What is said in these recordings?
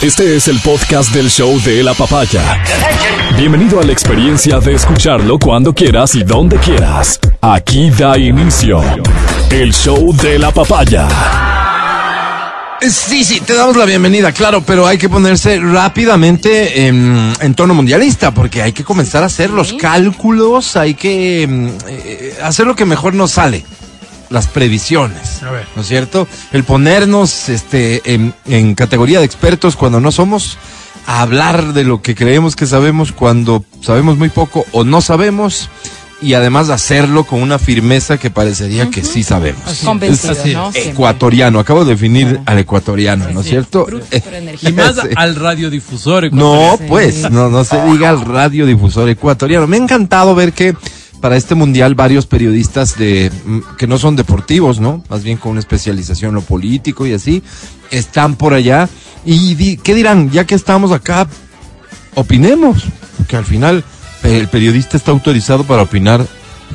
Este es el podcast del show de la papaya. Bienvenido a la experiencia de escucharlo cuando quieras y donde quieras. Aquí da inicio el show de la papaya. Sí, sí, te damos la bienvenida, claro, pero hay que ponerse rápidamente en, en tono mundialista, porque hay que comenzar a hacer los cálculos, hay que mm, eh, hacer lo que mejor nos sale, las previsiones, A ver. ¿no es cierto? El ponernos este, en, en categoría de expertos cuando no somos, a hablar de lo que creemos que sabemos cuando sabemos muy poco o no sabemos, y además hacerlo con una firmeza que parecería que sí sabemos. Convencido, es. ¿no? Ecuatoriano, acabo de definir al ecuatoriano, ¿no es Sí, cierto? Eh. Y más Sí. al radiodifusor. No, ecuatoriano. pues, no, no se diga al radiodifusor ecuatoriano. Me ha encantado ver que para este mundial varios periodistas de mm, que no son deportivos, ¿no? Más bien con una especialización en lo político y así, están por allá. Y di- ¿qué dirán? Ya que estamos acá, opinemos, porque al final el periodista está autorizado para opinar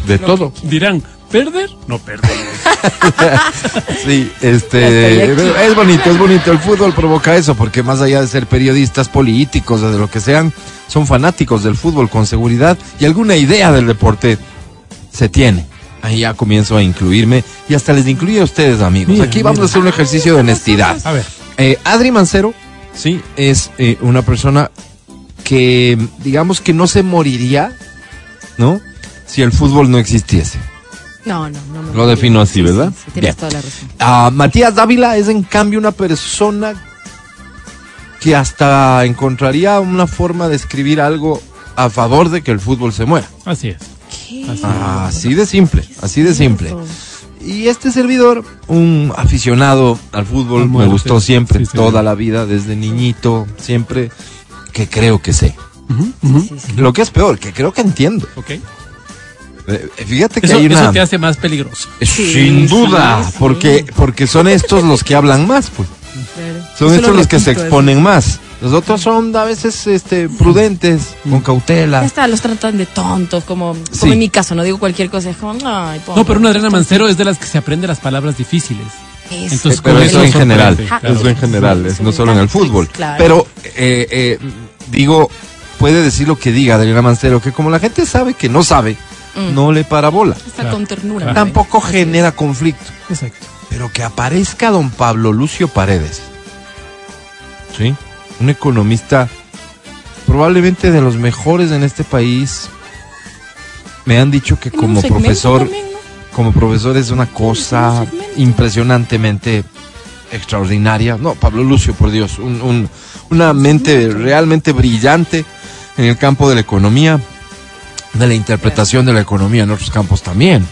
de todo. Dirán, ¿perder? No perder. Sí, este es bonito, es bonito. El fútbol provoca eso, porque más allá de ser periodistas políticos o de lo que sean, son fanáticos del fútbol con seguridad y alguna idea del deporte se tiene. Ahí ya comienzo a incluirme y hasta les incluye a ustedes, amigos. Mira, Aquí vamos mira. a hacer un ejercicio de honestidad. A ver. Eh, Adri Mancero, sí, es eh, una persona que, digamos que no se moriría, ¿no? Si el fútbol no existiese. No, no, no. me Lo defino así, Sí, ¿verdad? Sí, sí, tienes Bien. toda la razón. Ah, Matías Dávila es en cambio una persona que hasta encontraría una forma de escribir algo a favor de que el fútbol se muera. Así es. ¿Qué? Así Ah, así de simple, así de simple. Y este servidor, un aficionado al fútbol, me gustó siempre, Sí, toda la vida, desde niñito, siempre, que creo que sé. Lo que es peor, que creo que entiendo. Ok. Eh, Fíjate que Eso, hay una... eso te hace más peligroso. Sí, Sin duda, sí. porque, porque son estos los que hablan más, pues. Claro. Son estos los que se eso. exponen más. Los otros son a veces este, prudentes, con Ya cautela. está, los tratan de tontos, como, Sí. como en mi caso, no digo cualquier cosa, es como, ay, pobre, No, pero una Adriana. Mancero es de las que se aprende las palabras difíciles. Eso. Entonces, Pero con eso en general, claro. eso en general, es no Sí, solo en el fútbol. Claro. Pero, eh, eh, digo, puede decir lo que diga Adriana Mancero, que como la gente sabe que no sabe, Mm. no le para bola. Está Claro, con ternura. Tampoco genera conflicto. Exacto. Pero que aparezca don Pablo Lucio Paredes. ¿Sí? Un economista probablemente de los mejores en este país. Me han dicho que En como profesor, también, ¿no? como profesor es una cosa impresionantemente extraordinaria. No, Pablo Lucio, por Dios, un- un- una mente realmente brillante en el campo de la economía, de la interpretación de la economía en otros campos también,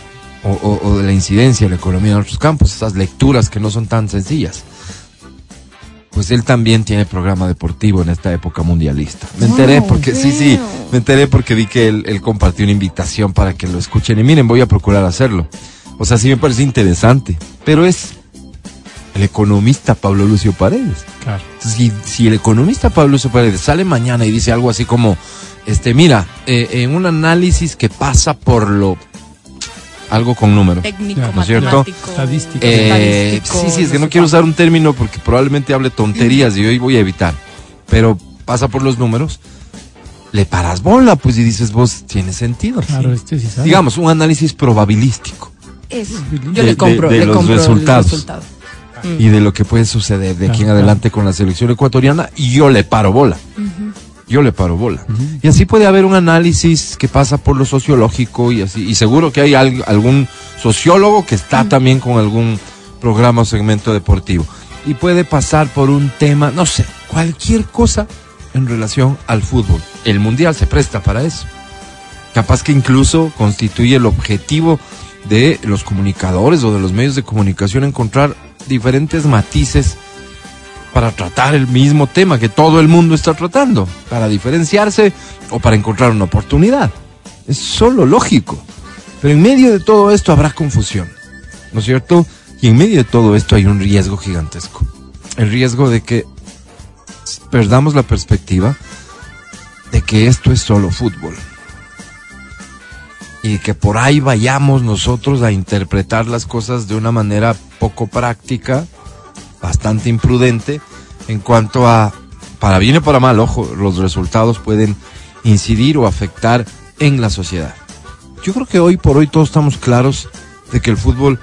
o, o- o de la incidencia de la economía en otros campos, esas lecturas que no son tan sencillas. Pues él también tiene programa deportivo en esta época mundialista. Me enteré porque, sí, sí, me enteré porque vi que él, él compartió una invitación para que lo escuchen. Y miren, voy a procurar hacerlo. O sea, sí me parece interesante. Pero es el economista Pablo Lucio Paredes. Claro. Si, si el economista Pablo Lucio Paredes sale mañana y dice algo así como, este, mira, eh, en un análisis que pasa por lo... Algo con número. Técnico, ¿no es cierto? Estadístico. Eh, estadístico, sí, sí, es que no quiero usar un término porque probablemente hable tonterías y hoy voy a evitar. Pero pasa por los números, le paras bola, pues y dices vos, tiene sentido. Claro, este sí sabe. Digamos, un análisis probabilístico Eso. De- Yo le compro, de le los compro el resultados. Y de lo que puede suceder de aquí en adelante con la selección ecuatoriana y yo le paro bola. Yo le paro bola. Y así puede haber un análisis que pasa por lo sociológico y así. Y seguro que hay al- algún sociólogo que está también con algún programa o segmento deportivo. Y puede pasar por un tema, no sé, cualquier cosa en relación al fútbol. El mundial se presta para eso. Capaz que incluso constituye el objetivo de los comunicadores o de los medios de comunicación encontrar diferentes matices para tratar el mismo tema que todo el mundo está tratando, para diferenciarse o para encontrar una oportunidad. Es solo lógico. Pero en medio de todo esto habrá confusión, ¿no es cierto? Y en medio de todo esto hay un riesgo gigantesco. El riesgo de que perdamos la perspectiva de que esto es solo fútbol. Y que por ahí vayamos nosotros a interpretar las cosas de una manera poco práctica, bastante imprudente, en cuanto a para bien o para mal, ojo, los resultados pueden incidir o afectar en la sociedad. Yo creo que hoy por hoy todos estamos claros de que el fútbol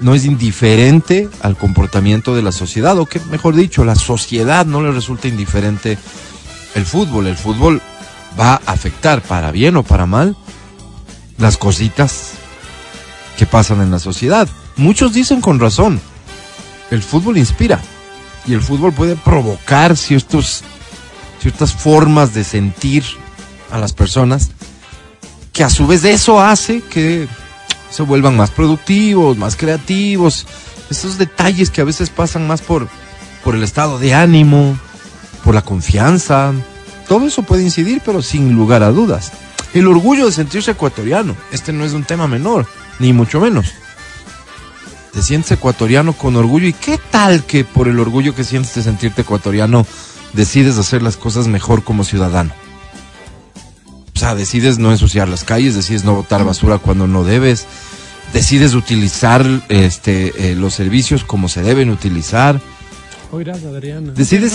no es indiferente al comportamiento de la sociedad, o que mejor dicho, la sociedad no le resulta indiferente el fútbol. El fútbol va a afectar para bien o para mal las cositas que pasan en la sociedad. Muchos dicen con razón, el fútbol inspira y el fútbol puede provocar ciertos, ciertas formas de sentir a las personas que a su vez eso hace que se vuelvan más productivos, más creativos. Esos detalles que a veces pasan más por, por el estado de ánimo, por la confianza. Todo eso puede incidir, pero sin lugar a dudas. El orgullo de sentirse ecuatoriano. Este no es un tema menor, ni mucho menos. Te sientes ecuatoriano con orgullo. ¿Y qué tal que por el orgullo que sientes de sentirte ecuatoriano decides hacer las cosas mejor como ciudadano? O sea, decides no ensuciar las calles, decides no botar basura cuando no debes, decides utilizar este, eh, los servicios como se deben utilizar, Oirás, Adriana. decides,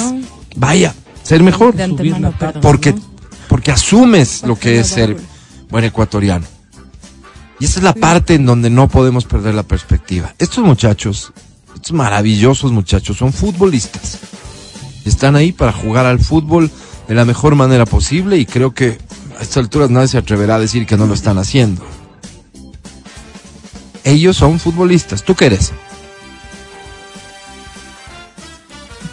vaya, ser mejor, Subir la porque, ¿no? Porque asumes lo que es ser buen ecuatoriano. Y esa es la parte en donde no podemos perder la perspectiva. Estos muchachos, estos maravillosos muchachos, son futbolistas. Están ahí para jugar al fútbol de la mejor manera posible y creo que a estas alturas nadie se atreverá a decir que no lo están haciendo. Ellos son futbolistas. ¿Tú qué eres?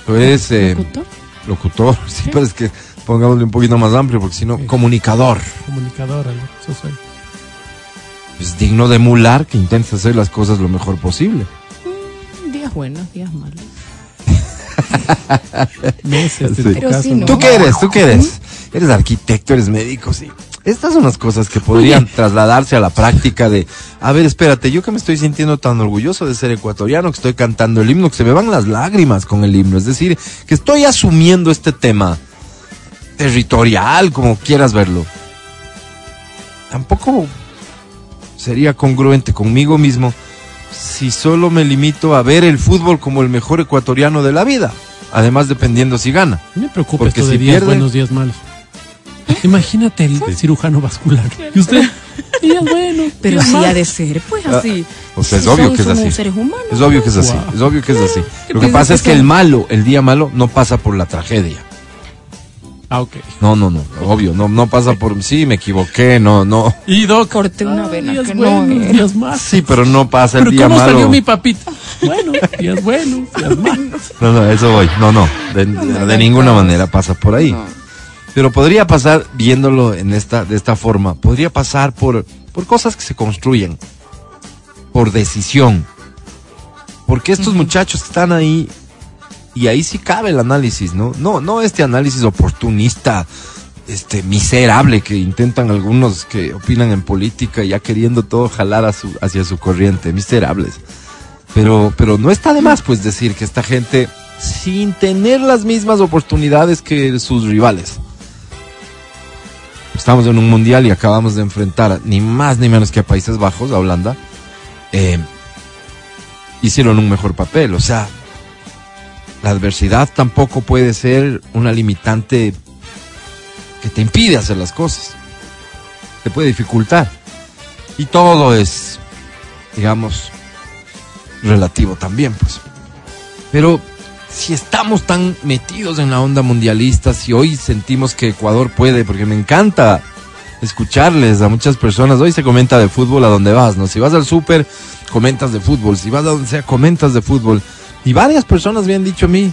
Tú eres eh, ¿Locutor? locutor, sí, pero es que pongámosle un poquito más amplio porque si no, comunicador. Comunicadora, ¿no? eso soy. Es digno de emular que intentes hacer las cosas lo mejor posible. Días buenos, días malos. Meses, Sí. Pero caso, sí. ¿Tú qué eres? ¿Tú qué eres? Eres arquitecto, eres médico, sí. Estas son las cosas que podrían trasladarse a la práctica de, a ver, espérate, yo que me estoy sintiendo tan orgulloso de ser ecuatoriano, que estoy cantando el himno, que se me van las lágrimas con el himno, es decir, que estoy asumiendo este tema territorial, como quieras verlo. Tampoco sería congruente conmigo mismo si solo me limito a ver el fútbol como el mejor ecuatoriano de la vida, además dependiendo si gana. Me preocupa Porque esto de si días pierde- buenos, días malos. Imagínate el cirujano vascular. ¿Y usted? Días buenos. Pero así ha de ser, pues Ah, así. o sea, es Si obvio son- que es somos así. seres humanos. Es obvio que es así, Wow. es obvio que es así. ¿Qué Lo que pasa es que el malo, el día malo, no pasa por la tragedia. Ah, ok. No, no, no, obvio, no, no pasa por, sí, me equivoqué, no, no. Y Doc. Corté una ah, vena días que no buenos, era. días malos. Sí, pero no pasa el Pero día ¿cómo malo. salió mi papita? Bueno, días buenos, días malos. No, no, eso voy, no, no, de, ninguna manera pasa por ahí. No. Pero podría pasar, viéndolo en esta, de esta forma, podría pasar por, por cosas que se construyen, por decisión. Porque estos muchachos que están ahí, y ahí sí cabe el análisis, ¿no? No, no este análisis oportunista, este miserable que intentan algunos que opinan en política ya queriendo todo jalar a su, hacia su corriente, miserables. Pero, pero no está de más pues decir que esta gente, sin tener las mismas oportunidades que sus rivales, estamos en un mundial y acabamos de enfrentar ni más ni menos que a Países Bajos, a Holanda, eh, hicieron un mejor papel. O sea, la adversidad tampoco puede ser una limitante que te impide hacer las cosas. Te puede dificultar. Y todo es, digamos, relativo también, pues. Pero si estamos tan metidos en la onda mundialista, si hoy sentimos que Ecuador puede, porque me encanta escucharles a muchas personas, hoy se comenta de fútbol a donde vas, ¿no? Si vas al súper, comentas de fútbol, si vas a donde sea, comentas de fútbol. Y varias personas me han dicho a mí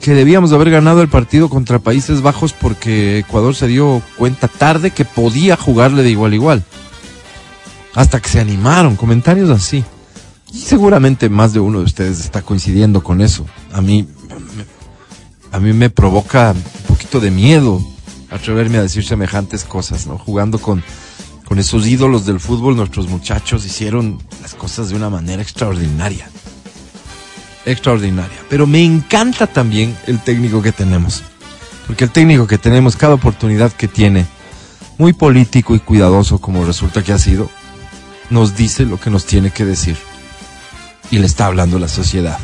que debíamos de haber ganado el partido contra Países Bajos porque Ecuador se dio cuenta tarde que podía jugarle de igual a igual. Hasta que se animaron, comentarios así. Y seguramente más de uno de ustedes está coincidiendo con eso. A mí, a mí me provoca un poquito de miedo atreverme a decir semejantes cosas, ¿no? Jugando con, con esos ídolos del fútbol, nuestros muchachos hicieron las cosas de una manera extraordinaria. Extraordinaria. Pero me encanta también el técnico que tenemos. Porque el técnico que tenemos, cada oportunidad que tiene, muy político y cuidadoso como resulta que ha sido, nos dice lo que nos tiene que decir. Y le está hablando a la sociedad.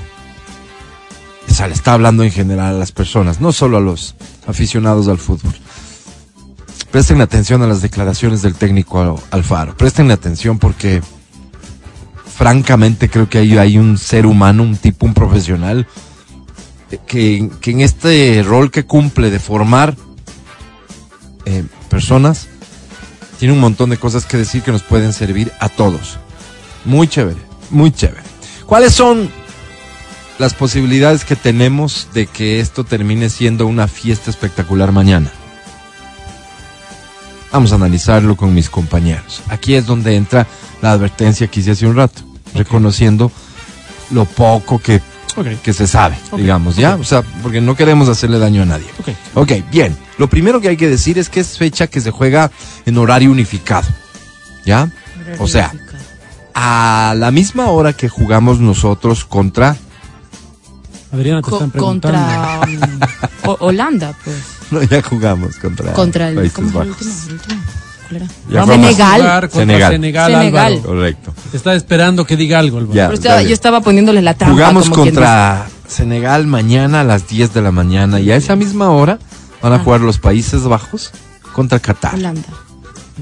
le está hablando en general a las personas, no solo a los aficionados al fútbol. Presten atención a las declaraciones del técnico Alfaro. Presten atención porque, francamente, creo que hay un ser humano, un tipo, un profesional, eh, que, que en este rol que cumple de formar eh, personas, tiene un montón de cosas que decir que nos pueden servir a todos. Muy chévere, muy chévere. ¿Cuáles son las posibilidades que tenemos de que esto termine siendo una fiesta espectacular mañana? Vamos a analizarlo con mis compañeros. Aquí es donde entra la advertencia que hice hace un rato, reconociendo lo poco que, que se sabe, digamos, ¿ya? O sea, porque no queremos hacerle daño a nadie. Ok. Ok, bien. Lo primero que hay que decir es que es fecha que se juega en horario unificado. ¿Ya? O sea, a la misma hora que jugamos nosotros contra. Adriana, te Co- están preguntando. contra um, Holanda, pues. No, ya jugamos contra. Contra el. Países ¿Cómo es el Bajos. último? ¿El último? ¿Cuál era? Ya Vamos a Senegal. jugar Senegal. Senegal, Senegal. Álvaro. Correcto. Está esperando que diga algo, Álvaro. Ya. Pero estaba- dale. yo estaba poniéndole la trampa. Jugamos contra Senegal mañana a las 10 de la mañana y a esa misma hora van a Ah. jugar los Países Bajos contra Qatar. Holanda.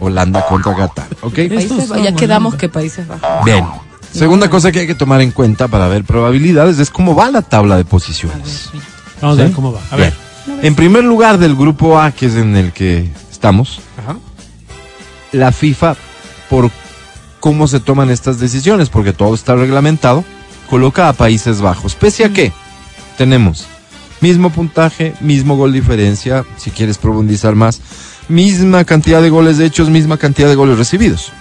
Holanda contra Qatar. ¿Ok? Países ya quedamos que Países Bajos. Bien. Segunda No. cosa que hay que tomar en cuenta para ver probabilidades es cómo va la tabla de A ver, posiciones. mira. Vamos a ver cómo va. A Bien. ver. En primer lugar del grupo A, que es en el que estamos, Ajá. la FIFA, por cómo se toman estas decisiones, porque todo está reglamentado, coloca a Países Bajos. Pese a que tenemos mismo puntaje, mismo gol diferencia, si quieres profundizar más, misma cantidad de goles hechos, misma cantidad de goles recibidos.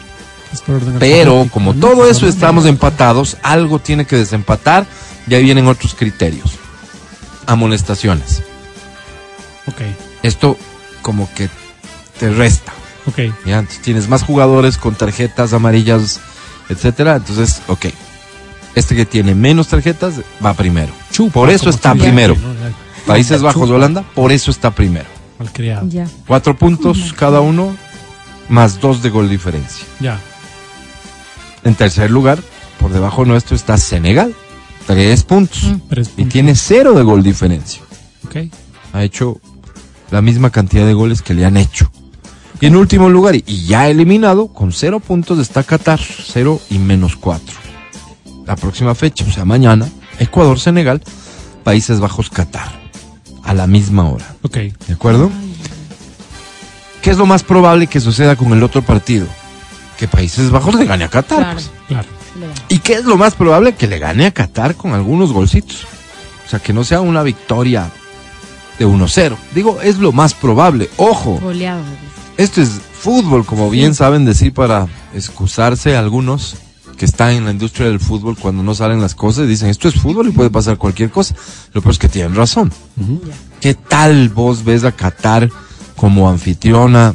Pero como ¿no? todo eso estamos empatados, algo tiene que desempatar y ahí vienen otros criterios. Amonestaciones. Ok, Esto como que te resta. ok. ¿ya? Entonces tienes más jugadores con tarjetas amarillas, etcétera. Entonces, ok. Este que tiene menos tarjetas va primero. Chupa, Por eso está primero. Países Bajos, Chupa. Holanda, por eso está primero. malcriado. Ya. Cuatro puntos cada uno, más dos de gol diferencia. Ya. En tercer lugar, por debajo nuestro está Senegal, tres puntos. Mm. Tres Y tiene cero de gol diferencia. Ok. Ha hecho la misma cantidad de goles que le han hecho. Y en último lugar, y ya eliminado, con cero puntos está Qatar, cero y menos cuatro. La próxima fecha, o sea, mañana, Ecuador, Senegal, Países Bajos, Qatar. A la misma hora. Ok. ¿De acuerdo? ¿Qué es lo más probable que suceda con el otro partido? Que Países Bajos le gane a Qatar. Claro. pues. Claro. Va. ¿Y qué es lo más probable? Que le gane a Qatar con algunos golcitos. O sea, que no sea una victoria de 1-0. Digo, es lo más probable. Ojo, Goleado. esto es fútbol, como bien saben decir para excusarse algunos que están en la industria del fútbol cuando no salen las cosas. Dicen, esto es fútbol y puede pasar cualquier cosa. Lo peor es que tienen razón. ¿Qué tal vos ves a Qatar como anfitriona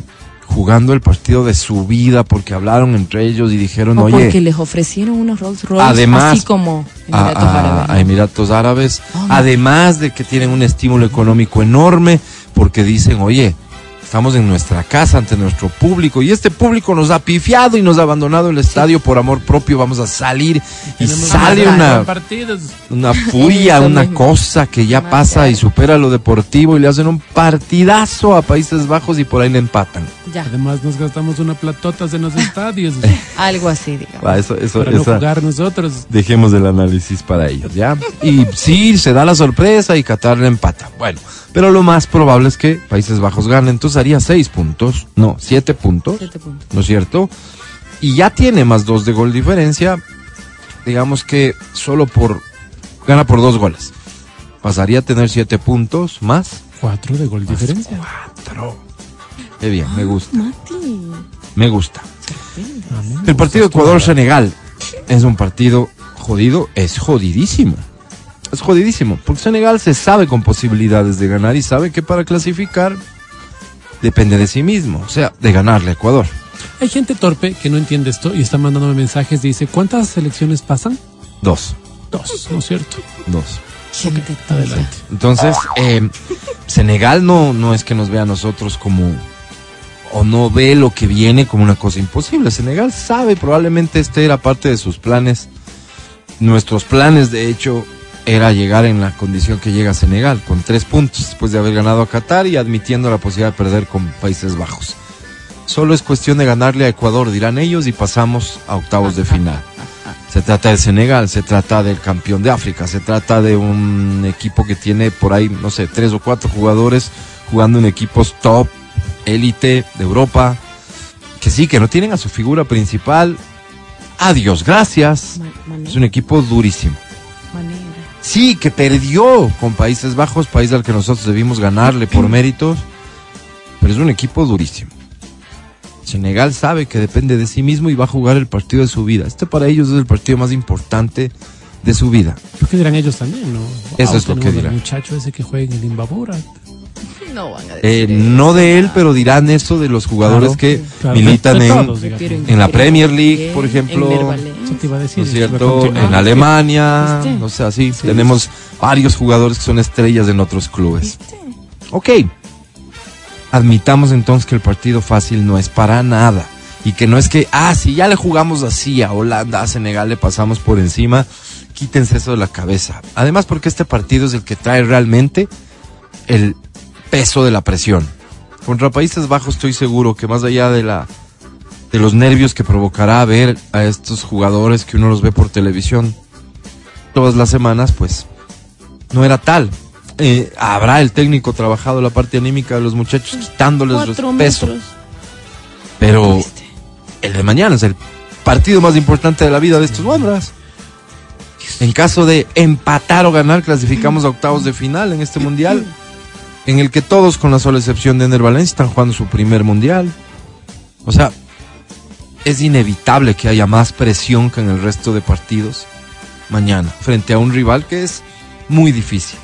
jugando el partido de su vida porque hablaron entre ellos y dijeron, O oye... porque les ofrecieron unos Rolls Royce Además, así como a, Emiratos a- Árabes. ¿no? a Emiratos Árabes, Oh, además de que tienen un estímulo económico enorme, porque dicen, oye, estamos en nuestra casa ante nuestro público y este público nos ha pifiado y nos ha abandonado el estadio por amor propio, vamos a salir y sale una, una furia, una cosa que ya pasa y supera lo deportivo y le hacen un partidazo a Países Bajos y por ahí le empatan. Ya, Además, nos gastamos una platotas en los estadios algo así, digamos. Va, eso, eso, para no esa- jugar nosotros. Dejemos el análisis para ellos, ¿ya? Y sí, se da la sorpresa y Qatar le empata. Bueno, pero lo más probable es que Países Bajos gane, entonces haría seis puntos, no, siete puntos, Siete puntos. ¿no es cierto? Y ya tiene más dos de gol diferencia, digamos que solo por, gana por dos goles. Pasaría a tener siete puntos más Cuatro de gol diferencia. cuatro. Qué bien, me gusta, Mati. me gusta. Amén. El partido Ecuador-Senegal es un partido jodido, es jodidísimo. Es jodidísimo, porque Senegal se sabe con posibilidades de ganar y sabe que para clasificar depende de sí mismo, o sea, de ganarle a Ecuador. Hay gente torpe que no entiende esto y está mandándome mensajes. Dice, ¿cuántas selecciones pasan? Dos, Dos, ¿no es cierto? dos. Adelante. Entonces, eh, Senegal no, no es que nos vea a nosotros como, o no ve lo que viene como una cosa imposible. Senegal sabe, probablemente este era parte de sus planes, nuestros planes, de hecho, era llegar en la condición que llega Senegal, con tres puntos después de haber ganado a Qatar y admitiendo la posibilidad de perder con Países Bajos. Solo es cuestión de ganarle a Ecuador, dirán ellos, y pasamos a octavos de final. Se trata de Senegal, se trata del campeón de África, se trata de un equipo que tiene por ahí, no sé, tres o cuatro jugadores jugando en equipos top, élite de Europa, que sí, que no tienen a su figura principal. Adiós, gracias. Es un equipo durísimo. manera. Sí, que perdió con Países Bajos, país al que nosotros debimos ganarle por méritos, pero es un equipo durísimo. Senegal sabe que depende de sí mismo y va a jugar el partido de su vida. Este para ellos es el partido más importante de su vida. Lo que dirán ellos también, ¿no? Eso es lo que dirán. muchacho ese que juega en el Imbabura. No van a decir Eh, no de él, pero dirán eso de los jugadores Claro, que claro. militan en, todos, en la Premier League, por ejemplo. en. Eso te iba a decir. ¿no es cierto? En Alemania, ¿Viste? no sé, así. Sí. Tenemos varios jugadores que son estrellas en otros clubes. ¿Viste? Ok. Admitamos entonces que el partido fácil no es para nada. Y que no es que, ah, si ya le jugamos así a Holanda, a Senegal, le pasamos por encima. Quítense eso de la cabeza. Además, porque este partido es el que trae realmente el peso de la presión. Contra Países Bajos estoy seguro que más allá de la de los nervios que provocará ver a estos jugadores que uno los ve por televisión todas las semanas, pues no era tal. Eh, habrá el técnico trabajado la parte anímica de los muchachos quitándoles Cuatro peso, metros. pero el de mañana es el partido más importante de la vida de estos hombres. En caso de empatar o ganar, clasificamos a octavos de final en este mundial, en el que todos, con la sola excepción de Ener Valencia, están jugando su primer mundial. O sea, es inevitable que haya más presión que en el resto de partidos mañana, frente a un rival que es muy difícil.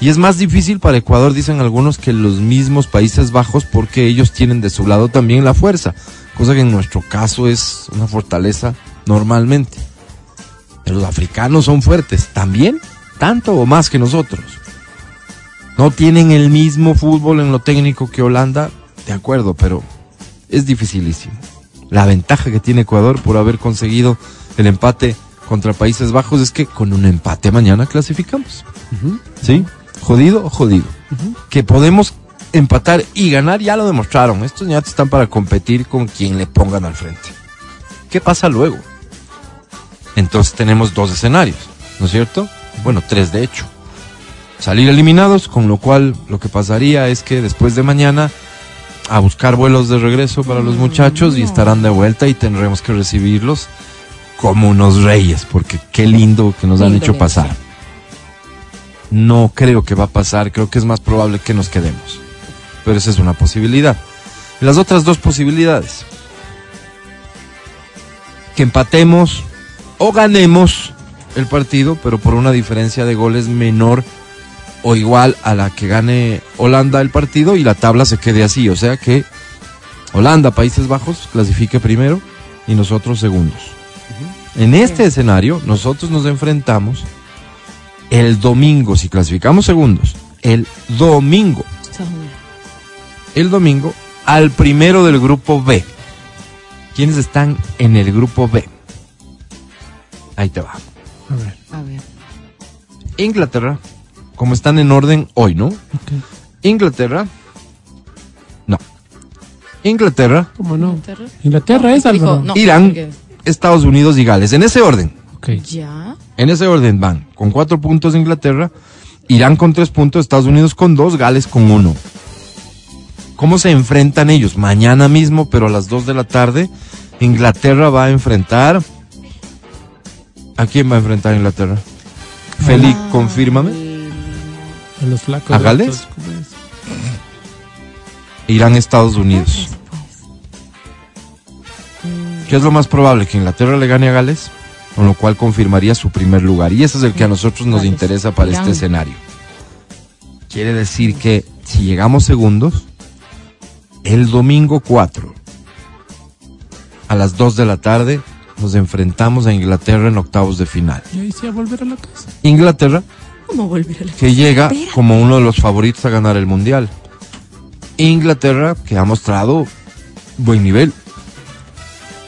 Y es más difícil para Ecuador, dicen algunos, que los mismos Países Bajos, porque ellos tienen de su lado también la fuerza, cosa que en nuestro caso es una fortaleza normalmente. Pero los africanos son fuertes, también, tanto o más que nosotros. No tienen el mismo fútbol en lo técnico que Holanda, de acuerdo, pero es dificilísimo. La ventaja que tiene Ecuador por haber conseguido el empate contra Países Bajos es que con un empate mañana clasificamos. ¿Sí? Jodido, jodido. Que podemos empatar y ganar, ya lo demostraron. Estos ñatos están para competir con quien le pongan al frente. ¿Qué pasa luego? Entonces tenemos dos escenarios, ¿no es cierto? Bueno, tres de hecho. Salir eliminados, con lo cual lo que pasaría es que después de mañana a buscar vuelos de regreso para los muchachos y estarán de vuelta y tendremos que recibirlos como unos reyes, porque qué lindo que nos han Lindo, hecho pasar. sí. No creo que va a pasar, creo que es más probable que nos quedemos. Pero esa es una posibilidad. Las otras dos posibilidades. Que empatemos o ganemos el partido, pero por una diferencia de goles menor o igual a la que gane Holanda el partido y la tabla se quede así. O sea que Holanda, Países Bajos, clasifique primero y nosotros segundos. En este escenario, nosotros nos enfrentamos el domingo, si clasificamos segundos, el domingo, el domingo, al primero del grupo B. ¿Quiénes están en el grupo B? Ahí te va. A ver. A ver. Inglaterra, como están en orden hoy, ¿no? Inglaterra. No. Inglaterra, ¿Cómo no? Inglaterra. Inglaterra es no, Irán, porque- Estados Unidos y Gales. En ese orden. Ok. Ya. En ese orden van. Con cuatro puntos Inglaterra, Irán con tres puntos, Estados Unidos con dos, Gales con uno. ¿Cómo se enfrentan ellos? Mañana mismo, pero a las dos de la tarde, Inglaterra va a enfrentar. ¿A quién va a enfrentar Inglaterra? Feli, Ah, confírmame. A los flacos. ¿A Gales? Irán, Estados Unidos. ¿Qué es lo más probable? Que Inglaterra le gane a Gales, con lo cual confirmaría su primer lugar. Y ese es el que a nosotros nos interesa para este escenario. Quiere decir que si llegamos segundos, el domingo 4, a las 2 de la tarde, nos enfrentamos a Inglaterra en octavos de final. Y ahí sí a volver a la casa. Inglaterra, ¿Cómo volver a la que llega como uno de los favoritos a ganar el mundial. Inglaterra, que ha mostrado buen nivel.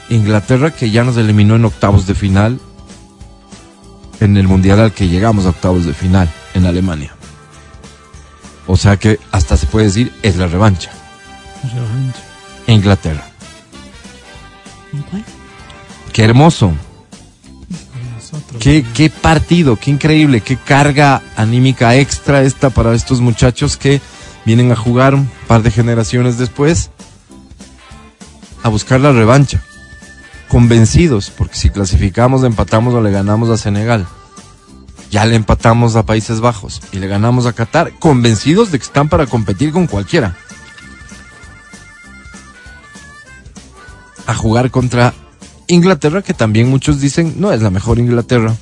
Inglaterra, que ya nos eliminó en octavos de final. en el mundial al que llegamos a octavos de final en Alemania. O sea que hasta se puede decir es la revancha. Revancha. Inglaterra. ¿En cuál? Qué hermoso. Qué, qué partido, qué increíble, qué carga anímica extra esta para estos muchachos que vienen a jugar un par de generaciones después a buscar la revancha. Convencidos, porque si clasificamos, le empatamos o le ganamos a Senegal. Ya le empatamos a Países Bajos y le ganamos a Qatar, convencidos de que están para competir con cualquiera. A jugar contra Inglaterra, que también muchos dicen no es la mejor Inglaterra.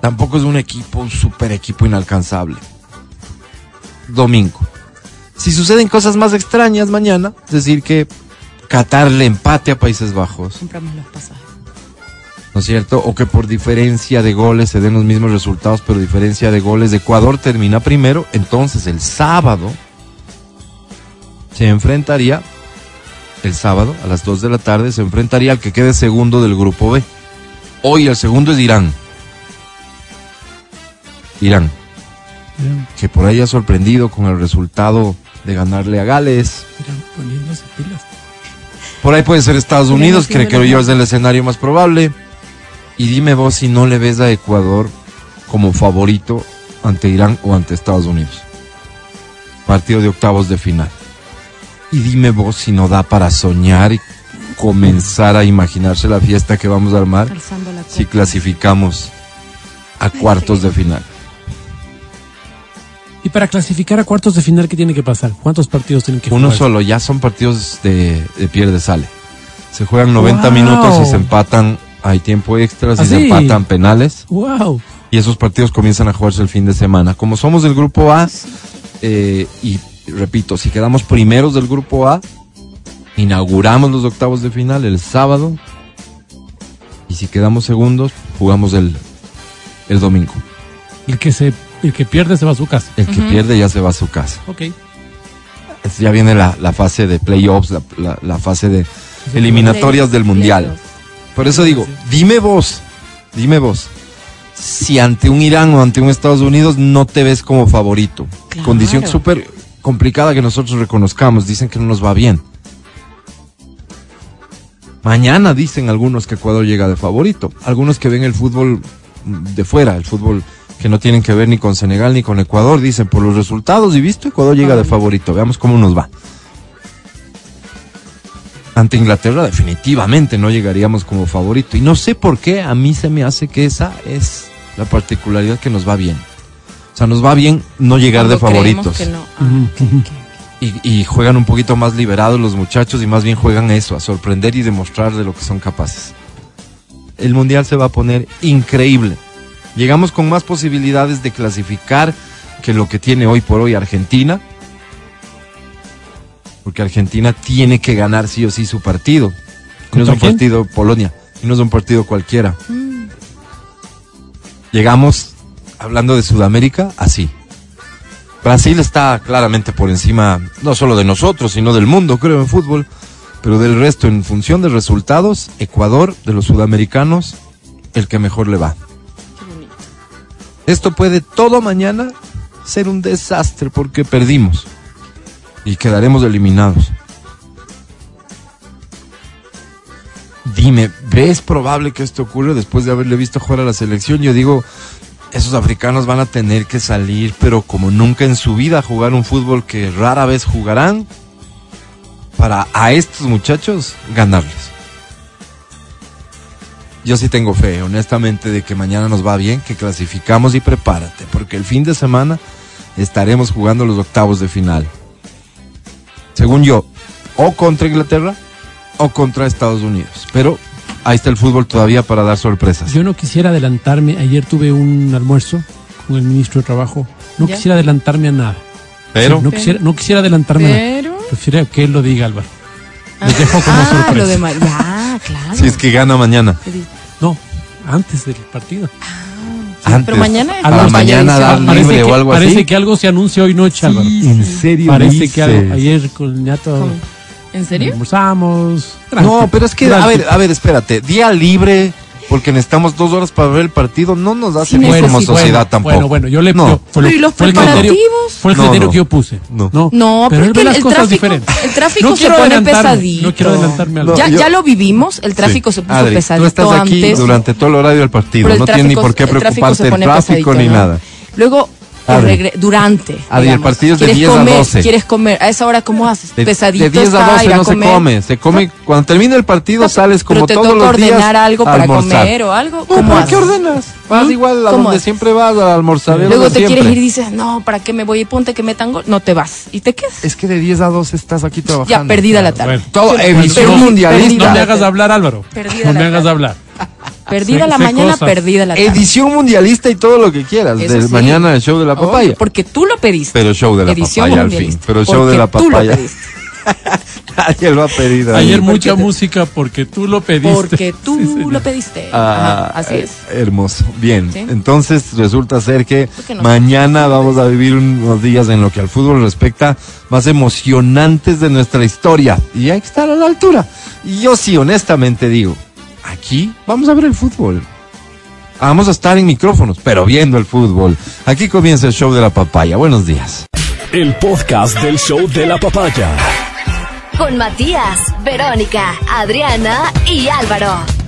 Tampoco es un equipo, un super equipo inalcanzable. Domingo. Si suceden cosas más extrañas mañana, es decir, que Qatar le empate a Países Bajos, Compramos los pasajes. ¿no es cierto? O que por diferencia de goles se den los mismos resultados, pero diferencia de goles Ecuador termina primero, entonces el sábado se enfrentaría, el sábado a las 2 de la tarde, se enfrentaría al que quede segundo del grupo B. Hoy el segundo es Irán. Irán, que por ahí ha sorprendido con el resultado de ganarle a Gales. miran poniéndose pilas. Por ahí puede ser Estados Irán Unidos, creo que yo es el escenario más probable. Y dime vos si no le ves a Ecuador como favorito ante Irán o ante Estados Unidos. Partido de octavos de final. Y dime vos si no da para soñar y comenzar a imaginarse la fiesta que vamos a armar si clasificamos a cuartos de final. Y para clasificar a cuartos de final, ¿qué tiene que pasar? ¿Cuántos partidos tienen que Uno jugar? solo, ya son partidos de, de pierde sale. Se juegan 90 Wow. minutos y se empatan, hay tiempo extra, si ¿Ah, se sí? empatan penales. ¡Wow! y esos partidos comienzan a jugarse el fin de semana. Como somos del grupo A, eh, y repito, si quedamos primeros del grupo A, inauguramos los octavos de final el sábado, y si quedamos segundos, jugamos el, el domingo. El que se, el que pierde se va a su casa. El que pierde ya se va a su casa. Ok. Es- Ya viene la, la fase de playoffs, la, la- la fase de eliminatorias del mundial. Por eso digo, dime vos, dime vos, si ante un Irán o ante un Estados Unidos no te ves como favorito. Claro. Condición súper complicada que nosotros reconozcamos, dicen que no nos va bien. Mañana dicen algunos que Ecuador llega de favorito, algunos que ven el fútbol de fuera, el fútbol que no tienen que ver ni con Senegal ni con Ecuador, dicen por los resultados y visto Ecuador llega de favorito, veamos cómo nos va. Ante Inglaterra definitivamente no llegaríamos como favorito. Y no sé por qué, a mí se me hace que esa es la particularidad que nos va bien. O sea, nos va bien no llegar de Cuando favoritos. que no. Ah. Y, y juegan un poquito más liberados los muchachos y más bien juegan eso, a sorprender y demostrar de lo que son capaces. El Mundial se va a poner increíble. Llegamos con más posibilidades de clasificar que lo que tiene hoy por hoy Argentina. Porque Argentina tiene que ganar sí o sí su partido. Y no es ¿Contra un quién? partido Polonia. Y no es un partido cualquiera. Mm, Llegamos, hablando de Sudamérica, así. Brasil está claramente por encima, no solo de nosotros, sino del mundo, creo, en fútbol. Pero del resto, en función de resultados, Ecuador, de los sudamericanos, el que mejor le va. Esto puede todo mañana ser un desastre porque perdimos. Y quedaremos eliminados. Dime, ¿ves probable que esto ocurra después de haberle visto jugar a la selección? Yo digo, esos africanos van a tener que salir, pero como nunca en su vida, a jugar un fútbol que rara vez jugarán, para a estos muchachos ganarles. Yo sí tengo fe, honestamente, de que mañana nos va bien, que clasificamos y prepárate, porque el fin de semana estaremos jugando los octavos de final. Según yo, o contra Inglaterra o contra Estados Unidos. Pero ahí está el fútbol todavía para dar sorpresas. Yo no quisiera adelantarme. Ayer tuve un almuerzo con el ministro de Trabajo. No ¿Ya? quisiera adelantarme a nada. Pero Sí, no, quisiera, no quisiera adelantarme a nada. Pero. Prefiero que él lo diga, Álvaro. Ah, Les dejo como ah, sorpresa. lo de ma- Ya, claro. si es que gana mañana. No, antes del partido. Sí, Antes. Pero mañana. Para vamos mañana dar libre o que, algo parece así. que algo se anuncia hoy noche, Álvaro. ¿En serio? Parece que algo. Ayer con ¿Cómo? ¿En serio? almorzamos. No, pero es que, a ver, a ver, espérate. Día libre porque necesitamos dos horas para ver el partido, no nos hace Sí, bien como sociedad bueno, tampoco. Bueno, bueno, yo le No. yo- fue, lo- Pero ¿y los fue el criterio, fue el No, criterio no. que yo puse. No. No, No, pero él es ve que las el cosas tráfico, diferentes. el tráfico No se quiero pone pesadito. No quiero adelantarme al No, Ya, yo- ya lo vivimos, el tráfico Sí. se puso Adri, pesadito Tú estás aquí antes. durante todo el horario del partido, no tienes ni por qué el tráfico preocuparte del tráfico ni ¿no? nada. Luego. Regre- durante. El digamos. partido es de ¿Quieres 10 a comer? 12. ¿Quieres comer? ¿A esa hora cómo haces? De, Pesadito de 10 está, a 12 ir a no se comer. come, se come cuando termina el partido sales como pero te todos toca los días ordenar algo a para almorzar. comer o algo. ¿Cómo ¿para haces? qué ordenas? Vas ¿Mm? igual a ¿Cómo donde haces? siempre vas a almorzar. Luego te siempre. quieres ir y dices, no, ¿para qué me voy? Y ponte que metan gol. No te vas. Y te quedas. Es que de 10 a 12 estás aquí trabajando. Ya, perdida la tarde. Bueno. Todo perdí- mundialista. No me hagas hablar, Álvaro. Perdida no me hagas hablar. Perdida la mañana, cosas. perdida la tarde. Edición mundialista y todo lo que quieras. Eso Del sí. mañana el show de la Obvio, papaya. Porque tú lo pediste. Pero show de la Edición papaya al mundialista. fin. Pero show de la tú lo papaya. Nadie lo ha pedido. Ayer ahí. mucha música porque tú lo pediste. Porque tú Sí, lo pediste. Ah, Ajá, así es. eh, Hermoso. Bien. Sí. Entonces resulta ser que mañana vamos a vivir unos días en lo que al fútbol respecta más emocionantes de nuestra historia. Y hay que estar a la altura. Y yo sí, honestamente digo, aquí vamos a ver el fútbol. Vamos a estar en micrófonos, pero viendo el fútbol. Aquí comienza el show de la papaya. Buenos días. El podcast del show de la papaya. Con Matías, Verónica, Adriana y Álvaro.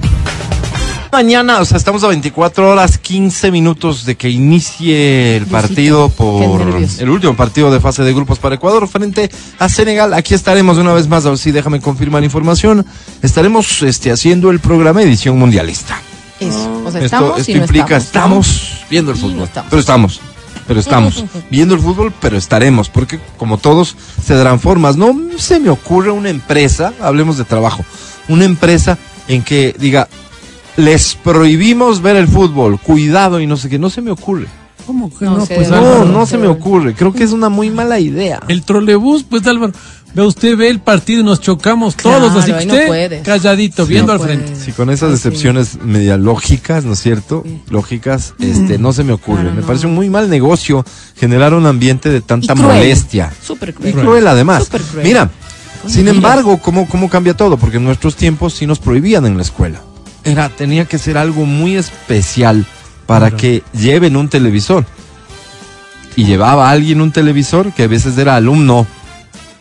Mañana, o sea, estamos a 24 horas 15 minutos de que inicie el partido por el último partido de fase de grupos para Ecuador frente a Senegal. Aquí estaremos una vez más, a ver si déjame confirmar información. Estaremos este, haciendo el programa edición mundialista. Eso. O sea, esto estamos esto y no implica estamos. estamos viendo el fútbol, no estamos. pero estamos. Pero estamos viendo el fútbol, pero estaremos, porque como todos se darán formas. No se me ocurre una empresa, hablemos de trabajo, una empresa en que diga, les prohibimos ver el fútbol, cuidado y no sé qué, no se me ocurre. ¿Cómo que No no? pues, No, Álvaro. no se me ocurre, creo que es una muy mala idea. El trolebús, pues Álvaro. Ve usted ve el partido y nos chocamos Claro, todos, así que no usted calladito, viendo No al puedes. frente. Sí, con esas excepciones media lógicas, ¿no es cierto? Lógicas, este, no se me ocurre. Claro, me no. parece un muy mal negocio generar un ambiente de Y tanta cruel. molestia. Súper Y cruel. cruel además. Súper cruel. Mira, sin embargo, ¿cómo, ¿cómo cambia todo? Porque en nuestros tiempos sí nos prohibían en la escuela. Era, tenía que ser algo muy especial para Claro. que lleven un televisor. Y llevaba a alguien un televisor que a veces era alumno,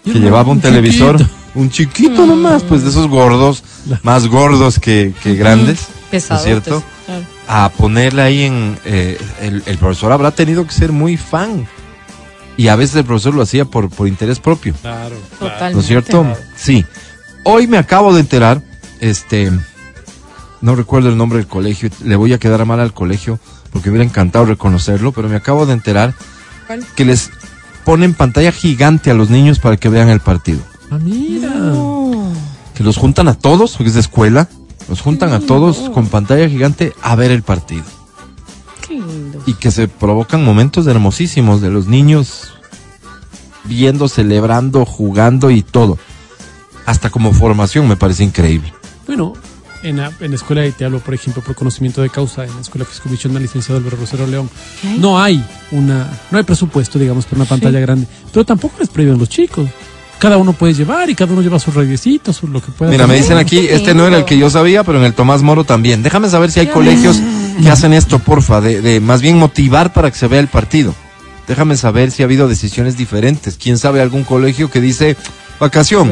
que llevaba un, televisor, chiquito. un chiquito nomás, pues de esos gordos, más gordos que, que grandes, ¿no es cierto? claro. a ponerle ahí en... eh, el, el profesor habrá tenido que ser muy fan. Y a veces el profesor lo hacía por, por interés propio. Claro. ¿No es cierto? Sí. Hoy me acabo de enterar, este, no recuerdo el nombre del colegio, le voy a quedar mal al colegio porque me hubiera encantado reconocerlo, pero me acabo de enterar ¿Cuál? que les ponen pantalla gigante a los niños para que vean el partido. Ah, mira. No. Que los juntan a todos, porque es de escuela, los juntan a todos con pantalla gigante a ver el partido. Qué lindo. y que se provocan momentos hermosísimos de los niños viendo, celebrando, jugando y todo. Hasta como formación me parece increíble. Bueno, en la, en la escuela, y te hablo, por ejemplo, por conocimiento de causa, en la escuela Fiscomisión del licenciado Álvaro Rosero León, ¿Qué no hay una, no hay presupuesto, digamos, para una pantalla grande, pero tampoco les prohíben los chicos. Cada uno puede llevar y cada uno lleva sus radiecitos, su- lo que pueda. Mira, me dicen aquí, este no era el que yo sabía, pero en el Tomás Moro también. Déjame saber si hay colegios que hacen esto, porfa, de, de más bien motivar para que se vea el partido. Déjame saber si ha habido decisiones diferentes. ¿Quién sabe algún colegio que dice vacación?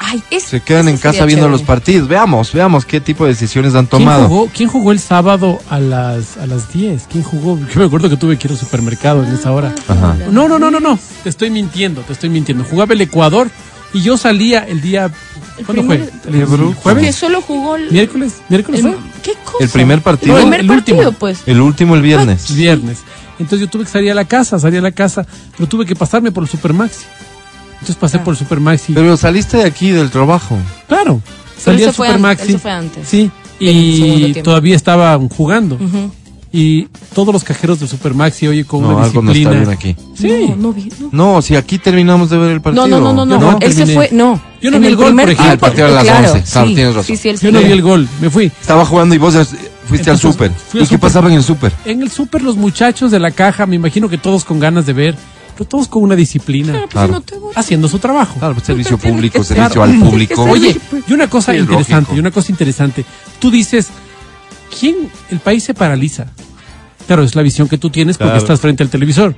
Ay, es- Se quedan en casa viendo chévere. los partidos. Veamos, veamos qué tipo de decisiones han ¿Quién tomado. jugó, ¿Quién jugó el sábado a las, a las 10? ¿Quién jugó? Yo me acuerdo que tuve que ir al supermercado en esa hora. Ajá. No, no, no, no, no. Te estoy mintiendo, te estoy mintiendo. Jugaba el Ecuador y yo salía el día. El ¿Cuándo primer- fue? Qué bruto. Que ¿Jueves? solo jugó el. ¿Miércoles? ¿Miércoles el- fue? ¿Qué cosa? El primer partido. El primer El partido, último. pues. El último el viernes. Viernes. Entonces yo tuve que salir a la casa, salí a la casa, pero tuve que pasarme por el Supermaxi. Entonces pasé por el Supermaxi. Pero saliste de aquí del trabajo. claro, salí al Supermaxi. eso fue antes. Sí, y todavía estaban jugando. Y todos los cajeros del Supermaxi, oye, con No, una algo no disciplina. está bien aquí. Sí. No, no vi. No. No, si aquí terminamos de ver el partido. No, no, no, no, no. no Él se fue, no. Yo no En vi el gol, primer por ejemplo. Ah, el partido era a las claro, 11, claro, sí, tienes razón. Sí, sí, él Yo no vi el gol, me fui. Estaba jugando y vos fuiste al súper. ¿Y al qué pasaba en el súper? En el súper los muchachos de la caja, me imagino que todos con ganas de ver, pero todos con una disciplina, Claro, pues, Claro. no te voy. haciendo su trabajo. Claro, pues, servicio público, ser. servicio Claro. al público. Oye, y una cosa Sí, interesante, lógico. y una cosa interesante. Tú dices, ¿quién? El país se paraliza. Claro, es la visión que tú tienes porque Claro. estás frente al televisor.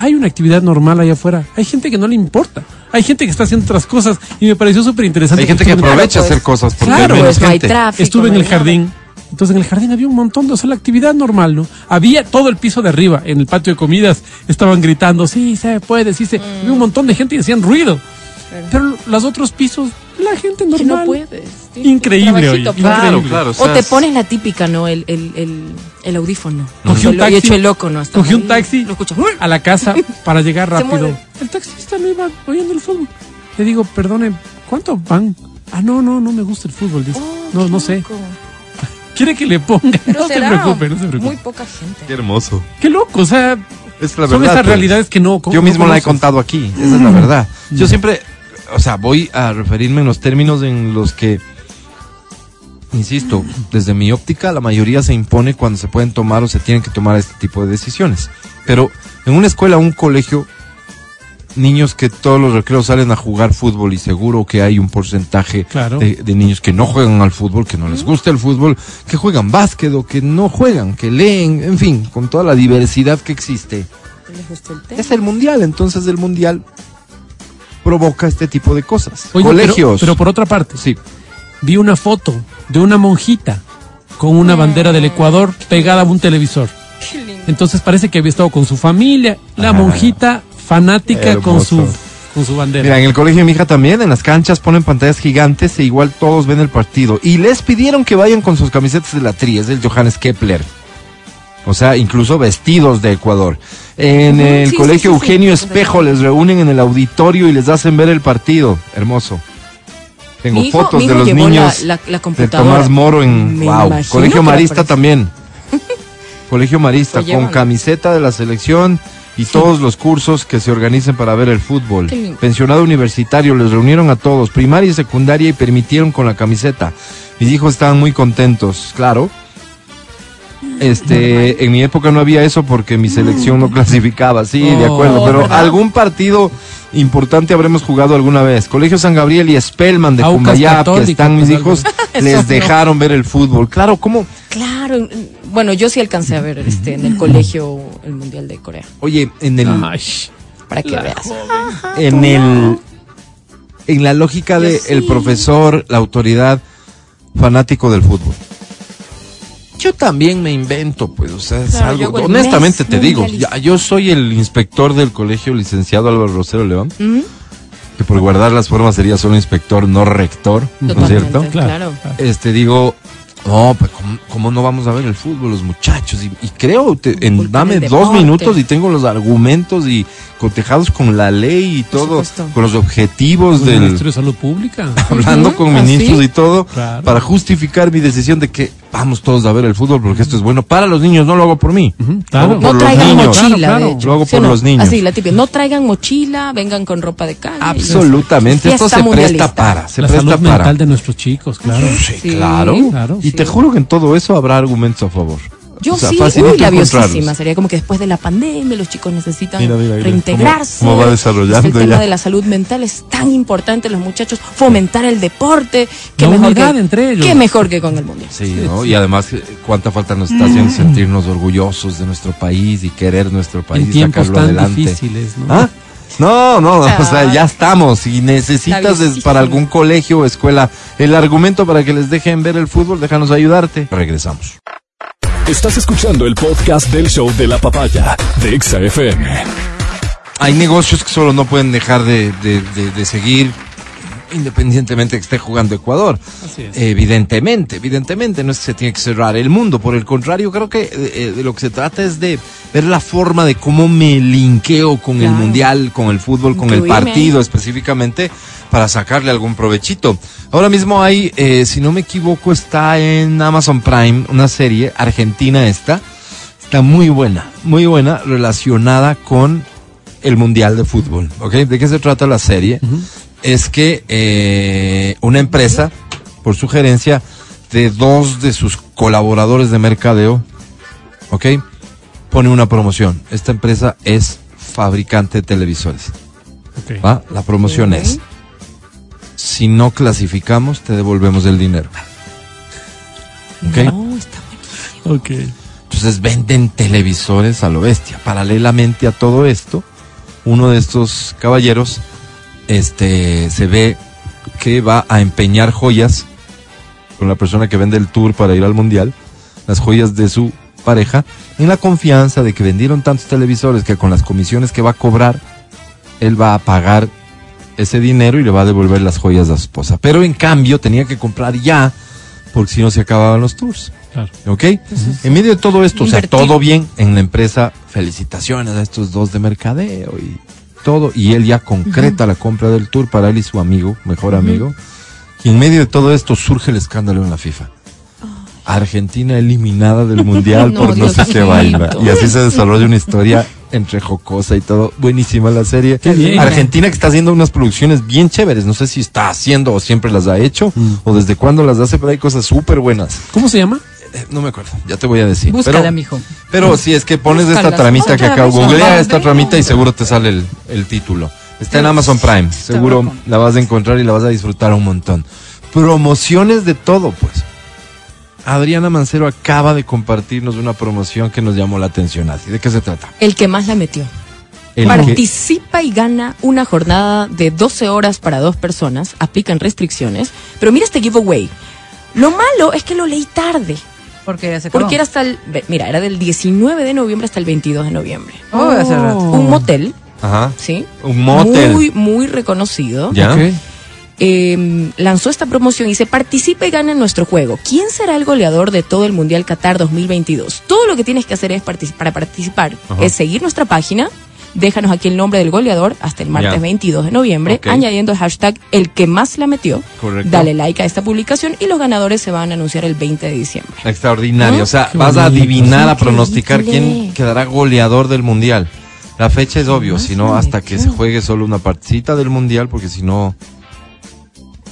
Hay una actividad normal allá afuera. Hay gente que no le importa. Hay gente que está haciendo otras cosas y me pareció súper interesante. Hay gente que Claro, aprovecha pues. hacer cosas porque Claro, hay menos Pues no hay gente. tráfico. Estuve en no el nada. Entonces en el jardín había un montón de, o sea, la actividad normal, ¿no? Había todo el piso de arriba, en el patio de comidas, estaban gritando, sí, se puede, sí se. Había un montón de gente y hacían ruido. Pero los otros pisos, la gente normal. no puedes. Increíble, oye, pa. Claro, O sea, te es- pones la típica, ¿no? El, el, el, el audífono. Cogí un taxi. Y hecho el loco, ¿no? Estás Cogí un taxi Lo escuchas. a la casa para llegar rápido. El taxista no iba oyendo el fútbol. Le digo, perdone, ¿cuánto van? Ah, no, no, no me gusta el fútbol. Dice. Oh, no, no sé. ¿Quiere que le ponga? Pero no se preocupe, no se preocupe. Muy poca gente. Qué hermoso. Qué loco, o sea, Es la son verdad. esas pues. realidades que no. Yo no mismo la he contado aquí, esa es la verdad. Yo siempre, o sea, voy a referirme en los términos en los que, insisto, desde mi óptica, la mayoría se impone cuando se pueden tomar o se tienen que tomar este tipo de decisiones. Pero en una escuela, un colegio, niños que todos los recreos salen a jugar fútbol y seguro que hay un porcentaje Claro. de, de niños que no juegan al fútbol, que no les gusta el fútbol, que juegan básquet o que no juegan, que leen, en fin, con toda la diversidad que existe. Es el mundial, entonces el mundial provoca este tipo de cosas. Oye, Colegios. Pero, pero por otra parte, sí. vi una foto de una monjita con una bandera del Ecuador pegada a un televisor. Qué lindo. Entonces parece que había estado con su familia, la Ah. monjita fanática con su, con su bandera. Mira, en el colegio de mi hija también, en las canchas ponen pantallas gigantes e igual todos ven el partido. Y les pidieron que vayan con sus camisetas de la tri, es del Johannes Kepler. O sea, incluso vestidos de Ecuador. En el sí, colegio sí, sí. Eugenio Espejo les reúnen en el auditorio y les hacen ver el partido. Hermoso. Tengo hijo- fotos de los la- niños la- la de computadora. Tomás Moro en wow. Colegio Marista también. Colegio Marista con camiseta de la selección y todos los cursos que se organicen para ver el fútbol. Pensionado universitario, les reunieron a todos, primaria y secundaria y permitieron con la camiseta. Mis hijos estaban muy contentos, claro. Este, en mi época no había eso porque mi selección no clasificaba, sí, de Oh, acuerdo, pero ¿verdad? algún partido importante habremos jugado alguna vez. Colegio San Gabriel y Spellman de Cumbayap, que están mis hijos, les no. dejaron ver el fútbol. Claro, ¿cómo? Claro. Bueno, yo sí alcancé a ver este, en el colegio el Mundial de Corea. Oye, en el, Ay, Para que veas. en el, en la lógica de Yo sí. el profesor, la autoridad, fanático del fútbol. Yo también me invento, pues, o sea, es Claro, algo, honestamente mes te digo, ya, yo soy el inspector del colegio licenciado Álvaro Rosero León, ¿Mm? que por guardar las formas sería solo inspector, no rector, ¿no es cierto? Claro. Este, digo, no, pues, ¿cómo, cómo no vamos a ver el fútbol, los muchachos? Y, y creo, te- en, Cultura dame dos minutos y tengo los argumentos y cotejados con la ley y todo, con los objetivos el del, Ministerio de Salud Pública. hablando con ¿Ah, ministros sí? y todo, Claro. para justificar mi decisión de que vamos todos a ver el fútbol porque esto es bueno para los niños, no lo hago por mí. Claro. No por traigan niños. mochila, Claro, claro. Lo hago ¿Sí o por no? los niños. Así, la típica. No traigan mochila, vengan con ropa de calle. Absolutamente, esto se presta para, se la presta salud para. mental de nuestros chicos, claro. Sí, Sí. claro. Claro. Y te juro que en todo eso habrá argumentos a favor. Yo O sea, sí, facilito uy, labiosísima. Sería como que después de la pandemia los chicos necesitan Mira, mira, mira. reintegrarse. ¿Cómo- cómo va desarrollando El tema ya? de la salud mental es tan importante, los muchachos, fomentar el deporte. Qué La mejor que, entre ellos. Qué mejor que con el mundial. Sí, ¿no? Y además, eh, cuánta falta nos está haciendo sentirnos orgullosos de nuestro país y querer nuestro país En y tiempos sacarlo tan adelante. difíciles, ¿no? ¿Ah? No, no, o sea, ya estamos. Si necesitas para algún colegio o escuela el argumento para que les dejen ver el fútbol, déjanos ayudarte. Regresamos. Estás escuchando el podcast del show de la papaya de Exa FM. Hay negocios que solo no pueden dejar de, de- de- de seguir independientemente que esté jugando Ecuador. Así es. Evidentemente, evidentemente, no es que se tiene que cerrar el mundo. Por el contrario, creo que eh, eh, de lo que se trata es de ver la forma de cómo me linkeo con el mundial, con el fútbol, con el partido específicamente para sacarle algún provechito. Ahora mismo hay, eh, si no me equivoco, está en Amazon Prime una serie argentina esta. Está muy buena, muy buena, relacionada con el Mundial de Fútbol. ¿Ok? ¿De qué se trata la serie? Es que eh, una empresa, por sugerencia de dos de sus colaboradores de mercadeo, ¿ok? Pone una promoción. Esta empresa es fabricante de televisores. ¿va? La promoción es, si no clasificamos, te devolvemos el dinero. ¿Ok? No, está Ok. Entonces venden televisores a lo bestia. Paralelamente a todo esto, uno de estos caballeros este, se ve que va a empeñar joyas con la persona que vende el tour para ir al mundial, las joyas de su pareja, en la confianza de que vendieron tantos televisores que con las comisiones que va a cobrar, él va a pagar ese dinero y le va a devolver las joyas a su esposa. Pero en cambio tenía que comprar ya, porque si no se acababan los tours. Claro. ¿Ok? En medio de todo esto, o sea, todo bien en la empresa. Felicitaciones a estos dos de mercadeo y todo. Y él ya concreta la compra del tour para él y su amigo, mejor amigo. Y en medio de todo esto surge el escándalo en la FIFA. Argentina eliminada del mundial No, por no sé qué vaina. Y así se desarrolla una historia entre jocosa y todo. Buenísima la serie. Bien. Argentina que está haciendo unas producciones bien chéveres. No sé si está haciendo o siempre las ha hecho o desde cuándo las hace, pero hay cosas súper buenas. ¿Cómo se llama? Eh, no me acuerdo, ya te voy a decir. Búscala, pero, mijo. pero si es que pones esta tramita que vez, googlea esta tramita y seguro te sale el, el título. Está en Amazon Prime, seguro la vas a encontrar y la vas a disfrutar un montón. Promociones de todo, pues. Adriana Mancero acaba de compartirnos una promoción que nos llamó la atención. Así, ¿de qué se trata? El que más la metió. El que- Participa y gana una jornada de 12 horas para dos personas. Aplican restricciones. Pero mira este giveaway. Lo malo es que lo leí tarde. Porque ya se acabó. Porque era hasta el. ve- Mira, era del 19 de noviembre hasta el 22 de noviembre. Oh, hace rato. Un motel, Ajá. ¿sí? Un motel. Muy, muy reconocido. ¿Ya? Eh, lanzó esta promoción y dice, participa y gana en nuestro juego. ¿Quién será el goleador de todo el Mundial Qatar 2022? Todo lo que tienes que hacer es para participar Ajá. es seguir nuestra página, déjanos aquí el nombre del goleador hasta el martes Ya. 22 de noviembre, añadiendo el hashtag el que más la metió. Correcto. Dale like a esta publicación y los ganadores se van a anunciar el 20 de diciembre. Extraordinario. ¿No? O sea, Qué vas a adivinar, a pronosticar quién quedará goleador del mundial. La fecha es obvio, si no, hasta que se juegue solo una partecita del mundial, porque si no,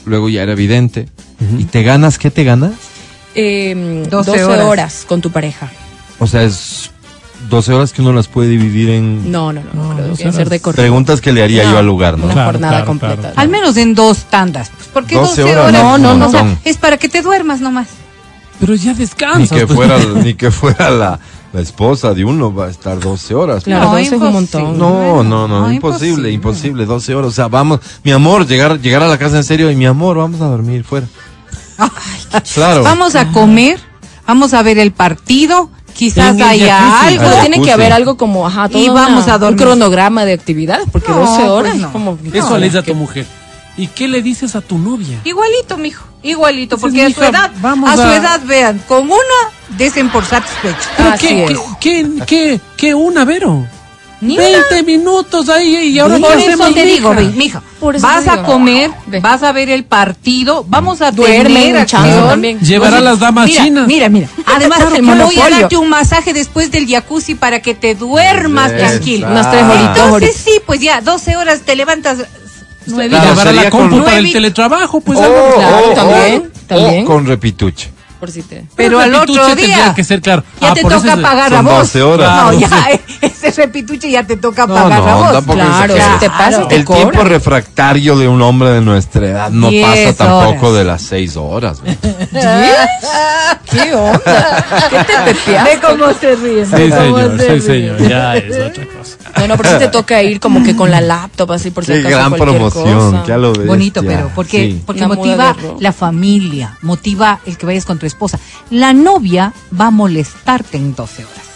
luego ya era evidente. ¿Y te ganas? ¿Qué te ganas? Eh, 12 12, horas. horas. con tu pareja. O sea, es 12 horas que uno las puede dividir en No, no, no, No, creo 12 que debe ser de corrido. preguntas que le haría No, yo al lugar, ¿no? Una Claro, jornada claro, completa. claro. Al menos en dos tandas. Pues, ¿Por qué 12 12 horas, horas? no, no, no. O sea, es para que te duermas nomás. Pero ya Ni descansas. que pues. fuera, ni que fuera la, la esposa de uno va a estar 12 horas. Claro, No, 12 es un montón. No, no, no, No, imposible, imposible. imposible, 12 horas. O sea, vamos, mi amor, llegar, llegar a la casa en serio y mi amor, vamos a dormir fuera. claro. Vamos a comer, vamos a ver el partido, quizás haya algo. Ah, tiene que haber algo como, ajá, todo Y vamos una- a dormir. un cronograma de actividades, porque No, 12 horas pues no. es como... Eso no, le dices a que- tu mujer. ¿Y qué le dices a tu novia? Igualito, mijo, igualito, porque a su "Mija, edad, vamos a su edad, vean, con una desen por satisfecho. ¿Pero Así qué, es. qué, qué, qué, qué una, Vero? Ni 20 minutos ahí y ahora Por eso hacemos, te digo, mija? ve, mija, Por eso vas a comer, Ve. vas a ver el partido, vamos a Duerme tener acción. también. Llevar a las damas mira, chinas. Mira, mira. Además, Claro, te el voy a darte un masaje después del jacuzzi para que te duermas Exacto. tranquilo. Unas tres horitas Entonces sí, pues ya, 12 horas te levantas. Nueve Claro, Llevar a la compu con- para el teletrabajo, pues Oh, algo. Claro, oh, también, oh, también. o con repituche. Por si te... Pero al otro tendría día que ser claro. ya Ah, te por toca es- pagar a vos. 12 horas. No, Claro, ya, ese repituche ya te toca No, pagar a no, vos. tampoco Claro, si te pasa, te El cobran. tiempo refractario de un hombre de nuestra edad no Diez pasa tampoco horas. de las 6 horas. ¿Qué onda? ¿Qué te pepeaste? Ve cómo se ríe. Sí, señor, se sí, ríe. señor. Ya es otra cosa. No, no, pero sí te toca ir como que con la laptop así por si Qué acaso gran promoción, cosa. que a lo bestia. Bonito, pero porque, Sí. porque motiva la familia, motiva el que vayas con tu esposa. La novia va a molestarte en 12 horas.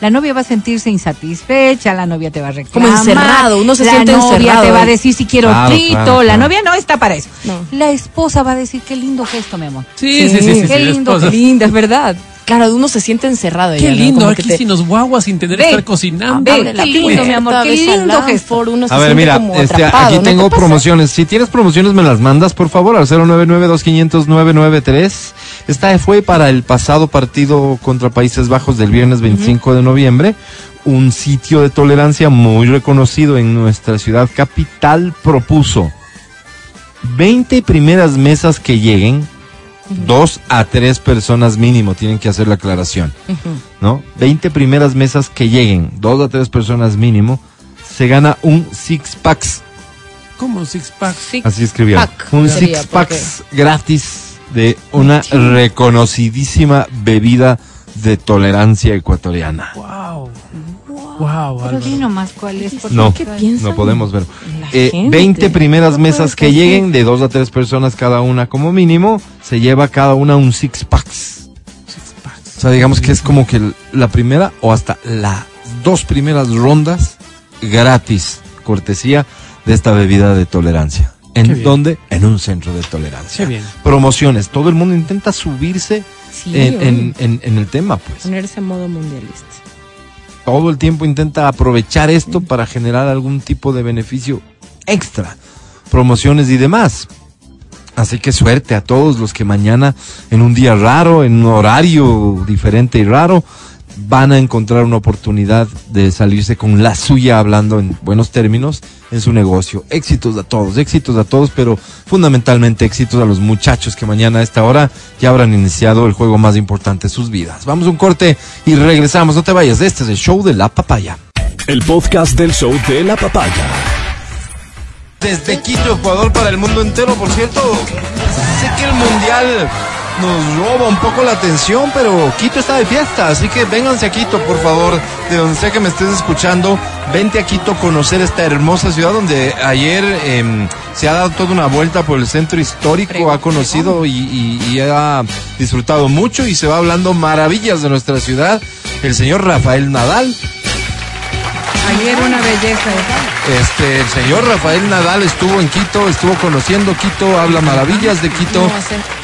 La novia va a sentirse insatisfecha, la novia te va a reclamar. Como encerrado, uno se la siente novia encerrado te va a decir si quiero Claro, frito, claro, la claro. novia no está para eso. No. La esposa va a decir qué lindo gesto, mi amor. Sí, sí, sí, sí. Qué sí, lindo. Qué linda, es verdad. Claro, uno se siente encerrado. Qué ya, ¿no? lindo, Como aquí te- sin los guaguas, sin tener que estar cocinando. Abre la qué lindo, mi amor, qué lindo. Lanford, uno se A ver, siente mira, como este, atrapado, aquí ¿no te tengo promociones. Si tienes promociones, me las mandas, por favor, al 099-2500-993. Esta fue para el pasado partido contra Países Bajos del viernes 25 de noviembre. Un sitio de tolerancia muy reconocido en nuestra ciudad capital propuso 20 primeras mesas que lleguen, dos a tres personas mínimo, tienen que hacer la aclaración. ¿no? 20 primeras mesas que lleguen, dos a tres personas mínimo, se gana un six packs, ¿Cómo un six pack? Six así escribía, pack un six packs gratis de una reconocidísima bebida de tolerancia ecuatoriana. Wow. Wow, Pero di nomás cuál es. porque No, ¿Qué piensan? no podemos ver. Eh, gente. 20 primeras mesas que lleguen, de dos a tres personas cada una como mínimo, se lleva cada una un six packs. O sea, digamos que es como que la primera o hasta las dos primeras rondas gratis, cortesía de esta bebida de tolerancia. ¿En dónde? En un centro de tolerancia. Qué bien. Promociones. Todo el mundo intenta subirse Sí, en, en- en- en el tema, pues. Ponerse en modo mundialista. Todo el tiempo intenta aprovechar esto para generar algún tipo de beneficio extra. Promociones y demás. Así que suerte a todos los que mañana, en un día raro, en un horario diferente y raro, van a encontrar una oportunidad de salirse con la suya hablando en buenos términos en su negocio. Éxitos a todos, éxitos a todos, pero fundamentalmente éxitos a los muchachos que mañana a esta hora ya habrán iniciado el juego más importante de sus vidas. Vamos a un corte y regresamos. No te vayas, este es el show de la papaya. El podcast del show de la papaya. Desde Quito, Ecuador, para el mundo entero, por cierto. Sé que el mundial nos roba un poco la atención, pero Quito está de fiesta, así que vénganse a Quito, por favor, de donde sea que me estés escuchando, vente a Quito a conocer esta hermosa ciudad donde ayer em, se ha dado toda una vuelta por el centro histórico, ha conocido y, y- y ha disfrutado mucho y se va hablando maravillas de nuestra ciudad. El señor Rafael Nadal, Ayer una belleza. Este, el señor Rafael Nadal estuvo en Quito, estuvo conociendo Quito, habla maravillas de Quito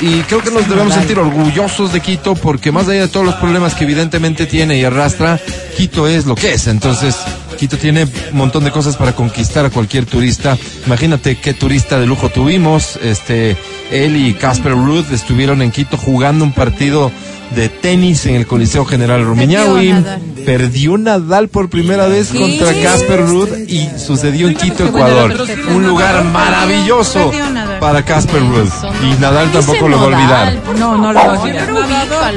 y creo que nos debemos sentir orgullosos de Quito porque más allá de todos los problemas que evidentemente tiene y arrastra, Quito es lo que es. Entonces, Quito tiene un montón de cosas para conquistar a cualquier turista. Imagínate qué turista de lujo tuvimos. Este, él y Casper Ruth estuvieron en Quito jugando un partido de tenis en el Coliseo General Rumiñahui. Nadal. Perdió Nadal por primera vez contra Casper Ruth y sucedió en Quito, Ecuador. Un lugar maravilloso Nadal. para Casper Ruth. Y Nadal tampoco lo va a olvidar. No, no lo va a olvidar.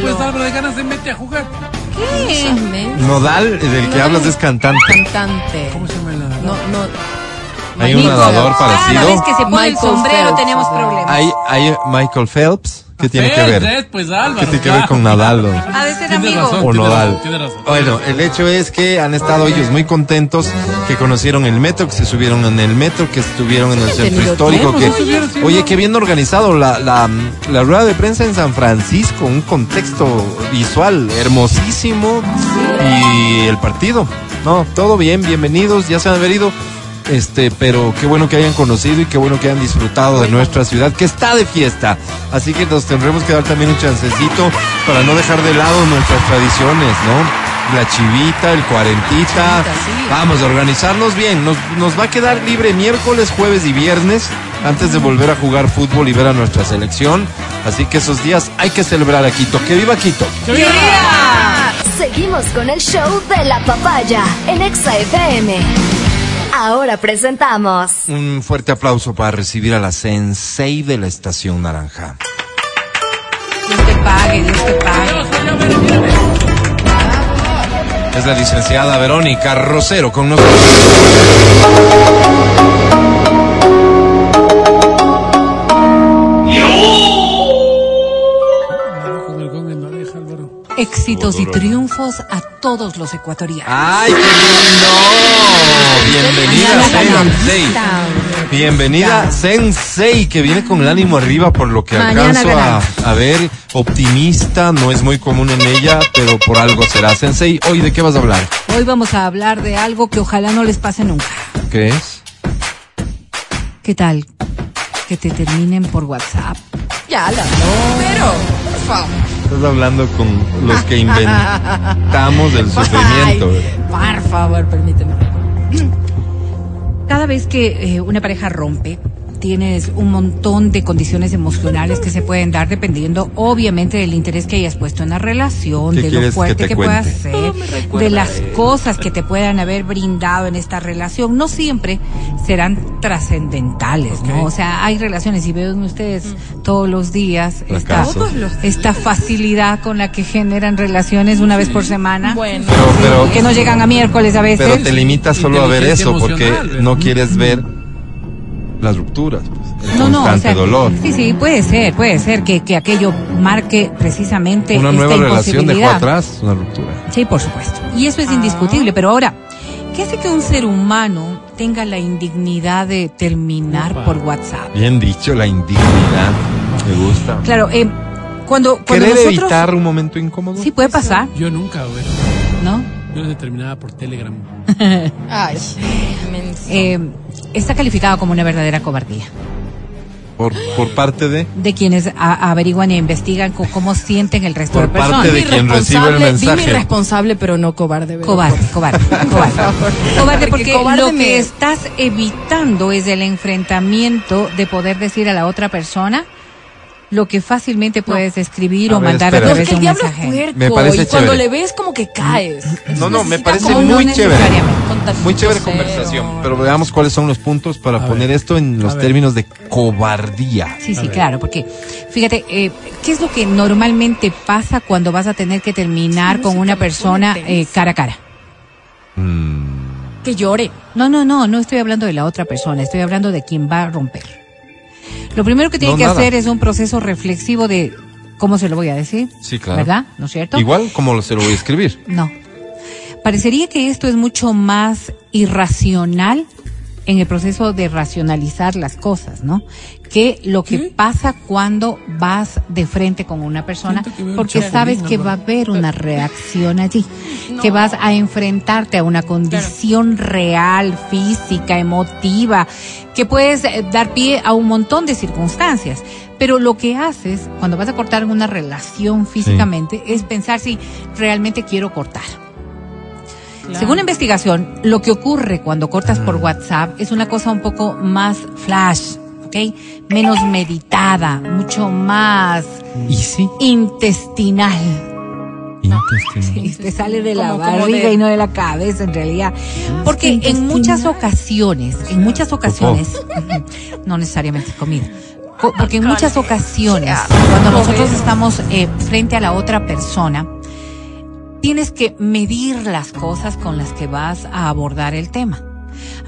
Pues Álvaro de ganas se mete a jugar. ¿Qué? Nodal, del que hablas, es cantante. Cantante. ¿Cómo se llama el nadador? No, no. Hay un nadador Phelps. Cada vez parecido. que se pone el sombrero tenemos problemas. Hay, hay Michael Phelps. ¿Qué tiene que ver? Pues Álvaro. ¿Qué tiene que ver con Nadal? ser Tiene amigo. razón. o Nodal. razón. Bueno, el hecho es que han estado ellos muy contentos, que conocieron el metro, que se subieron en el metro, que estuvieron en el centro histórico, que oye, qué bien organizado la, la, la rueda de prensa en San Francisco, un contexto visual hermosísimo y el partido. No, todo bien, bienvenidos, ya se han haber ido. Este, pero qué bueno que hayan conocido y qué bueno que hayan disfrutado de nuestra ciudad, que está de fiesta. Así que nos tendremos que dar también un chancecito para no dejar de lado nuestras tradiciones, ¿no? La chivita, el cuarentita. sí. Vamos a organizarnos bien. Nos, nos va a quedar libre miércoles, jueves y viernes antes de volver a jugar fútbol y ver a nuestra selección. Así que esos días hay que celebrar a Quito. ¡Que viva Quito! Seguimos con el show de la papaya en Exa FM. Ahora presentamos Un fuerte aplauso para recibir a la sensei de la estación naranja. Dios te pague, Dios te pague. Es la licenciada Verónica Rosero con nosotros. Éxitos y triunfos a todos los ecuatorianos. ¡Ay, qué lindo! Bienvenida, Sensei. Bienvenida, Sensei, que viene con el ánimo arriba por lo que alcanzo a, ver. Optimista, no es muy común en ella, pero por algo será. Sensei, ¿hoy de qué vas a hablar? Hoy vamos a hablar de algo que ojalá no les pase nunca. ¿Qué es? ¿Qué tal? Que te terminen por WhatsApp. Ya, la Pero, por favor. Estás hablando con los que inventamos el sufrimiento. Ay, por favor, permíteme. Cada vez que eh, una pareja rompe, tienes un montón de condiciones emocionales que se pueden dar dependiendo, obviamente, del interés que hayas puesto en la relación, ¿Qué de lo fuerte te que, pueda cuente? ser, de las cosas que te puedan haber brindado en esta relación. No siempre serán trascendentales, ¿no? O sea, hay relaciones, y veo en ustedes todos los días esta, esta facilidad con la que generan relaciones una vez por semana. Bueno. Pero, pero, que no llegan a miércoles a veces. pero te limitas solo a ver eso porque no quieres ver las rupturas. pues. el No, no, o constante sea, dolor. sí, sí, puede ser, puede ser que, que aquello marque precisamente Una esta nueva relación dejó atrás una ruptura. Sí, por supuesto. Y eso es indiscutible. Pero ahora, ¿qué hace que un ser humano tenga la indignidad de terminar Upa. por WhatsApp? Bien dicho, la indignidad. Me gusta. Claro, eh, cuando, cuando Querer nosotros... evitar un momento incómodo. Sí, puede pasar, Yo nunca, güey. ¿no? Yo se terminaba por Telegram. Ay. Eh, está calificado como una verdadera cobardía. Por, por parte de. De quienes a- averiguan e investigan co- cómo sienten el resto Por de personas. parte de quien recibe el Irresponsable, mensaje. Dime irresponsable, pero no cobarde. ¿verdad? Cobarde, cobarde, cobarde. Cobarde porque cobarde lo me- que estás evitando es el enfrentamiento de poder decir a la otra persona lo que fácilmente puedes escribir A o ver, mandar espera. a través que de el un diablo es mensaje. puerco. Me parece y cuando le ves como que caes. No, no, me parece muy no chévere. Muy chévere cero. conversación. Pero veamos cuáles son los puntos para A poner ver. esto en los A ver. términos de cobardía. Sí, A sí, ver. claro, porque fíjate, eh, ¿qué es lo que normalmente pasa cuando vas a tener que terminar Sí, con una persona eh, cara a cara? Mm, Que llore. No, no, no, no estoy hablando de la otra persona, estoy hablando de quien va a romper. Lo primero que tiene No, que nada. hacer es un proceso reflexivo de cómo se lo voy a decir. Sí, claro. ¿Verdad? ¿No es cierto? Igual como se lo voy a escribir. No. Parecería que esto es mucho más irracional en el proceso de racionalizar las cosas, ¿no? Que lo que ¿Qué? pasa cuando vas de frente con una persona, porque sabes que va a haber una reacción allí, No. que vas a enfrentarte a una condición real, física, emotiva, que puedes eh, dar pie a un montón de circunstancias. Pero lo que haces cuando vas a cortar una relación físicamente es pensar si realmente quiero cortar. Según investigación, lo que ocurre cuando cortas por WhatsApp es una cosa un poco más flash, ¿ok? Menos meditada, mucho más ¿Y sí? intestinal. Te sale de la Como- como barriga de- y no de la cabeza en realidad. Porque en muchas ocasiones, en muchas ocasiones, no necesariamente es comida. Co- Porque en muchas ocasiones, cuando nosotros estamos eh, frente a la otra persona, tienes que medir las cosas con las que vas a abordar el tema.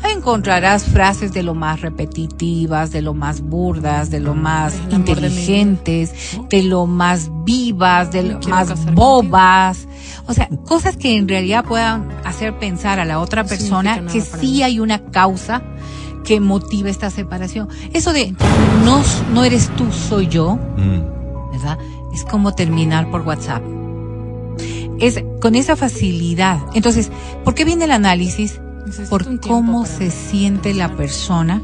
Ahí encontrarás frases de lo más repetitivas, de lo más burdas, de lo más mi vida. inteligentes, de lo más vivas, de lo más bobas. O sea, cosas que en realidad puedan hacer pensar a la otra No persona que sí mí. hay una causa que motive esta separación. Eso de no, no eres tú, soy yo, Mm. ¿verdad? Es como terminar por WhatsApp. Es con esa facilidad. Entonces, ¿por qué viene el análisis? Necesito Por cómo para se siente la persona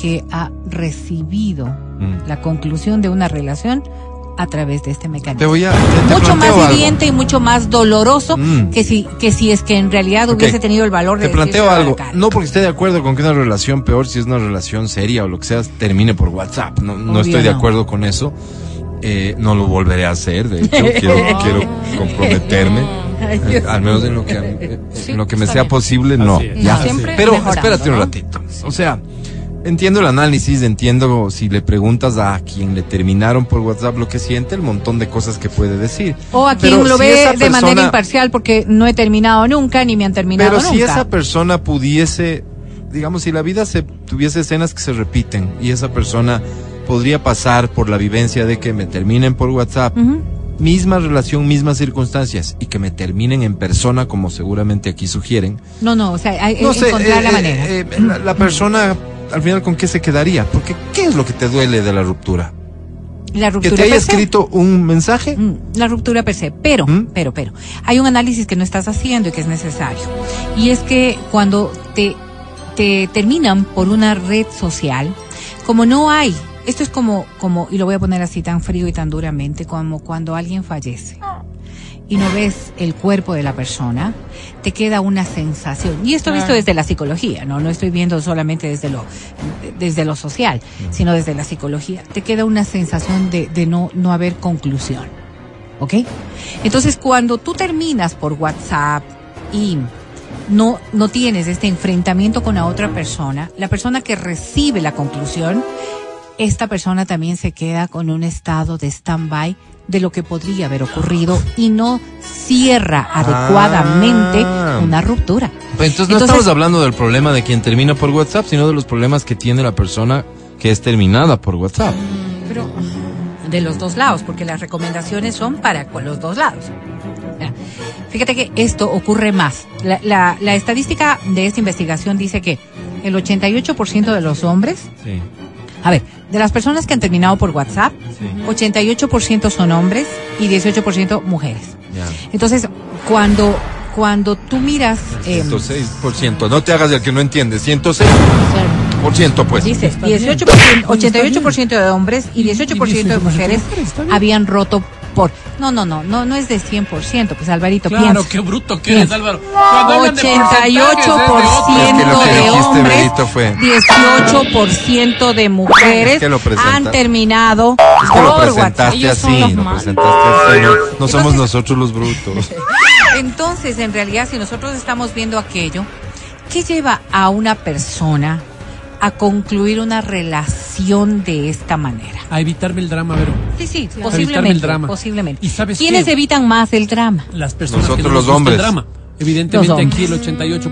que ha recibido Mm. la conclusión de una relación a través de este Te mecanismo. voy a. te- te Mucho más hiriente y mucho más doloroso Mm. que si que si es que en realidad hubiese tenido el valor de Te planteo algo. No porque esté de acuerdo con que una relación peor, si es una relación seria o lo que sea, termine por WhatsApp. No, no estoy de no. acuerdo con eso. Eh, no lo volveré a hacer. De hecho, quiero, quiero comprometerme. Al menos en lo que, eh, Sí, en lo que me sea bien. posible, no. Ya. Pero mejorando, espérate un ratito. O sea, entiendo el análisis, entiendo si le preguntas a quien le terminaron por WhatsApp lo que siente, el montón de cosas que puede decir. O a Pero quien lo si ve de manera imparcial porque no he terminado nunca ni me han terminado Pero nunca. si esa persona pudiese, digamos, si la vida se tuviese escenas que se repiten y esa persona podría pasar por la vivencia de que me terminen por WhatsApp, misma relación, mismas circunstancias y que me terminen en persona, como seguramente aquí sugieren. No, no, o sea, hay No que sé, encontrar eh, la eh, manera. eh, la, la persona al final con qué se quedaría, porque ¿qué es lo que te duele de la ruptura? la Que ruptura te haya escrito un mensaje. Mm, La ruptura per se, pero, ¿Mm? pero, pero, hay un análisis que no estás haciendo y que es necesario. Y es que cuando te, te terminan por una red social, como no hay, esto es como, como, y lo voy a poner así tan frío y tan duramente, como cuando alguien fallece y no ves el cuerpo de la persona, te queda una sensación. Y esto visto desde la psicología, ¿no? No estoy viendo solamente desde lo, desde lo social, sino desde la psicología. Te queda una sensación de, de no, no haber conclusión. ¿Ok? Entonces, cuando tú terminas por WhatsApp y no, no tienes este enfrentamiento con la otra persona, la persona que recibe la conclusión, esta persona también se queda con un estado de stand-by de lo que podría haber ocurrido y no cierra adecuadamente Ah. una ruptura. Pues entonces no Entonces- estamos hablando del problema de quien termina por WhatsApp, sino de los problemas que tiene la persona que es terminada por WhatsApp. Pero de los dos lados, porque las recomendaciones son para con los dos lados. Fíjate que esto ocurre más. La, la- la estadística de esta investigación dice que el 88% de los hombres, Sí. A ver, de las personas que han terminado por WhatsApp, Sí. 88% son hombres y 18% mujeres. Entonces, cuando, cuando tú miras... eh, 106%. No te hagas el que no entiende. 106%, pues. Dice, Está bien. 18%, 88% de hombres y 18% de mujeres habían roto por... No, no, no, no, no es de 100%, pues Alvarito, Claro, piensa. qué bruto que eres. Álvaro. Cuando hablan de porcentajes, es de 88% hombres, Benito, fue- 18% de mujeres Es que lo presenta- han terminado Es que lo presentaste así, lo presentaste así. No, no somos nosotros los brutos. Entonces, en realidad, si nosotros estamos viendo aquello, ¿qué lleva a una persona a concluir una relación de esta manera? A evitarme el drama, Vero. Sí, sí, Evitarme posiblemente. el drama. Posiblemente. ¿Y sabes ¿Quiénes qué? evitan más el drama? Las personas Nosotros que no los nos gusta hombres. el drama. Evidentemente Los hombres. aquí el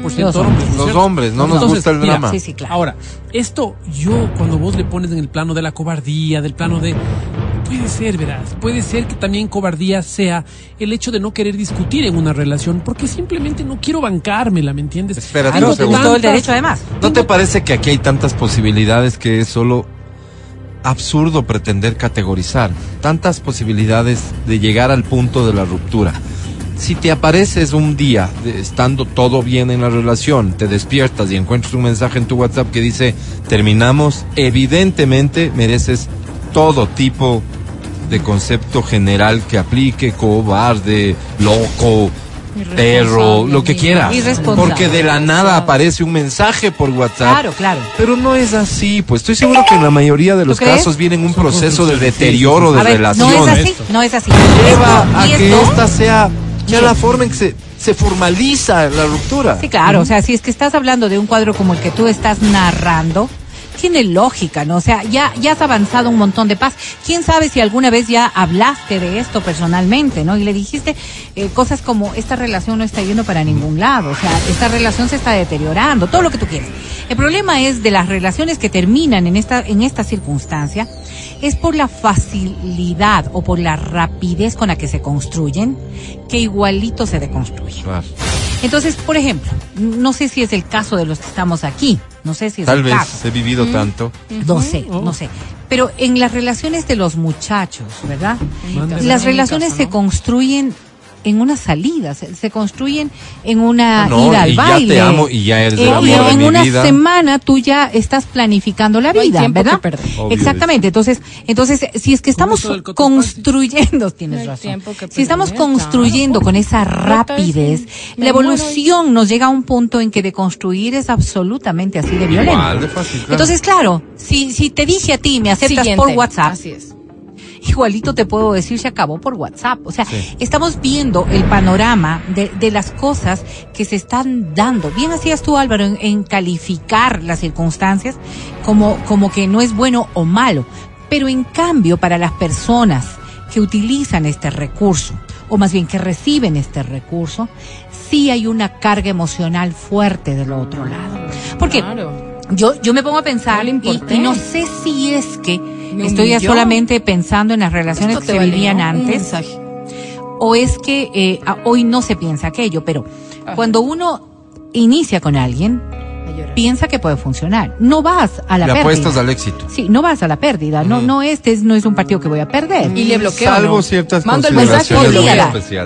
88% Los hombres. ¿no Los hombres, no nos gusta el mira, drama. Sí, sí, claro. Ahora, esto yo cuando vos le pones en el plano de la cobardía, del plano de... Puede ser, verás, puede ser que también cobardía sea el hecho de no querer discutir en una relación, porque simplemente no quiero bancármela, ¿me entiendes? Espérate Claro, un tengo segundo. todo el derecho además. ¿No te parece que aquí hay tantas posibilidades que es solo absurdo pretender categorizar? Tantas posibilidades de llegar al punto de la ruptura. Si te apareces un día estando todo bien en la relación, te despiertas y encuentras un mensaje en tu WhatsApp que dice terminamos, evidentemente mereces todo tipo de concepto general que aplique, cobarde, loco, perro, lo que quieras. Irresponsable. Porque de la nada aparece un mensaje por WhatsApp. Claro, claro. Pero no es así, pues estoy seguro que en la mayoría de los casos viene en un proceso de deterioro de A ver, relación. no es así, no es así. Lleva a que esto- esta sea ya la forma en que se, se formaliza la ruptura. Sí, claro, o sea, si es que estás hablando de un cuadro como el que tú estás narrando, tiene lógica, ¿no? O sea, ya, ya has avanzado un montón de paz. ¿Quién sabe si alguna vez ya hablaste de esto personalmente, ¿no? Y le dijiste eh, cosas como, esta relación no está yendo para ningún lado, o sea, esta relación se está deteriorando, todo lo que tú quieres. El problema es de las relaciones que terminan en esta, en esta circunstancia, es por la facilidad o por la rapidez con la que se construyen, que igualito se deconstruyen. Claro. Entonces, por ejemplo, no sé si es el caso de los que estamos aquí, no sé si es Tal el vez caso. he vivido tanto. No sé, no sé. Pero en las relaciones de los muchachos, ¿verdad? Las relaciones caso, se construyen en una salida, se, se construyen en una No, ida al y ya baile. te amo y ya el Eh, amor y de en mi una vida. semana tú ya estás planificando la No hay vida, ¿verdad? Exactamente. Entonces, entonces si es que estamos construyendo, tienes No hay razón. tiempo que Si estamos construyendo con esa rapidez, la evolución nos llega a un punto en que de construir es absolutamente así de violento. Entonces, claro, si, si te dije a ti, me aceptas Siguiente. por WhatsApp, Así es. Igualito te puedo decir se acabó por WhatsApp. O sea, Sí. estamos viendo el panorama de, de las cosas que se están dando. Bien hacías tú, Álvaro, en, en calificar las circunstancias como, como que no es bueno o malo. Pero en cambio, para las personas que utilizan este recurso, o más bien que reciben este recurso, sí hay una carga emocional fuerte del otro lado. Porque Claro. yo, yo me pongo a pensar y no sé si es que Me estoy humilló. solamente pensando en las relaciones que se vivían antes o es que eh, a- hoy no se piensa aquello, pero Ajá. cuando uno inicia con alguien. Piensa que puede funcionar. No vas a la Le pérdida. apuestas al éxito. Sí, no vas a la pérdida. No, no este es, no es un partido que voy a perder. Y le bloqueo. Salvo ¿no? ciertas Mando el mensaje y podría dar, podría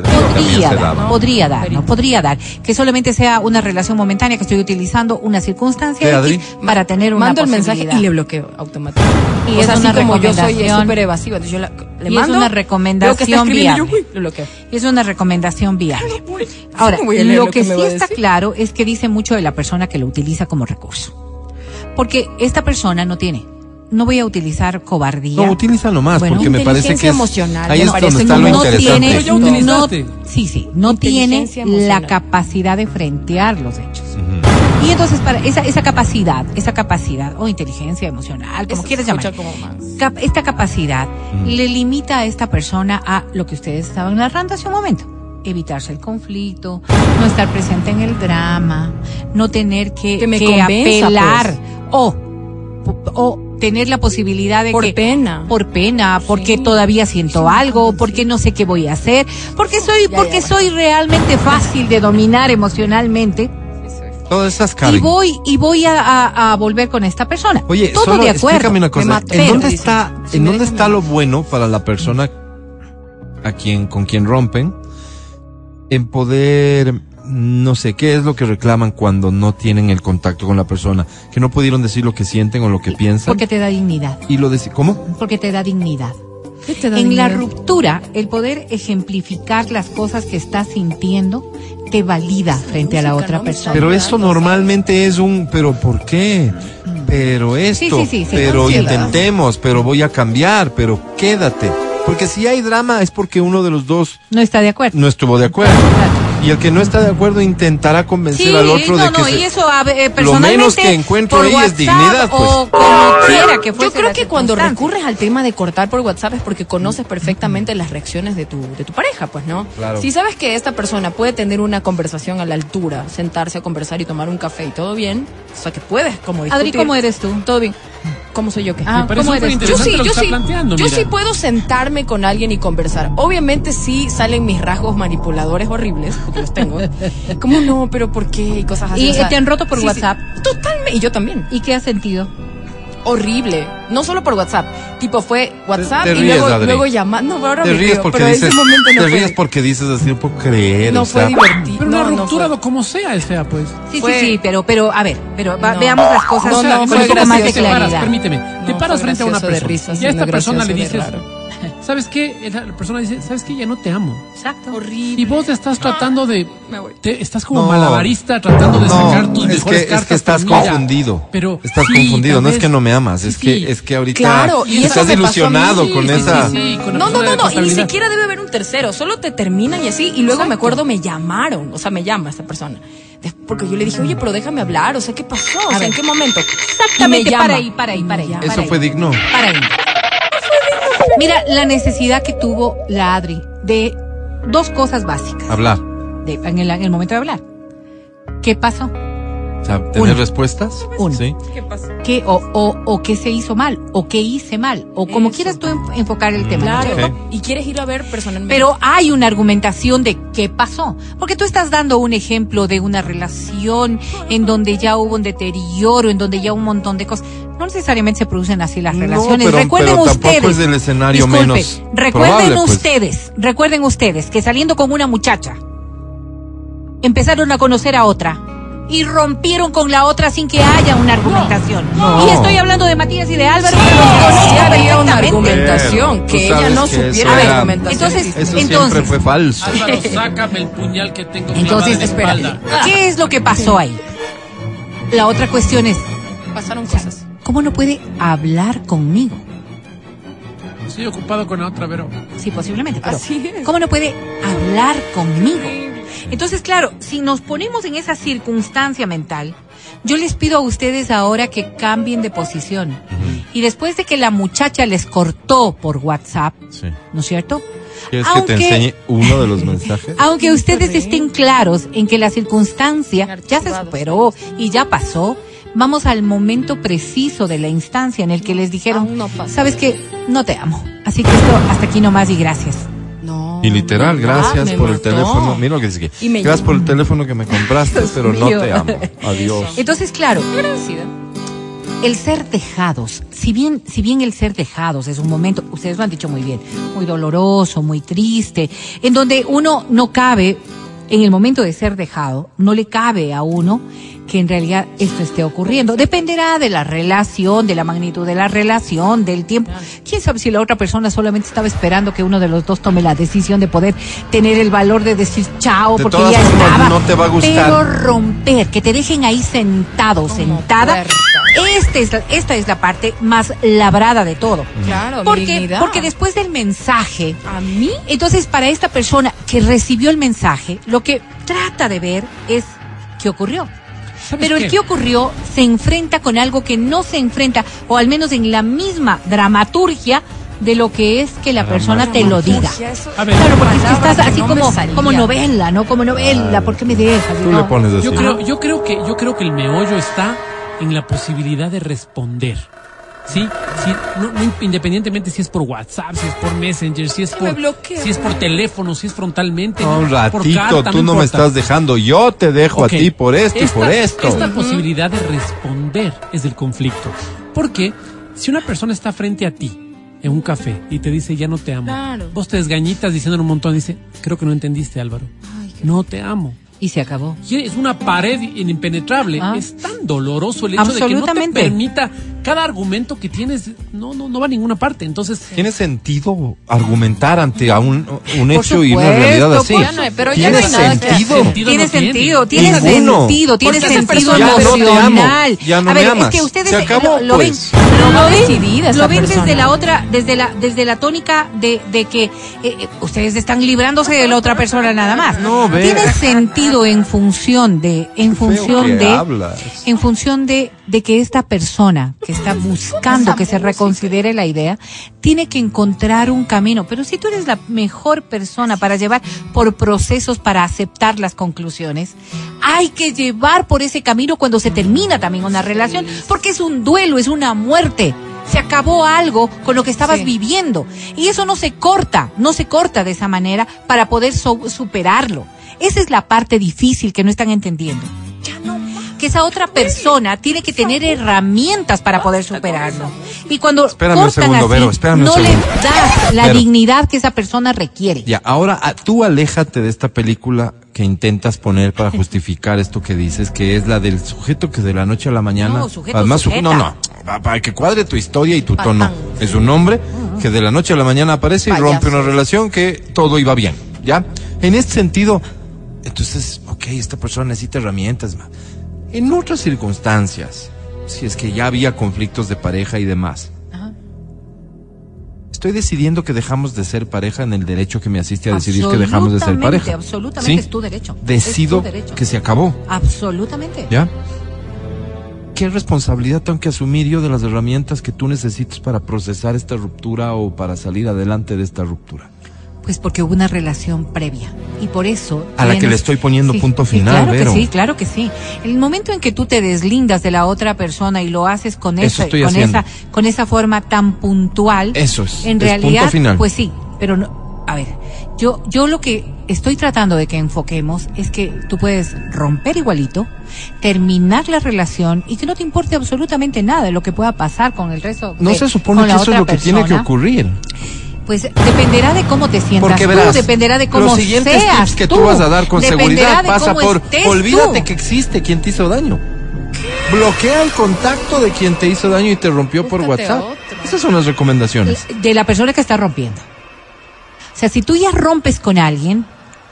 dar, podría dar, no podría dar, que solamente sea una relación momentánea que estoy utilizando una circunstancia ¿Qué, X para tener una Mando el mensaje y le bloqueo automáticamente. Y o es sea, así una como yo soy súper evasiva, yo la, le Y es mando. una que está recomendación yo, viable. uy, lo bloqueo. Es una recomendación viable. Ahora, lo lo que, sí está decir. claro es que dice mucho de la persona que lo utiliza como recurso. Porque esta persona no tiene. No voy a utilizar cobardía. No, utilízalo más, Bueno, porque me parece que es, emocional, ahí me es parece donde está lo muy- no interesante. tiene, no- sí, sí, no tiene la capacidad de frentear los hechos. Y entonces para esa, esa capacidad, esa capacidad o inteligencia emocional, como Eso quieras llamar, como más. cap- esta capacidad le limita a esta persona a lo que ustedes estaban narrando hace un momento. Evitarse el conflicto, no estar presente en el drama, no tener que, Que me que convenza, apelar pues. o, o tener la posibilidad de Por que pena. por pena, porque todavía siento algo, porque no sé qué voy a hacer, porque soy Ya, porque ya, soy realmente fácil de dominar emocionalmente Todas esas y Karen. voy y voy a, a- a volver con esta persona. Oye, todo solo de acuerdo. explícame una cosa. mato. ¿En Pero, dónde está, si en dónde está lo bueno para la persona a quien, con quien rompen? En poder, no sé, ¿qué es lo que reclaman cuando no tienen el contacto con la persona? Que no pudieron decir lo que sienten o lo que piensan. Porque te da dignidad, Y lo deci- ¿Cómo? porque te da dignidad. ¿Qué te da En la ruptura, el poder ejemplificar las cosas que estás sintiendo te valida frente a la otra persona. Pero eso normalmente es un, pero ¿por qué? Pero esto, Sí, sí, sí, sí. pero intentemos, pero voy a cambiar, pero quédate. Porque si hay drama es porque uno de los dos no está de acuerdo. no estuvo de acuerdo. Claro. Y el que no está de acuerdo intentará convencer Sí, al otro no, de que no, se- y eso a eh, lo menos que encuentro ahí es WhatsApp dignidad, pues. O como quiera que Yo fuese creo la que cuando recurres al tema de cortar por WhatsApp es porque conoces perfectamente las reacciones de tu, de tu pareja, pues, ¿no? Claro. Si sabes que esta persona puede tener una conversación a la altura, sentarse a conversar y tomar un café y todo bien, o sea que puedes como discutir. Adri, ¿cómo eres tú? Todo bien. ¿Cómo soy yo qué? Ah, ¿cómo eres? Yo sí, yo sí, planteando, yo mira. sí puedo sentarme con alguien y conversar. Obviamente sí salen mis rasgos manipuladores horribles, porque los tengo. Como no, pero ¿por qué? Y cosas así. ¿Y o sea, te han roto por sí, sí. WhatsApp? Totalmente, y yo también. ¿Y qué has sentido? Horrible. No solo por WhatsApp. Tipo fue WhatsApp Te y ríes, luego, Adri. luego llamando. No, ahora Te me ríes río, porque pero en dices, ese momento no te fue, ríes porque dices así, no puedo creer, no o fue sea, divertido. Pero no, una ruptura, fue. como sea, sea, pues. Sí, Fue- sí, sí, pero, pero, a ver, pero va- No. veamos las cosas No, no, con fue un poco más de claridad. permíteme. te No, paras frente a una persona. y a esta persona le dices. ¿Sabes qué? La persona dice, ¿sabes qué? Ya no te amo. Exacto. Horrible. Y vos estás tratando de... Me voy. te- estás como No. malabarista tratando de No, sacar tus es mejores que, es cartas. que estás pero confundido. Pero estás sí, confundido, no es que no me amas, es que sí. es que ahorita Claro, y estás ilusionado Sí, con sí, esa sí, sí, con la No, no, no, no, y ni siquiera debe haber un tercero, solo te terminan y así, y luego me acuerdo me llamaron, o sea, me llama esta persona. Porque yo le dije, oye, pero déjame hablar, o sea, ¿qué pasó? O A sea. ¿en qué momento? Exactamente, Y me llama. para ahí, para ahí, para ahí. Para Eso ahí. fue digno. Para ahí. Mira, la necesidad que tuvo la Adri de dos cosas básicas Hablar. de- en, el, en el momento de hablar. ¿Qué pasó? O sea, tener Uno. respuestas. Uno. Sí. ¿Qué pasó? ¿Qué, o, o, o qué se hizo mal? ¿O qué hice mal? O como Eso. quieras tú en- enfocar el tema. ¿no? Claro, Ok. y quieres ir a ver personalmente. Pero hay una argumentación de qué pasó. Porque tú estás dando un ejemplo de una relación en donde ya hubo un deterioro, en donde ya un montón de cosas. No necesariamente se producen así las No, relaciones. pero- recuerden pero ustedes. es el escenario disculpe, menos Recuerden probable, pues. ustedes, recuerden ustedes que saliendo con una muchacha, empezaron a conocer a otra. Y rompieron con la otra sin que haya una argumentación. no. Y estoy hablando de Matías y de Álvaro. Sí, que los conozco sí había una argumentación, Pero que ella no que supiera era- la argumentación. entonces- Eso siempre Entonces- fue falso. Álvaro, sácame el puñal que tengo Entonces, espalda. ¿qué es lo que pasó ahí? La otra cuestión es, pasaron cosas. ¿cómo no puede hablar conmigo? Estoy ocupado con la otra, pero... Sí, posiblemente, pero Así es. ¿cómo no puede hablar conmigo? Entonces, claro, si nos ponemos en esa circunstancia mental, yo les pido a ustedes ahora que cambien de posición. Y después de que la muchacha les cortó por WhatsApp, Sí. ¿no es cierto? ¿Quieres que te Aunque- enseñe uno de los mensajes? Aunque ustedes estén claros en que la circunstancia ya se superó y ya pasó, vamos al momento preciso de la instancia en el que les dijeron, no sabes que no te amo. Así que esto hasta aquí nomás y gracias. Y literal, Ah, gracias me por el teléfono. Mira lo que dice aquí. Y me Gracias por el teléfono que me compraste, pero no te amo. Adiós. Entonces, claro, Agradecida. el ser dejados, si bien, si bien el ser dejados es un momento, ustedes lo han dicho muy bien, muy doloroso, muy triste, en donde uno no cabe, en el momento de ser dejado, no le cabe a uno que en realidad esto esté ocurriendo. Dependerá de la relación, de la magnitud de la relación, del tiempo. ¿Quién sabe si la otra persona solamente estaba esperando que uno de los dos tome la decisión de poder tener el valor de decir chao De porque ya formas, estaba? no te va a gustar. Pero romper, que te dejen ahí sentado, sentada, puerta. esta es, la, esta es la parte más labrada de todo. Claro, mi Porque, porque después del mensaje, A mí. entonces para esta persona que recibió el mensaje, lo que trata de ver es qué ocurrió. ¿Sabes Pero el que ocurrió se enfrenta con algo que no se enfrenta, o al menos en la misma dramaturgia de lo que es que la persona te lo diga. Claro, porque es que estás así no como, como novela, ¿no? Como novela, ¿por qué me dejas? Tú No. le pones así. Yo creo, yo creo que, yo creo que el meollo está en la posibilidad de responder. Sí, sí, no- no, independientemente si es por WhatsApp, si es por Messenger, si es por, si es por teléfono, si es frontalmente. No, un por ratito, carta, tú no me estás dejando, yo te dejo a ti por esto y por esto. Esta posibilidad de responder es el conflicto. Porque si una persona está frente a ti en un café y te dice ya no te amo, Claro. vos te desgañitas diciendo un montón, dice, creo que no entendiste Álvaro, no te amo. Y se acabó. Y es una pared impenetrable. Ah. Es tan doloroso el hecho de que no te permita cada argumento que tienes no no no va a ninguna parte. Entonces, ¿Tiene sentido argumentar ante a un, un hecho y una supuesto, realidad así? Ya no hay- pero ya ¿Tiene no hay nada que sentido? hacer. Sentido Tiene no tiene. sentido, tiene sentido, tiene Porque sentido persona- Ya no te amo, emocional. ya no a me ver, amas. es que ustedes Se acabó, lo, lo ven, pues. lo, ven- decidida esa lo ven desde la otra, desde la, desde la tónica de, de que eh, eh, ustedes están librándose de la otra persona nada más. No, ve. Tiene sentido en función de, en función de, hablas. en función de, de que esta persona que está buscando que se reconsidere la idea, tiene que encontrar un camino. Pero si tú eres la mejor persona para llevar por procesos para aceptar las conclusiones, hay que llevar por ese camino cuando se termina también una relación, porque es un duelo, es una muerte. Se acabó algo con lo que estabas Sí. viviendo. Y eso no se corta, no se corta de esa manera para poder so- superarlo. Esa es la parte difícil que no están entendiendo que esa otra persona tiene que tener herramientas para poder superarlo. Y cuando Espérame un cortan segundo, así, Vero, espérame un no le segundo. das la Vero. dignidad que esa persona requiere. Ya, ahora ah, tú aléjate de esta película que intentas poner para justificar esto que dices, que es la del sujeto que de la noche a la mañana. No, sujeto, además, sujeta. no, no, pa- para que cuadre tu historia y tu Patán. tono. Es un hombre que de la noche a la mañana aparece y Payaso. rompe una relación que todo iba bien, ¿ya? En este sentido, entonces, ok, esta persona necesita herramientas. ma. En otras circunstancias, si es que ya había conflictos de pareja y demás, Estoy decidiendo que dejamos de ser pareja en el derecho que me asiste a decidir que dejamos de ser pareja. absolutamente, ¿Sí? es tu derecho. Decido Es tu derecho. que se acabó. Absolutamente. ¿Ya? ¿Qué responsabilidad tengo que asumir yo de las herramientas que tú necesitas para procesar esta ruptura o para salir adelante de esta ruptura? Pues porque hubo una relación previa. Y por eso. A la que le estoy poniendo punto sí, final, Claro Vero. que sí, claro que sí. El momento en que tú te deslindas de la otra persona y lo haces con Eso esa, con esa, con esa forma tan puntual. Eso es, En es realidad, punto final. pues sí, pero no. A ver, yo, yo lo que estoy tratando de que enfoquemos es que tú puedes romper igualito, terminar la relación y que no te importe absolutamente nada de lo que pueda pasar con el resto. No de- se supone que eso es lo que tiene que ocurrir. Pues dependerá de cómo te sientas Porque tú, verás, dependerá de cómo los siguientes seas tips que tú, tú vas a dar con seguridad pasa por olvídate tú. que existe quien te hizo daño. Bloquea el contacto de quien te hizo daño y te rompió por WhatsApp. otro. Esas son las recomendaciones. de la persona que está rompiendo. O sea, si tú ya rompes con alguien,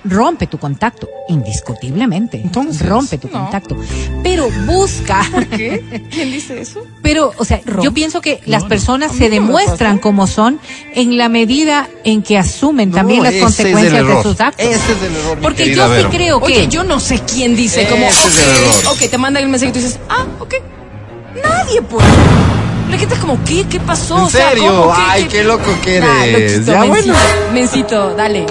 rompe tu contacto, indiscutiblemente. Entonces, rompe tu no. contacto. Pero busca. ¿Qué? ¿Quién dice eso? Pero, o sea, yo pienso que las personas se demuestran como son en la medida en que asumen No, también las consecuencias de sus actos. Ese es el error, Porque yo Vero. sí creo que Oye, yo no sé quién dice como, Ese es el ok, error. ok, te manda el mensaje y tú dices, ah, ok. Nadie, pues. La gente es como, ¿qué? ¿Qué pasó? ¿En O sea, serio? ¿cómo? ¿Qué? Ay, qué loco que Ah, eres. loquito, Ya, mencito, bueno. Mencito, dale.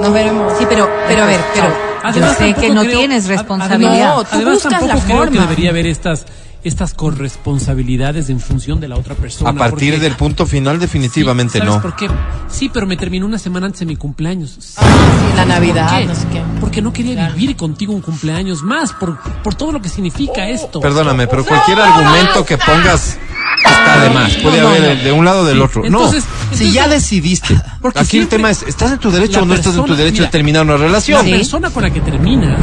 Nos veremos. Sí, pero, pero a ver, pero yo sé que no creo- tienes ad- responsabilidad. No, tú además buscas tampoco la creo que forma. debería haber estas estas corresponsabilidades en función de la otra persona. A partir porque- del punto final, definitivamente Sí, ¿sabes no. por qué? Sí, pero me terminó una semana antes de mi cumpleaños. Sí, Ah, sí, la ¿por Navidad, qué? no sé qué. Porque no quería vivir contigo un cumpleaños más, por, por todo lo que significa esto. Perdóname, pero cualquier argumento que pongas está de más. Puede No, haber no. de un lado o del Sí, otro. entonces- no, entonces- si ya decidiste. Porque Aquí el tema es, ¿estás en tu derecho La o no estás en tu persona- derecho mira, de terminar una La relación? Sí. persona con la que terminas,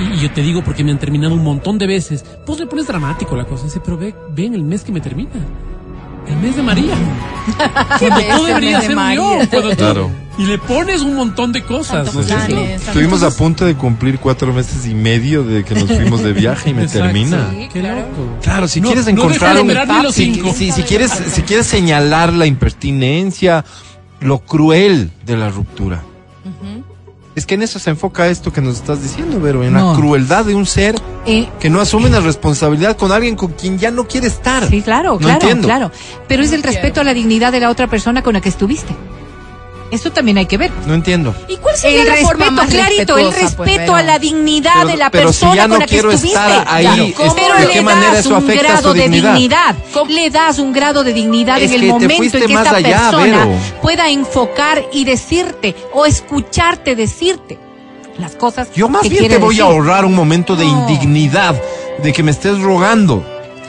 y, y yo te digo porque me han terminado un montón de veces, pues le pones dramático la cosa. Dice, pero ve, ven el mes que me termina. El mes de María. Cuando tú deberías ser María? yo. cuando tú- Claro. Y le pones un montón de cosas. Tantos ¿no es eso? planes, Estuvimos a punto de cumplir cuatro meses y medio de que nos fuimos de viaje y me Exacto. termina. Sí, Qué claro. loco. Claro, si No, quieres encontrar de un los si, cinco. si- si quieres si quieres señalar la impertinencia, lo cruel de la ruptura. Es que en eso se enfoca esto que nos estás diciendo, Vero, en No. la crueldad de un ser Eh, que no asume la responsabilidad con alguien con quien ya no quiere estar. Sí, claro, No claro, entiendo. claro. Pero es el respeto a la dignidad de la otra persona con la que estuviste. Eso también hay que ver. No entiendo. ¿Y cuál sería El la forma respeto, más clarito, el pues, respeto Vero? a la dignidad Pero- de la pero si persona ya no con la que estuviste. estar ahí, es- pero ¿de le qué manera das eso a grado de dignidad? dignidad. Le das un grado de dignidad Es en el momento en que esta allá, persona Vero. pueda enfocar y decirte o escucharte decirte las cosas Yo más que bien te voy a decir. ahorrar un momento de No. indignidad, de que me estés rogando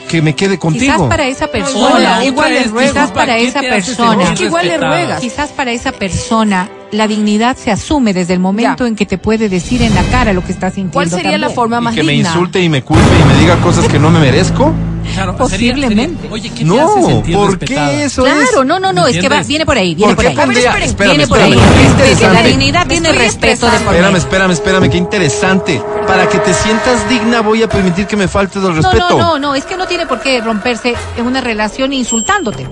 que me quede contigo. Quizás para esa persona, igual le ruegas. quizás para ¿Qué esa persona, Es que igual le ruegas. Quizás para esa persona la dignidad se asume desde el momento Ya. en que te puede decir en la cara lo que está sintiendo. ¿Cuál sería la también. forma y más que me insulte y me culpe y me diga cosas que no me merezco. Claro, Posiblemente. sería- oye, ¿qué te No, hace sentir ¿por qué eso es? Claro, no, no, no, es que va, viene por ahí, viene ¿Por ahí. pondría- esperen, espérame, viene por ahí. espérame, qué la dignidad tiene respeto de por Espérame, espérame, espérame, qué interesante. Para que te sientas digna voy a permitir que me faltes el No, respeto. no, no, no, es que no tiene por qué romperse en una relación insultándote.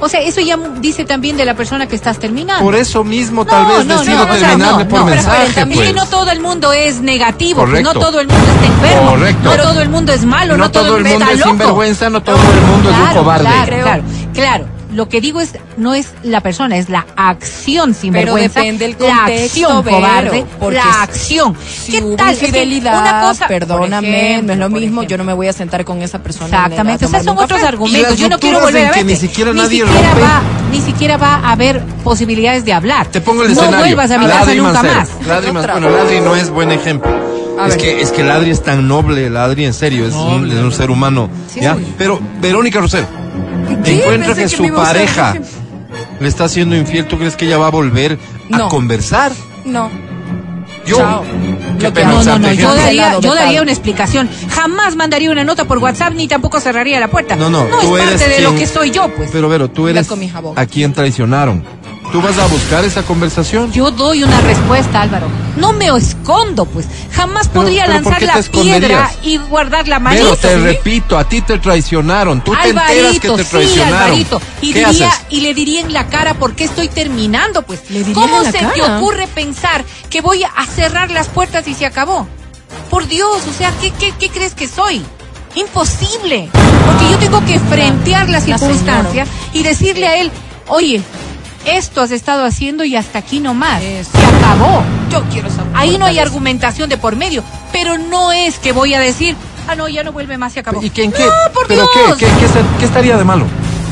O sea, eso ya dice también de la persona que estás terminando. Por eso mismo tal No, vez no, decido no, o sea, terminarle no, por no, pero mensaje, esperen, también pues. no todo el mundo es negativo, Correcto. no todo el mundo está enfermo, Correcto. no todo el mundo es malo, no, no todo el mundo está es loco. Sinvergüenza, no todo el mundo es un Claro, cobarde. Claro, Creo- claro, claro. Lo que digo es, no es la persona, es la acción sinvergüenza. depende del La contexto, acción Vero, cobarde, porque la acción. Si ¿Qué hubo tal? Es que infidelidad, una cosa, perdóname, ejemplo, no es lo mismo, ejemplo. yo no me voy a sentar con esa persona. Exactamente, a esos son otros café. argumentos. Yo no quiero volver a verte. ni siquiera ni nadie siquiera rompe. va, ni siquiera va a haber posibilidades de hablar. Te pongo el no escenario. vuelvas a mi casa nunca más. Ladri bueno, Ladri no es buen ejemplo. A Es ver. que, es que Ladri es tan noble, Ladri en serio, es, un, es ser humano. Sí, ¿ya? sí. Pero Verónica Rosero ¿Qué? encuentra que, que su pareja le está haciendo infiel, ¿tú crees que ella va a volver a conversar? No. Yo, Chao. qué pena No, no, no, yo daría, yo daría una explicación. Jamás mandaría una nota por WhatsApp ni tampoco cerraría la puerta. No, no, no tú es eres parte de lo que soy yo, pues. Pero Vero, tú eres a quien traicionaron. ¿Tú vas a buscar esa conversación? Yo doy una respuesta, Álvaro. No me escondo, pues. Jamás Pero- podría pero ¿por lanzar la piedra y guardar la manito. Pero te ¿sí? repito, a ti te traicionaron. Tú te enteras que Alvarito, te sí, traicionaron. Alvarito. Y, ¿Qué diría, haces? y le diría en la cara por qué estoy terminando, pues. ¿Le dirías ¿Cómo en la se te ocurre pensar que voy a cerrar las puertas y se acabó? Por Dios, o sea, ¿qué, qué, qué crees que soy? Imposible. Porque yo tengo que frentear la La circunstancia y decirle a él, oye, esto has estado haciendo y hasta aquí nomás. Eso. Se acabó. Yo quiero saber. Ahí no hay argumentación de por medio, pero no es que voy a decir, ah, no, ya no vuelve más, se acabó. ¿Y qué, en qué? No, por ¿Pero Dios. qué? ¿Qué, qué estaría de malo?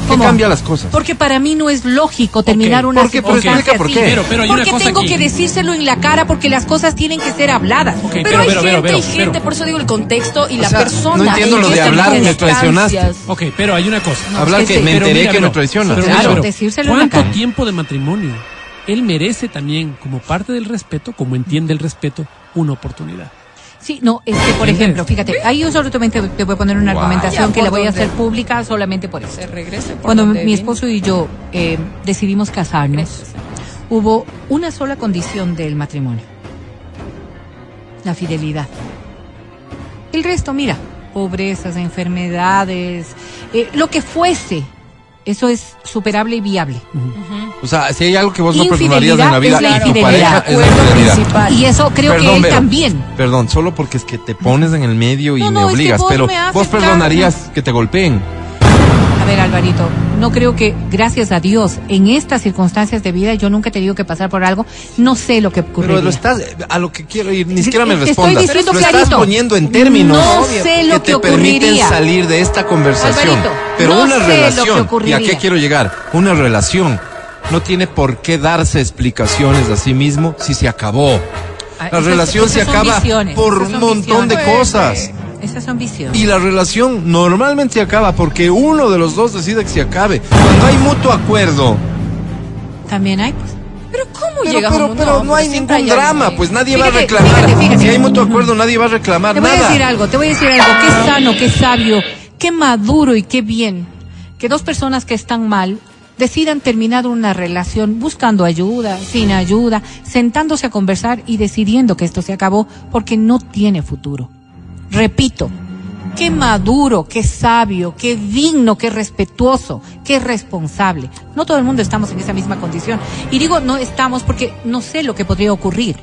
¿Qué ¿Cómo? cambia las cosas? Porque para mí no es lógico terminar una ¿por qué? Pero circunstancia explica por así. qué. Pero- pero hay una porque cosa tengo aquí. que decírselo en la cara porque las cosas tienen que ser habladas. Pero, pero, hay pero, gente, pero, pero, hay gente, pero. por eso digo el contexto y O la sea, persona. no entiendo en lo de hablar, me traicionaste. Ok, pero hay una cosa. Hablar es que me Pero enteré mira, que me traicionas. pero Claro, mira, pero, decírselo en la ¿Cuánto tiempo de matrimonio? Él merece también, como parte del respeto, como entiende el respeto, una oportunidad. Sí, no, es que, por ejemplo, fíjate, ahí yo solamente te voy a poner una Wow. argumentación que la ¿por voy a hacer pública solamente por eso. Cuando mi esposo y yo eh, decidimos casarnos, hubo una sola condición del matrimonio. La fidelidad. El resto, mira, pobrezas, enfermedades, eh, lo que fuese, eso es superable y viable. O sea, si hay algo que vos no perdonarías en la vida Infidelidad es la y tu infidelidad. pareja es la infidelidad. principal. Y eso creo que él Vero, también. Perdón, solo porque es que te pones en el medio y No, me no, es que obligas, vos pero me vos perdonarías que te golpeen. A ver, Alvarito, no creo que, gracias a Dios, en estas circunstancias de vida, yo nunca he tenido que pasar por algo, no sé lo que ocurriría. Pero lo estás, a lo que quiero ir, ni siquiera me estoy respondas. diciendo lo clarito. estás poniendo en términos No sé lo que que te permiten salir de esta conversación. Alvarito, pero no una sé lo que relación, ¿y a qué quiero llegar? Una relación no tiene por qué darse explicaciones a sí mismo si se acabó. Ah, La relación esas se acaba visiones, por un montón de cosas. Esas son visiones. Y la relación normalmente se acaba porque uno de los dos decide que se acabe. Cuando hay mutuo acuerdo. También hay, pues. Pero ¿cómo Pero, llegas a pero, un- pero no hay ningún hay drama, alguien. pues nadie va a reclamar. fíjate, fíjate. Si hay mutuo acuerdo, nadie va a reclamar Te voy nada. a decir algo, te voy a decir algo. Qué sano, qué sabio, qué maduro y qué bien que dos personas que están mal decidan terminar una relación buscando ayuda, sin ayuda, sentándose a conversar y decidiendo que esto se acabó porque no tiene futuro. Repito, qué maduro, qué sabio, qué digno, qué respetuoso, qué responsable. No todo el mundo estamos en esa misma condición. Y digo no estamos porque no sé lo que podría ocurrir.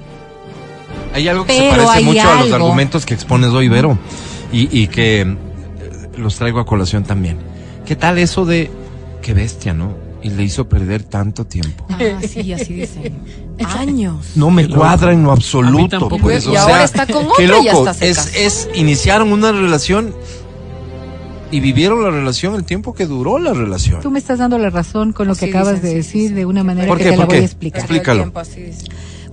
Hay algo que Pero se parece mucho a los argumentos que expones hoy, Vero, y, y que eh, los traigo a colación también. ¿Qué tal eso de qué bestia, no? Y le hizo perder tanto tiempo. Ah, sí, así dicen. Años. No me loco. cuadra en lo A mí absoluto. tampoco. pues, Y o ahora sea, está con qué otra y loco. hasta se es, es iniciaron una relación y vivieron la relación el tiempo que duró la relación. Tú me estás dando la razón con lo que acabas dicen, de sí, decir sí. de una manera ¿Por que te la ¿Por voy a qué? explicar. Explícalo.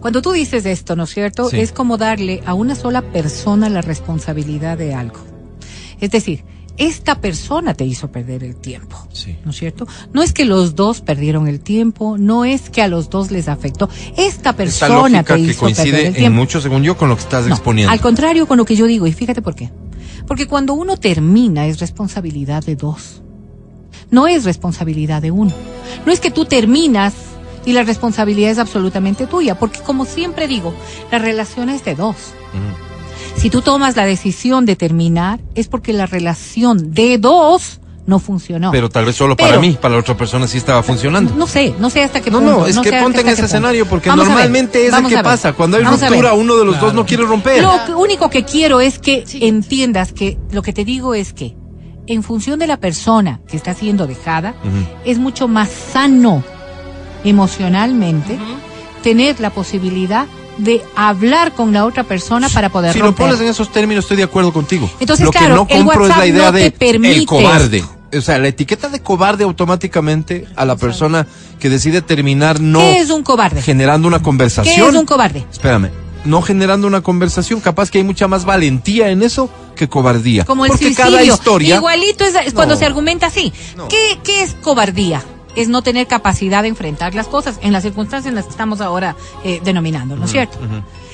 Cuando tú dices esto, ¿no es cierto? Sí. Es como darle a una sola persona la responsabilidad de algo. Es decir, esta persona te hizo perder el tiempo. Sí. ¿No es cierto? No es que los dos perdieron el tiempo, no es que a los dos les afectó. Esta persona te que hizo perder coincide el en tiempo. mucho, según yo, con lo que estás No, exponiendo. Al contrario con lo que yo digo, y fíjate por qué. Porque cuando uno termina es responsabilidad de dos. No es responsabilidad de uno. No es que tú terminas y la responsabilidad es absolutamente tuya, porque como siempre digo, la relación es de dos. Si tú tomas la decisión de terminar, es porque la relación de dos no funcionó. Pero tal vez solo para mí, para la otra persona sí estaba funcionando. no sé, no sé hasta qué No, punto. no, es que ponte en ese escenario, porque Vamos a ver, normalmente es vamos que pasa. Cuando hay vamos ruptura, uno de los dos no quiere romper. Lo que- único que quiero es que entiendas que lo que te digo es que en función de la persona que está siendo dejada, es mucho más sano emocionalmente tener la posibilidad de hablar con la otra persona para poder Si lo romper. pones en esos términos, estoy de acuerdo contigo. Entonces, lo claro, que el no compro es WhatsApp la idea no de permite el cobarde. O sea, la etiqueta de cobarde automáticamente a la persona que decide terminar no ¿Qué es un cobarde? generando una conversación. ¿Qué es un cobarde? Espérame, no generando una conversación, capaz que hay mucha más valentía en eso que cobardía. Como el Porque suicidio. cada historia Igualito es, es cuando No. se argumenta así. No. ¿Qué, ¿Qué es cobardía? Es no tener capacidad de enfrentar las cosas en las circunstancias en las que estamos ahora eh, denominando, ¿no es cierto?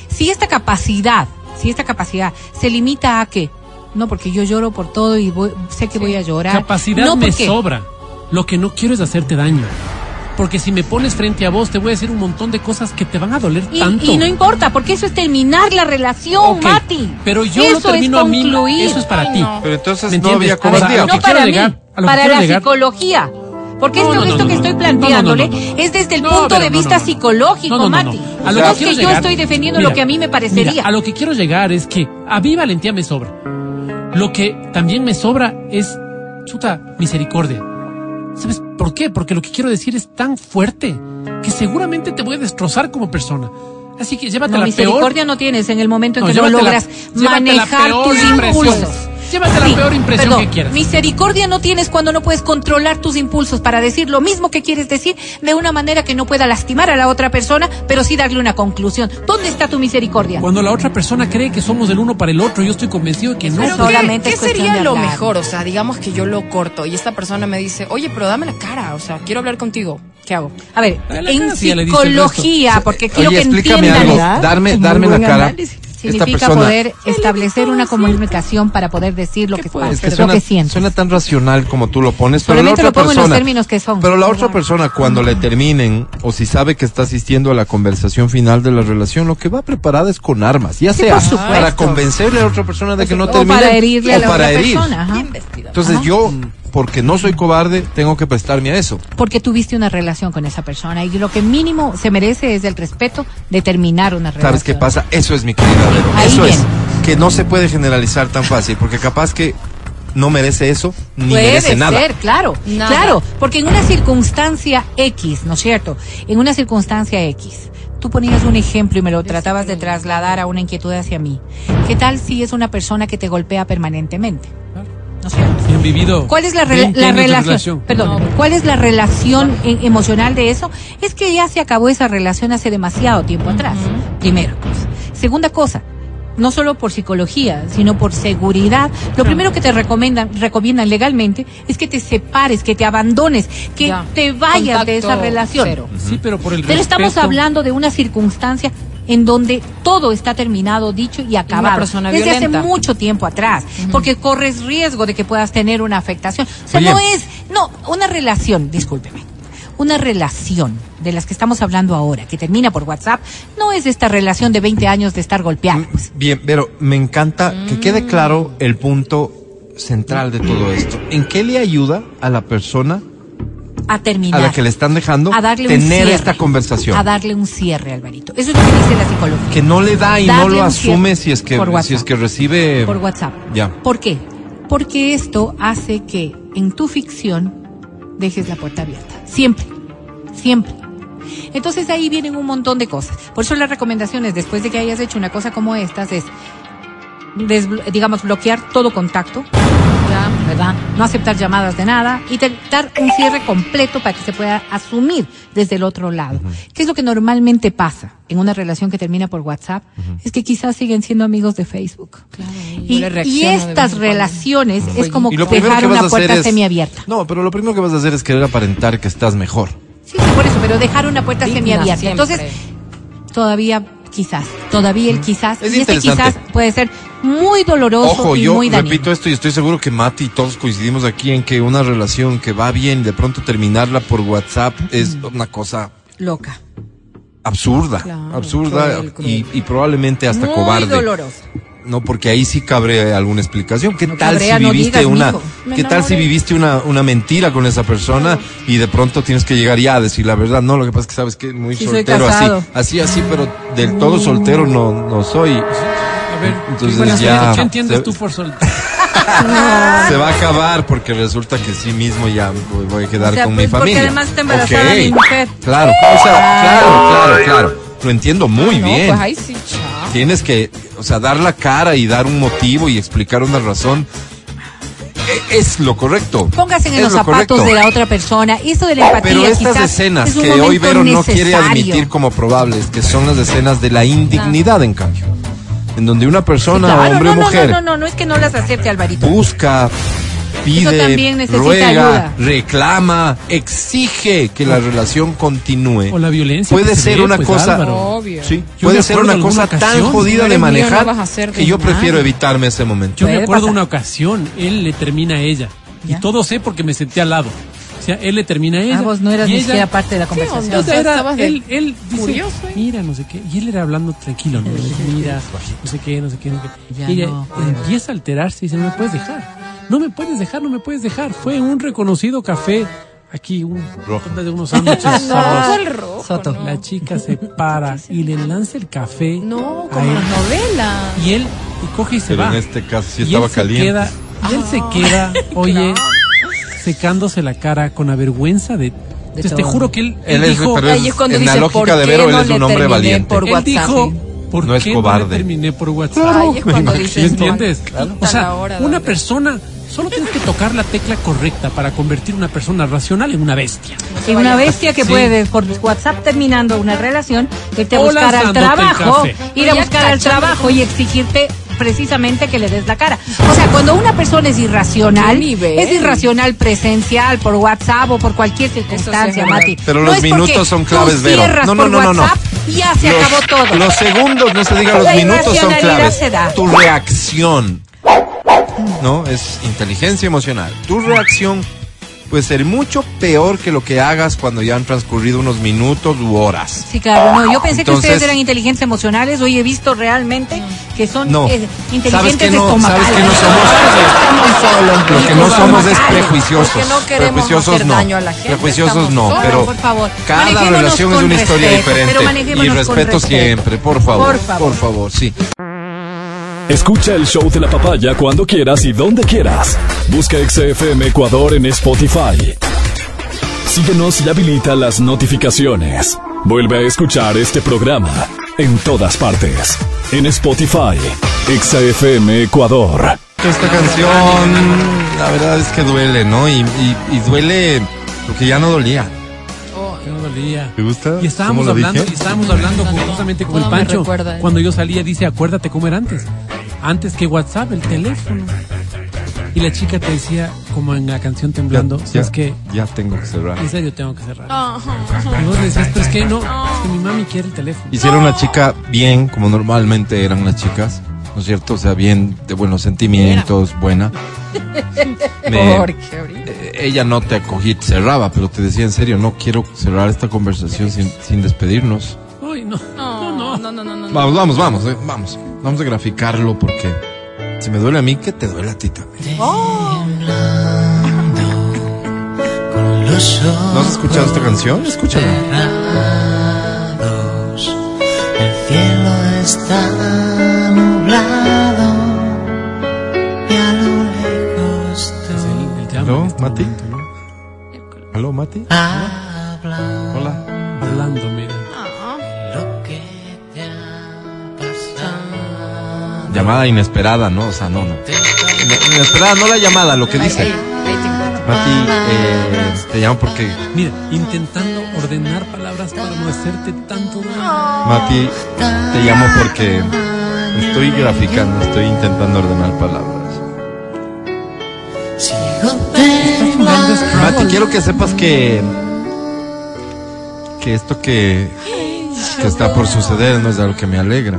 Si esta capacidad, si esta capacidad se limita a que, no, porque yo lloro por todo y voy- sé que voy a llorar. Capacidad no, me porque- sobra. Lo que no quiero es hacerte daño. Porque si me pones frente a vos, te voy a decir un montón de cosas que te van a doler Y, tanto. y no importa, porque eso es terminar la relación, Mati. Pero yo eso lo termino es a mí. Eso es para Ay, ti. no. Pero entonces ¿Me no entiendes? había no para mí, para la llegar. psicología. Porque No, esto, no, esto que estoy planteándole es desde el punto de vista psicológico. Mati. A lo no que es que yo estoy defendiendo Mira, lo que a mí me parecería. mira, a lo que quiero llegar es que a mí valentía me sobra. Lo que también me sobra es, chuta, misericordia. ¿Sabes por qué? Porque lo que quiero decir es tan fuerte que seguramente te voy a destrozar como persona. Así que llévate no, la misericordia peor. no tienes en el momento en No, que no logras la manejar tus impulsos. Llévate la peor impresión perdón, que quieras. Misericordia no tienes cuando no puedes controlar tus impulsos para decir lo mismo que quieres decir de una manera que no pueda lastimar a la otra persona, pero sí darle una conclusión. ¿Dónde está tu misericordia? Cuando la otra persona cree que somos del uno para el otro, yo estoy convencido de que no. Pero ¿Qué, solamente qué cuestión sería lo mejor? O sea, digamos que yo lo corto y esta persona me dice, oye, pero dame la cara, o sea, quiero hablar contigo. ¿Qué hago? A ver, en el psicología, porque quiero Oye, que explícame entiendan. algo. Darme, darme la cara. análisis. Significa persona- poder establecer una comunicación para poder decir lo que, puedes? Es que lo suena, que sientes. suena tan racional como tú lo pones, pero la otra lo pongo en persona, los términos que son. pero la otra persona cuando le terminen o si sabe que está asistiendo a la conversación final de la relación, lo que va preparada es con armas, ya Sí, sea para convencerle a la otra persona de que no o termine para herirle a o la para otra herir. persona. ajá. Entonces Ajá. yo, porque no soy cobarde, tengo que prestarme a eso. Porque tuviste una relación con esa persona y lo que mínimo se merece es el respeto de terminar una relación. ¿Sabes qué pasa? Eso es mi querida Vero. Ahí Eso es que no se puede generalizar tan fácil, porque capaz que no merece eso ni Puede merece nada. ser, claro, Nada. claro, porque en una circunstancia X, ¿no es cierto? En una circunstancia X, tú ponías un ejemplo y me lo tratabas de trasladar a una inquietud hacia mí. ¿Qué tal si es una persona que te golpea permanentemente? ¿No es cierto? Si han vivido ¿Cuál es la, re- 20 la años de relación? Perdón, ¿cuál es la relación en- emocional de eso? Es que ya se acabó esa relación hace demasiado tiempo atrás. Primera cosa. Segunda cosa, no solo por psicología, sino por seguridad. Lo primero que te recomiendan, recomiendan legalmente es que te separes, que te abandones, que Ya. te vayas de esa relación. cero. Sí, pero por el Pero estamos respeto. hablando de una circunstancia en donde todo está terminado, dicho y acabado. Desde violenta. hace mucho tiempo atrás, porque corres riesgo de que puedas tener una afectación. O sea, Oye. no es, no, una relación, discúlpeme, una relación de las que estamos hablando ahora, que termina por WhatsApp, no es esta relación de 20 años de estar golpeado. pues. Bien, pero me encanta que quede claro el punto central de todo esto. ¿En qué le ayuda a la persona a terminar. a la que le están dejando a darle un tener cierre, esta conversación? A darle un cierre, Alvarito. Eso es lo que dice la psicología. Que no le da y no lo asume si es que si es que recibe Por WhatsApp. Ya. ¿Por qué? Porque esto hace que en tu ficción dejes la puerta abierta. Siempre, siempre. Entonces ahí vienen un montón de cosas. Por eso las recomendaciones, después de que hayas hecho una cosa como estas, es, digamos, bloquear todo contacto, ya, ¿verdad? No aceptar llamadas de nada y te- dar un cierre completo para que se pueda asumir desde el otro lado. ¿Qué es lo que normalmente pasa en una relación que termina por WhatsApp? Es que quizás siguen siendo amigos de Facebook. y, le y estas relaciones es como dejar que una puerta es- semiabierta. No, pero lo primero que vas a hacer es querer aparentar que estás mejor. Sí, sí, por eso, pero dejar una puerta Digna semiabierta. siempre. Entonces, todavía quizás, todavía el quizás, Es y este quizás puede ser muy doloroso Ojo, y yo muy dañino. repito esto y estoy seguro que Mati y todos coincidimos aquí en que una relación que va bien, de pronto terminarla por WhatsApp es una cosa Loca. absurda, Claro, absurda cruel, cruel. Y, y probablemente hasta muy cobarde. doloroso. No, porque ahí sí cabre alguna explicación. ¿Qué No tal cabrea, si no viviste digas, una, qué tal si viviste una, una mentira con esa persona y de pronto tienes que llegar ya a decir la verdad? No, lo que pasa es que sabes que muy Sí, soy soltero así, así, así, pero del todo soltero no, no soy. A ver, Entonces ya- ¿qué entiendes se- tú por sol? Se va a acabar porque resulta que sí mismo ya voy, voy a quedar O sea, con pues, mi porque familia. además está embarazada Ok. mi mujer. Claro, o sea, claro, claro, claro. Lo entiendo muy no, bien. pues ahí sí, chao. Tienes que, o sea, dar la cara y dar un motivo y explicar una razón. E- Es lo correcto. Póngase en los lo zapatos correcto. de la otra persona. Eso de la empatía Pero estas escenas es que hoy Vero no quiere admitir como probables, que son las escenas de la indignidad, en cambio. En donde una Sí, persona, claro, hombre o no, no, mujer, No, no, no, no es que no las acepte, Alvarito. busca, pide, también necesita ruega, ayuda. reclama, exige que la relación continúe. O la violencia. Puede se ser ve, una pues, cosa- Álvaro. Obvio. Sí, puede ser una de cosa tan ocasión, jodida de no manejar no que yo prefiero evitarme ese momento. Yo me acuerdo pasar. una ocasión, él le termina a ella. ¿Ya? Y todo sé porque me senté al lado. O sea, él le termina a ella. Ah, vos no eras ni ella- siquiera parte de la conversación. onda? O sea, era- él, él dice, curioso, ¿eh? mira, no sé qué. Y él era hablando tranquilo, ¿no? Mira, no sé qué, no sé qué, no sé qué. Ya y ella no. empieza a alterarse y dice, no me puedes dejar. No me puedes dejar, no me puedes dejar. Fue un reconocido café. Aquí, un Rojo. de unos sándwiches No, rojo. Soto. no. La chica se para y le lanza el café No, como él. las novelas. Y él y coge y se Pero va. en este caso sí Y estaba él se caliente. queda, y él se queda, oye, secándose la cara con la vergüenza de. Entonces, te todo. juro que él, él Él es- dijo, es cuando en la dice, lógica ¿por de qué Vero, él no es le un hombre valiente. por él WhatsApp? dijo, ¿por No es cobarde. no le terminé por WhatsApp? Es cuando dices, ¿Me entiendes? Claro. O sea, La hora, una persona solo tienes que tocar la tecla correcta para convertir una persona racional en una bestia. Y una bestia que Sí. puede, por WhatsApp terminando una relación, irte a buscar al trabajo, ir a buscar al trabajo y exigirte precisamente que le des la cara. O sea, cuando una persona es irracional, es irracional presencial por WhatsApp o por cualquier circunstancia. Mati. Pero No los minutos son claves, Vero. No, no, por no, no, no. Ya se los, acabó todo. Los segundos, no se diga los La minutos son claves. se da. Tu reacción, ¿no? Es inteligencia emocional. Tu reacción puede ser mucho peor que lo que hagas cuando ya han transcurrido unos minutos u horas. Sí, claro, no. Yo pensé que ustedes eran inteligentes emocionales. Hoy he visto realmente que son No. eh, ¿Sabes inteligentes que no? estomacales. ¿Sabes que no somos? Lo que no somos es prejuiciosos. No prejuiciosos hacer no. daño a la gente, Prejuiciosos no, solos. pero por favor. cada relación es una historia respeto, diferente. Y respeto respeto. siempre, por favor. Por favor. Por favor, sí. Escucha el show de la papaya cuando quieras y donde quieras. Busca XFM Ecuador en Spotify. Síguenos y habilita las notificaciones. Vuelve a escuchar este programa en todas partes. En Spotify, XFM Ecuador. Esta canción, la verdad es que duele, ¿no? Y, y- duele porque ya no dolía. Que no dolía. ¿Te gusta? Y estábamos ¿Cómo lo hablando, y estábamos hablando justamente con el Pancho. recuerda, ¿eh? Cuando yo salía, dice, acuérdate cómo era antes. Antes que WhatsApp, el teléfono. Y la chica te decía, como en la canción Temblando, Ya, ¿sabes ya- qué? Ya tengo que cerrar. En serio tengo que cerrar. Ajá. Y vos decías, pero es que no, es que mi mami quiere el teléfono. Y si era una chica bien, como normalmente eran las chicas, ¿no es cierto? O sea, bien, de buenos sentimientos, buena. Me- ella no te acogía y te cerraba, pero te decía en serio, no quiero cerrar esta conversación sin, sin despedirnos. Ay, no. No, no, no, no, no. no. Vamos, vamos, vamos, eh, vamos. Vamos a graficarlo porque si me duele a mí, que te duele a ti también. ¿No has escuchado esta canción? Escúchala. El cielo está este Mati? momento, ¿no? ¿Aló, Mati? Habla Hola. Hablando, mira. lo que te ha pasado. Llamada inesperada, ¿no? O sea, no, no. Ine- Inesperada, no la llamada, lo que dice. Mati, eh, te llamo porque Mira, intentando ordenar palabras para no hacerte tanto daño. Mati, te llamo porque estoy graficando, estoy intentando ordenar palabras. Mati, quiero que sepas que que esto que, que está por suceder no es algo que me alegra,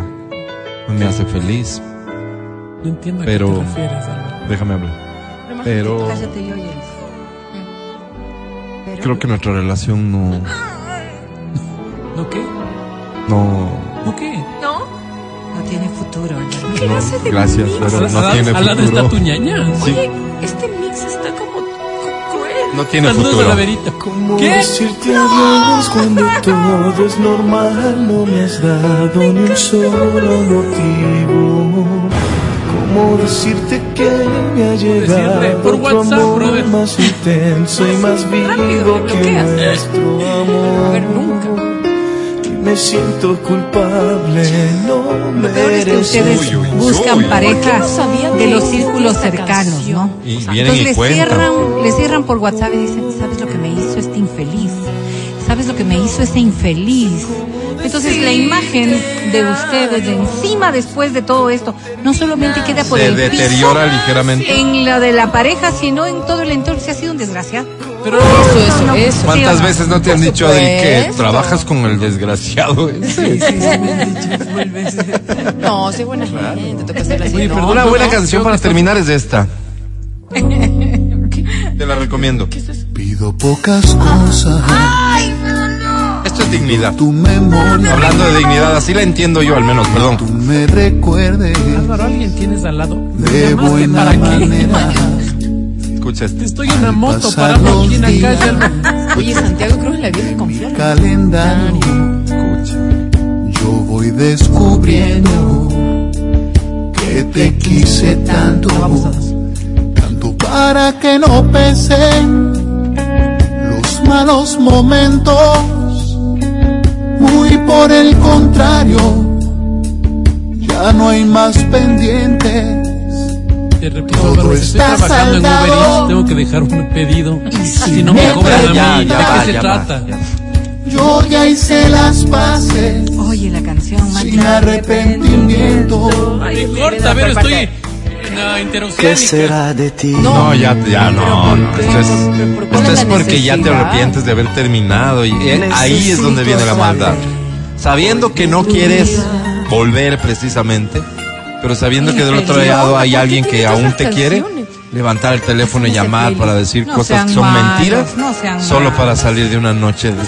no me hace feliz. No entiendo a Pero- qué te refieres, Álvaro. Déjame hablar. Pero- creo que nuestra relación no ¿No qué? no, futuro. Álvaro. no gracias, pero no tiene al lado está tu futuro. ñaña. Sí, Oye, este mix está como co- cruel. no tiene Saludos a futuro. la verita. ¿Cómo ¿Qué? decirte adiós cuando todo es normal? No me has dado ni un solo motivo. ¿Cómo decirte que me ha Decirle llegado por otro WhatsApp, amor brother. más intenso y más vivo Rápido, que bloqueas. nuestro A ver, amor? nunca. Me siento culpable, no Lo peor es que ustedes Uy, uy, buscan uy. parejas ¿Por qué no sabía de los círculos cercanos? ¿no? Y O sea, vienen y Entonces les cuentan. cierran, les cierran por WhatsApp y dicen, ¿sabes lo que me hizo este infeliz? ¿Sabes lo que me hizo ese infeliz? Entonces la imagen de ustedes de encima después de todo esto no solamente queda por Se el deteriora piso ligeramente. en la de la pareja, sino en todo el entorno. Se ha sido un desgraciado. Pero Eso, eso, No, eso. ¿Cuántas Sí, no. veces no te han dicho, Adri, que trabajas con el desgraciado? ese? No, soy buena gente. Toca hacerla así. Oye, no, perdón, Una no, buena no, canción para terminar es de esta. Te la recomiendo. Pido pocas cosas, Esto es dignidad. tu memoria, Hablando de dignidad, así la entiendo yo al menos, perdón. tú me recuerdes Álvaro, alguien tienes al lado. ¿Me de buena para qué? manera. Escucha esto. Estoy en una moto parado aquí en la calle. Oye, Santiago Cruz la viene con flores. calendario Escucha. yo voy descubriendo que te quise tanto tanto para que no pesen los malos momentos por el contrario ya no hay más pendientes Te repito, Todo estoy trabajando en Uber. Eats, tengo que dejar un pedido. Si no me cobran a Ya, mí, ¿de qué se va, trata? yo ya hice las paces Oye, la canción, sin arrepentimiento Ay, corta, a ver, estoy la interoceánica. de ti No, ya, ya, no, no. Esto es, pero ¿cuál esto es es la porque ya te arrepientes de haber terminado y eh, ahí es donde viene la maldad. Sabiendo que no quieres volver precisamente, pero sabiendo que del otro lado hay ¿por qué alguien que aún te quiere, levantar el teléfono y llamar para decir No cosas que son malos, mentiras, no solo para salir de una noche de,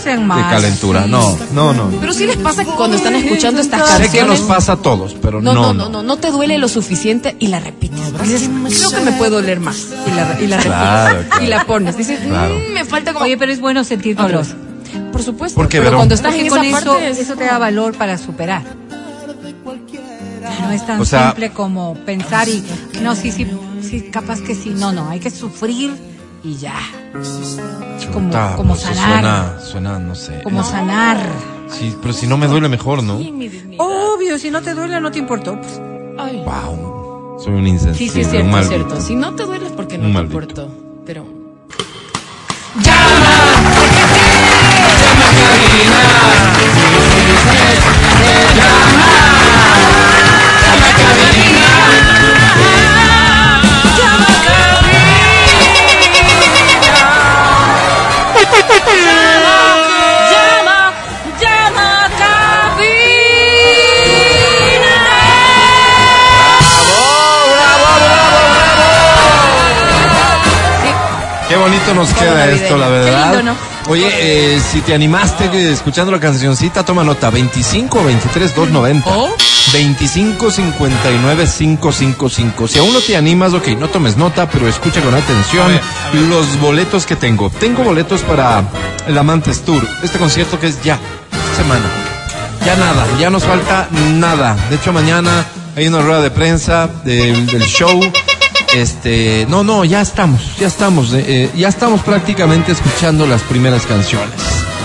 calentura. No, no, no. Pero sí les pasa que cuando están escuchando estas Sé canciones. que nos pasa a todos, pero No, no, no, no, no, te duele lo suficiente y la repites. Dices, creo que me puede doler más. Y la, y la repites. Claro, claro. Y la pones. Dices, Claro. "Mm, me falta como. Oye, pero es bueno sentir dolor. Por supuesto. ¿Por qué, pero Verón? cuando estás Porque en con esa eso, parte. es eso te da valor para superar. No es tan O sea- simple como pensar y no, sí, sí, sí, capaz que sí. No, no, hay que sufrir y ya. Como, Chuta, como pues sanar. Suena, suena, no sé. Como sanar. Sí, pero si no me duele mejor, ¿no? Sí, mi. Obvio, si no te duele, no te importó. Pues, Ay. Wow. Soy un insensible, Sí, sí, es cierto, es cierto. Si no te duele es porque no Un te maldito. importó. Pero. Bonito nos queda navideño. esto, la Qué verdad. lindo, ¿no? Oye, eh, si te animaste eh, escuchando la cancioncita, toma nota, 25 23 290. ¿Oh? 25 59 555. Si aún no te animas, ok, no tomes nota, pero escucha con atención A ver, a ver. los boletos que tengo. Tengo boletos para el Amantes Tour, este concierto que es ya, esta semana. Ya nada, ya nos falta nada. De hecho, mañana hay una rueda de prensa del show. Este, no, no, ya estamos, ya estamos, eh, eh, ya estamos prácticamente escuchando las primeras canciones.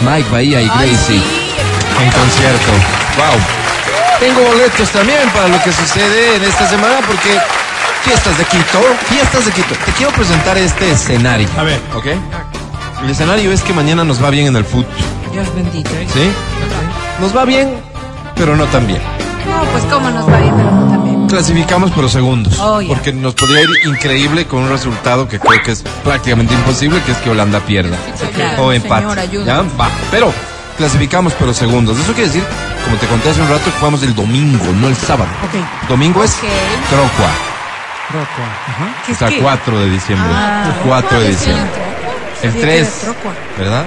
Mike Bahía y Gracie en concierto. Wow. Tengo boletos también para lo que sucede en esta semana porque fiestas de Quito, fiestas de Quito. Te quiero presentar este escenario. A ver. ¿Ok? El escenario es que mañana nos va bien en el fútbol, Dios bendito. ¿sí? Nos va bien, pero no tan bien. No, pues cómo nos va bien, pero no también. Clasificamos pero segundos. Oh. Porque nos podría ir increíble con un resultado que creo que es prácticamente imposible, que es que Holanda pierda. claro. o empate. Señor. ¿Ya? Va. Pero clasificamos pero segundos. Eso quiere decir, como te conté hace un rato, que jugamos el domingo, no el sábado. Ok. Domingo es. Trocua. ¿Qué es Hasta qué? 4 de diciembre. Ah. 4 de diciembre. El Sí, 3, que era Trocua. ¿verdad?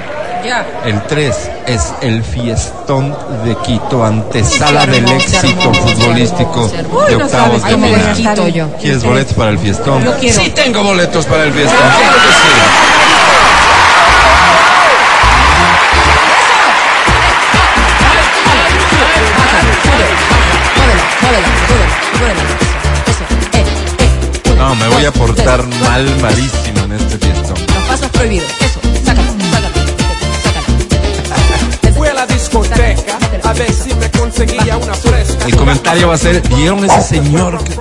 El 3 es el fiestón de Quito, antesala del éxito futbolístico de octavos sabes de final. ¿Quieres boletos para el fiestón? Yo quiero. Sí tengo boletos para el fiestón, claro que sí. No, me voy a portar mal, malísimo en este fiestón. Los pasos prohibidos. Eso, discoteca a ver si me conseguía una fresca. El comentario va a ser, ¿vieron ese señor? que-"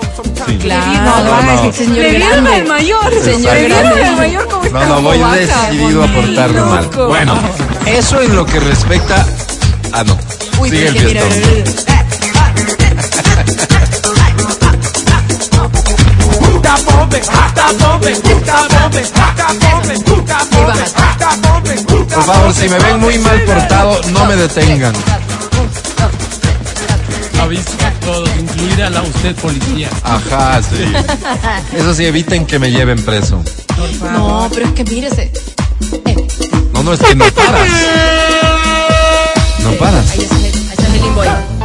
Sí. Claro, No, no. señor Le dieron grande. al mayor. Señor grande. al mayor como No, no, voy decidido a portarme mal. Bueno, eso en lo que respecta... Ah, no. Uy, Sigue el fiestón. Bombe, bombe, bombe, bombe, bombe, Por favor, si me ven muy mal portado, no me detengan. Aviso a todos, incluida la usted policía. Ajá, sí. Eso sí, eviten que me lleven preso. No, pero es que mírese. No, no, es que no paras. No paras. Ahí está, ahí está el limbo ahí.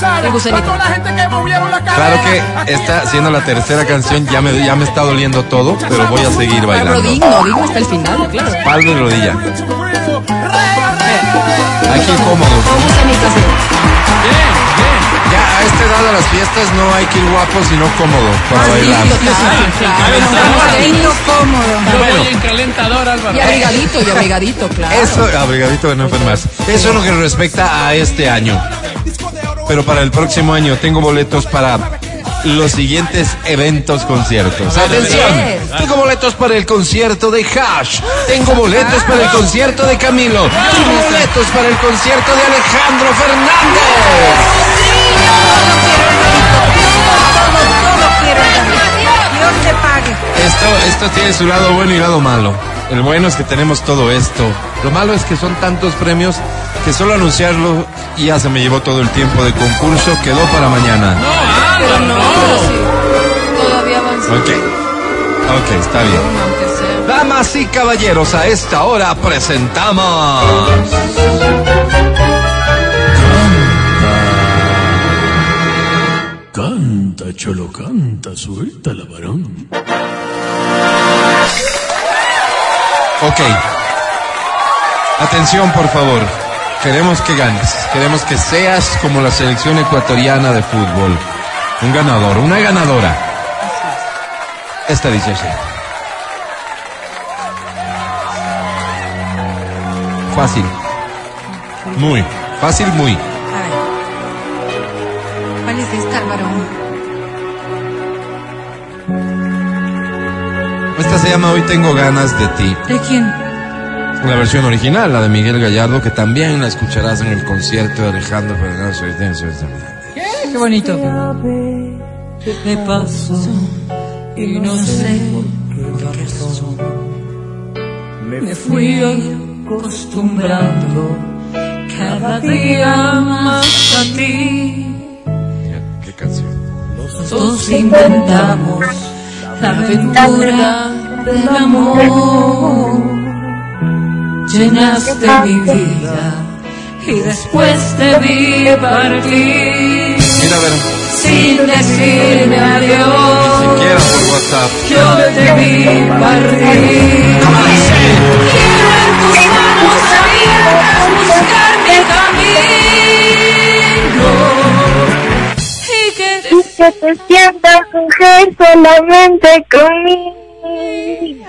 La gente que movieron la Claro que está siendo la tercera canción, ya me, ya me está doliendo todo, pero voy a seguir Pero bailando. digno, digno hasta el final, claro. Espalda y rodilla. Aquí cómodo. Sí. Ya a esta edad de las fiestas no hay que ir guapo, sino cómodo para bailar. Limpio, claro, cómodo. Bueno. voy en calentador, Álvaro. Y abrigadito, y abrigadito, claro. Eso, abrigadito de no enfermarse. Eso es lo que respecta a este año. Pero para el próximo año tengo boletos para los siguientes eventos conciertos. Atención, tengo boletos para el concierto de Hash, tengo boletos para el concierto de Camilo, tengo boletos para el concierto de Alejandro Fernández. Todo quiero Dios te pague. Esto, esto tiene su lado bueno y lado malo. El bueno es que tenemos todo esto. Lo malo es que son tantos premios que solo anunciarlo ya se me llevó todo el tiempo de concurso. Quedó para mañana. Pero no, pero sí. Todavía avanza. Ok. Ok, está bien. Damas y caballeros, a esta hora presentamos. Canta, cholo, canta, suelta la varón. Ok. Atención, por favor. Queremos que ganes. Queremos que seas como la selección ecuatoriana de fútbol. Un ganador, una ganadora. Esta dice así. Fácil. Muy. Fácil, muy. Esta se llama Hoy tengo ganas de ti. ¿De quién? La versión original, la de Miguel Gallardo, que también la escucharás en el concierto de Alejandro Fernández. Qué bonito. Me paso y no sé por qué razón. Me fui acostumbrando cada día más a ti. ¿Qué canción? Nosotros inventamos la aventura del amor. Llenaste mi vida y después te vi partir. Mira, a ver, Sin decirme ni adiós, siquiera por WhatsApp. yo te vi partir. Quiero en tus manos abiertas buscar mi camino. Y que que te sientas mujer solamente conmigo.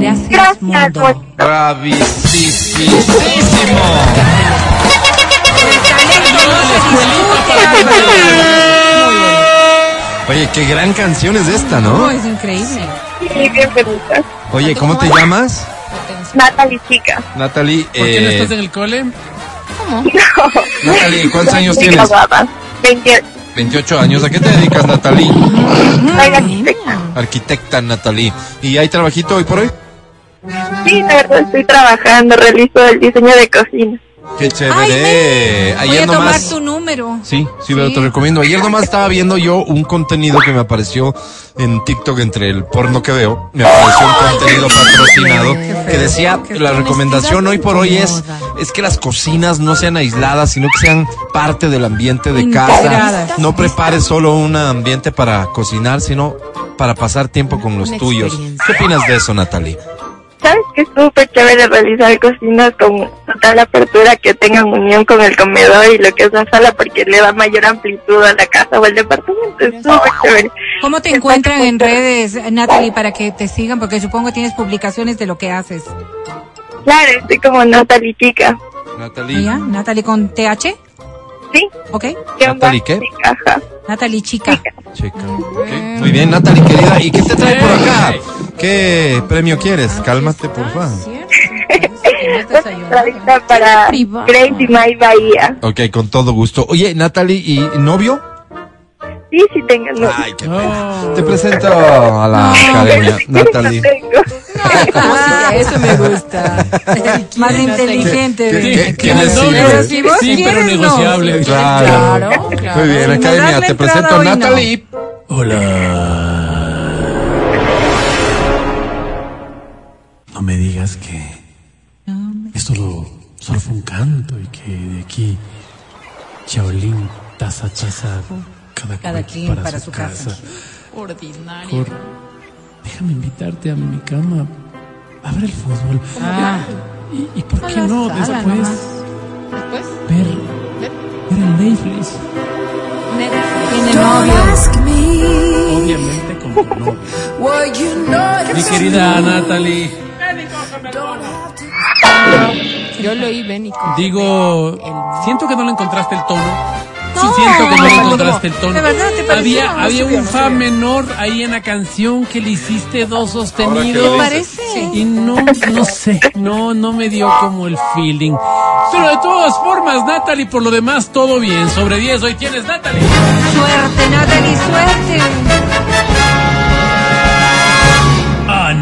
Gracias, Gracias, mundo. Bravísimo. Oye, qué gran canción es esta, No, ¿no? es increíble. Sí, bien bonita. Oye, ¿cómo te llamas? Natalie Chica. Natalie. ¿Por qué no eh, estás en el cole? Natalie, ¿cuántos años tienes? graduada. 28. 28 años. ¿A qué te dedicas, Natalie? Soy arquitecta. Arquitecta, Natalie. ¿Y hay trabajito hoy por hoy? Sí, la verdad estoy trabajando, realizo el diseño de cocina. Qué Ay, chévere. Voy Ayer a tomar nomás. tu número. Sí, sí, pero te recomiendo. Ayer nomás estaba viendo yo un contenido que me apareció en TikTok entre el porno que veo. Me apareció un contenido patrocinado que decía la recomendación hoy por hoy es es que las cocinas no sean aisladas, sino que sean parte del ambiente de casa. No prepares solo un ambiente para cocinar, sino para pasar tiempo con los tuyos. ¿Qué opinas de eso, Natalie? ¿Sabes que es súper chévere realizar cocinas con total apertura que tengan unión con el comedor y lo que es la sala porque le da mayor amplitud a la casa o al departamento? Es súper chévere. ¿Cómo te encuentran en redes, Natalie, para que te sigan? Porque supongo tienes publicaciones de lo que haces. Claro, estoy como Natalie Chica. Natalie. ¿Ya? Natalie con TH, ¿Sí? ¿ok? ¿Qué ¿Natalie onda? qué? Natalie Chica. Chica. Muy bien, Natalie, querida. ¿Y qué te trae por acá? ¿Qué premio quieres? Cálmate, por favor. Para. Grace y My Bahía. Ok, con todo gusto. Oye, Natalie, ¿y novio? Sí, sí tengo novio. Ay, qué pena. Oh. Te presento a la academia, Natalie. No tengo. Ah, eso me gusta. Más inteligente. ¿Qué- qué- quién es novio? Pero si vos Sí, pero quieres, no. negociable. Claro. Claro, claro. Muy bien, academia, te presento a hoy, no. Natalie. Hola. Me digas que esto lo, solo fue un canto y que de aquí Shaolin taza taza cada, Cada cual quien para su casa. Ordinario. déjame invitarte a mi cama a ver el fútbol. Ah. ¿Y, y por qué no sala después nomás. ver, ver el Netflix? Novio. Obviamente con tu novio. Mi querida Natalie. Yo lo oí, con- Digo, siento que no le encontraste el tono. No, siento que no le encontraste el tono. de verdad, ¿te había No había subió, un no fa subió. menor ahí en la canción que le hiciste dos sostenidos. Parece. Y no, no sé, no, no me dio como el feeling. Pero de todas formas, Natalie, por lo demás, todo bien. Sobre 10, hoy tienes Natalie. Suerte, Natalie, suerte. Oh,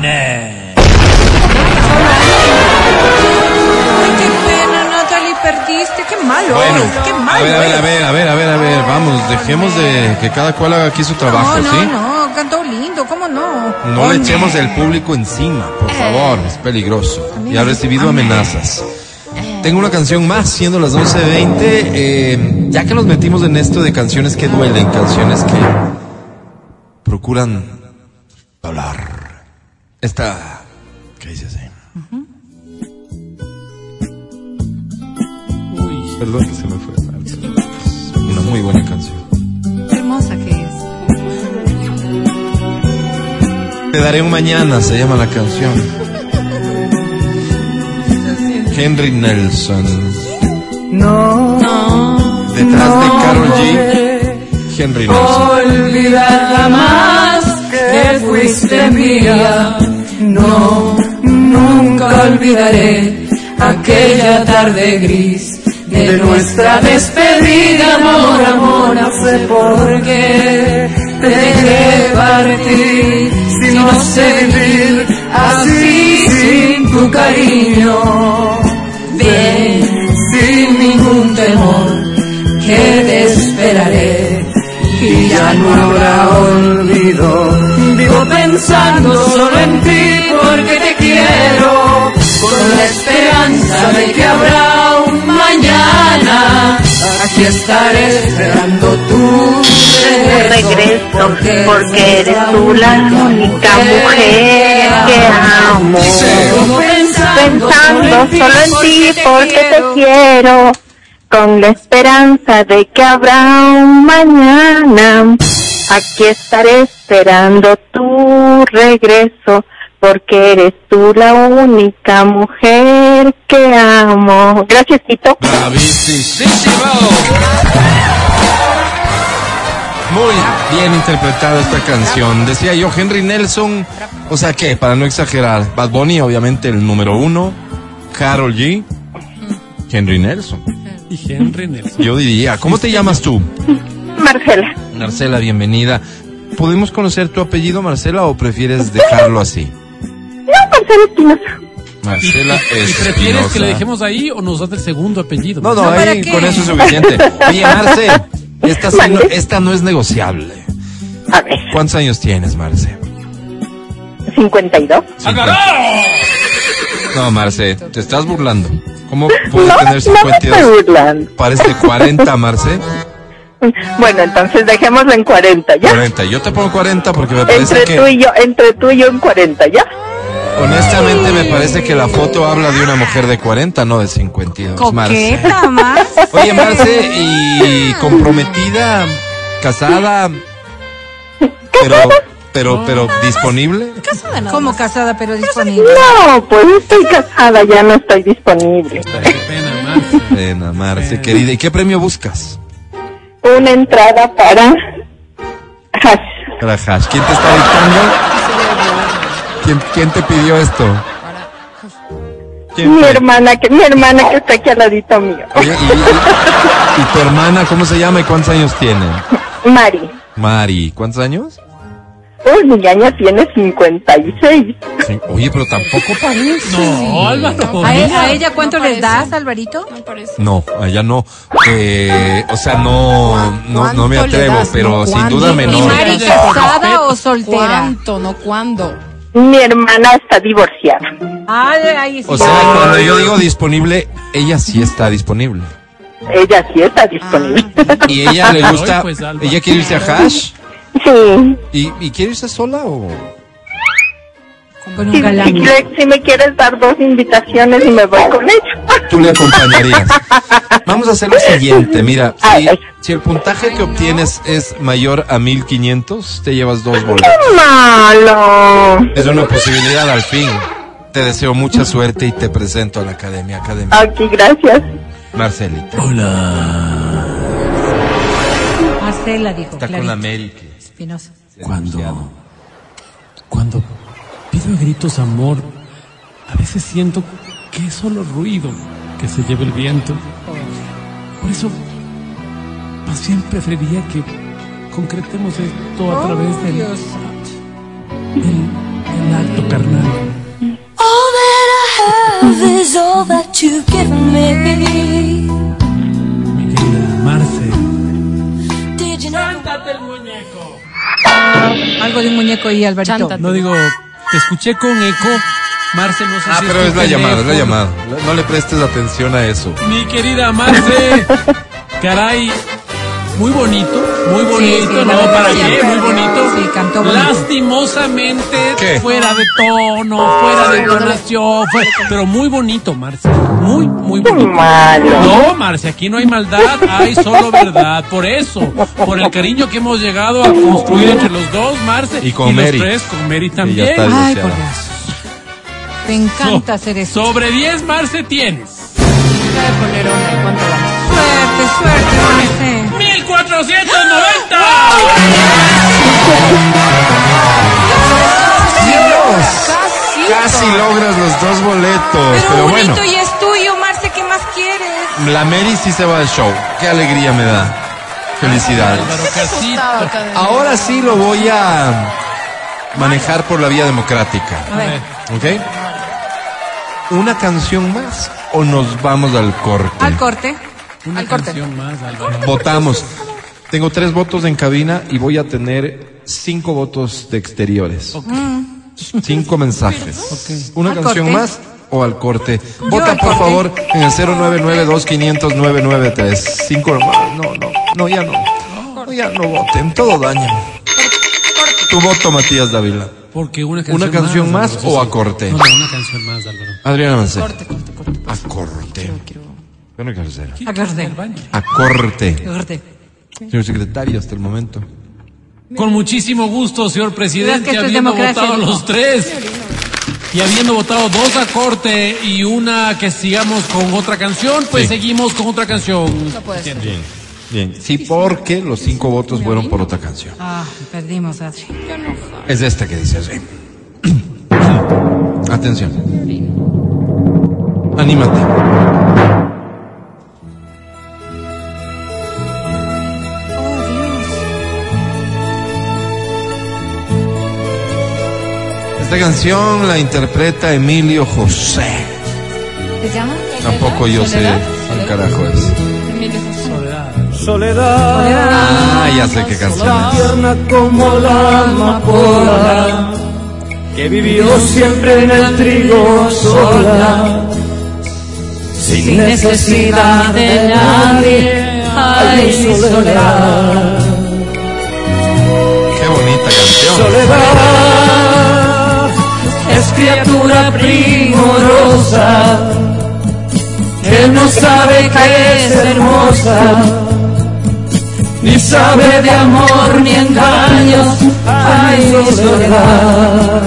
perdiste. Qué malo. Bueno, qué a malo. ver, a ver, a eres. ver, a ver, a ver, a ver, vamos, dejemos de que cada cual haga aquí su trabajo, no, no, ¿sí? no, cantó lindo, ¿cómo no? No le echemos el público encima, por favor, es peligroso. Y ha recibido amenazas. Tengo una canción más, siendo las 11.20, eh, ya que nos metimos en esto de canciones que duelen, canciones que procuran hablar. Esta, ¿qué dice Perdón que se me fue. mal, pero Una muy buena canción. Qué hermosa que es. Te daré un mañana, se llama la canción. Henry Nelson. No, Detrás de Carol G. Henry Nelson. olvidar jamás que fuiste mía. No, nunca olvidaré aquella tarde gris de nuestra despedida, amor, amor, no sé por qué te dejé partir, si no sé vivir así sin tu cariño. Ven sin ningún temor que te esperaré y ya no habrá olvido. Vivo pensando solo en ti porque te quiero, con la esperanza de que habrá. Aquí estaré esperando tu regreso, porque eres tú la única mujer que amo. Pensando solo en ti porque te quiero, con la esperanza de que habrá un mañana. Aquí estaré esperando tu regreso, porque eres tú la única mujer que amo. Gracias, Tito. Bravísimo. Muy bien interpretada esta canción. Decía yo, Henry Nelson, o sea, ¿qué? Para no exagerar, Bad Bunny, obviamente el número uno, Carol G, Henry Nelson. Y Henry Nelson. Yo diría, ¿cómo te llamas tú? Marcela. Marcela, bienvenida. ¿Podemos conocer tu apellido, Marcela, o prefieres dejarlo así? No, Marcela Espinosa. Marcela ¿Y prefieres Espinosa. que le dejemos ahí o nos das el segundo apellido? No, no, ¿para ahí qué? con eso es suficiente. Oye, Marce, esta, sí no, esta no es negociable. A ver, ¿Cuántos años tienes, Marce? 52. No, Marce, te estás burlando. ¿Cómo puedes No, tener no me 52? estoy burlando. Parece 40, Marce. Bueno, entonces dejémoslo en 40, ¿ya? 40. Yo te pongo 40 porque me parece Entre tú que, y yo, entre tú y yo en 40, ¿ya? Honestamente, me parece que la foto habla de una mujer de 40, no de 52. Marce. Coqueta, más. Oye, Marce, y comprometida, casada, pero, pero, pero disponible. Como casada, pero disponible. No, pues estoy casada, ya no estoy disponible. Qué pena, Marce. Pena, Marce, querida. ¿Y qué premio buscas? Una entrada para Hash. Para Hash. ¿Quién te está dictando? ¿Quién, quién te pidió esto? ¿Quién Mi hermana, que mi hermana que está aquí al ladito mío. Oye, ¿y, y- y tu hermana cómo se llama y cuántos años tiene? Mari. Mari, ¿cuántos años? Uy, mi ñaña tiene 56. Sí. Oye, pero tampoco parece. No, Álvaro. ¿A, e- a ella cuánto No les das, Alvarito? Me parece. No, a ella no. Eh, o sea, no, no, no me ¿Cuánto le atrevo, das? pero No, sin duda ¿Y menor. Mari Por casada o soltera? ¿Cuánto? No, ¿cuándo? Mi hermana está divorciada. Ay, ay, sí. O sea, cuando yo digo disponible, ella sí está disponible. Ella sí está disponible. Y ella le gusta, Ay, pues, ella quiere irse a Hash. Sí. ¿Y, y quiere irse sola o...? Si, un galán. si si me quieres dar dos invitaciones y me voy con ella. Tú le acompañarías. Vamos a hacer lo siguiente, mira, si, el puntaje que obtienes es mayor a 1500, te llevas dos boletos. Malo. Es una posibilidad al fin. Te deseo mucha suerte y te presento a la Academia Academia. Aquí, gracias. Marcelita. Marcela dijo. Está con la Mary. que Espinosa. es Cuando, cuando pido a gritos amor, a veces siento que es solo ruido que se lleva el viento. Por eso, más bien preferiría que concretemos esto a través del, Dios. del, del acto carnal. All that I have is all that you've given me. Mi querida Marce. Did you know? Algo de un muñeco ahí, Alvarito. Chántate. No digo, te escuché con eco. Marce, no sé Ah, si pero es la llamada, es la llamada. No le prestes atención a eso. Mi querida Marce, caray, muy bonito, muy bonito, sí, ¿no? ¿Para qué? Muy bonito. sí, cantó bonito. Lastimosamente, ¿Qué? fuera de tono, fuera de entonación, fue- pero muy bonito, Marce, muy, muy bonito. No, Marce, aquí no hay maldad, hay solo verdad. Por eso, por el cariño que hemos llegado a construir entre los dos, Marce, Y con los Mary. tres, con Mary también. está Ay, por Dios. Te encanta hacer esto. Sobre 10, Marce, tienes. Suerte, suerte, Marce. 1490. Casi logras los dos boletos, Pero, pero, bueno. bonito y es tuyo, Marce, ¿qué más quieres? La Mary sí se va al show. Qué alegría me da. Felicidades. Ahora sí lo voy a manejar por la vía democrática. A ver. ¿Ok? ¿Una canción más o nos vamos al corte? Al corte. Una Al corte. canción más, Álvaro. Votamos. Tengo tres votos en cabina y voy a tener cinco votos de exteriores. Cinco mensajes. Una Al canción corte. más o al corte. Vota al por corte. favor en el 099-2500-993. Cinco nomás. No, no, no, ya no. No, ya no voten. Todo daña. Tu voto, Matías Dávila. Porque una canción, ¿Una canción más Álvaro, o sí. a corte? No, no, una canción más, Álvaro. Adriana Mancé. Corte, corte, corte. A corte. Yo no quiero ser. A corte. A corte. A corte. Señor secretario, hasta el momento. Con muchísimo gusto, señor presidente, que habiendo democracia, votado ¿no? los tres. Y habiendo votado dos a corte y una que sigamos con otra canción, pues Sí. seguimos con otra canción. No puede ser. Bien. Bien. Sí, porque los cinco votos fueron por otra canción. Ah, perdimos, Adri. Es esta que dice así. Atención. Anímate. Esta canción la interpreta Emilio José. ¿Se llama? Tampoco yo sé qué carajo es. Soledad, Ah, ya sé qué canción es. tierna como la amapola, que vivió siempre en el trigo sola, sin necesidad de nadie. Ay, soledad, Qué bonita canción. soledad, es criatura primorosa, que no sabe que es hermosa ni sabe de amor ni engaños, ay mi soledad.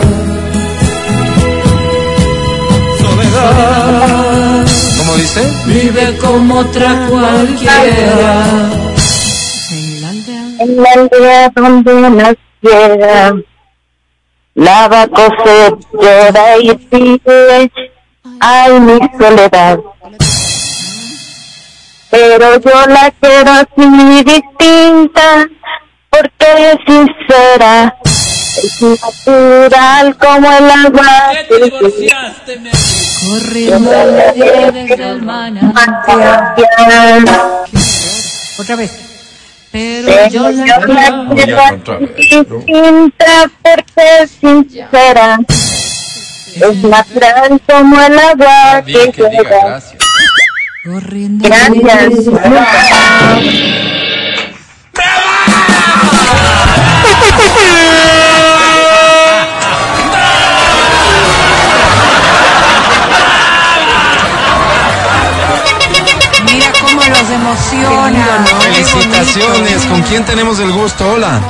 Soledad, ¿Cómo dice? vive como otra cualquiera. En la aldea donde naciera, lava, cose, llora y pide, ay mi soledad. Pero yo la quiero así distinta, porque es sincera, es natural como el agua. ¿Qué te divorciaste? Corriendo al día desde el manantial. Otra vez. Pero Pero yo yo la la quiero. distinta, porque es sincera. Es natural como el agua que llega. Corriendo. Gracias. Mira cómo los emociona. Felicitaciones. ¿Con quién tenemos el gusto? Hola.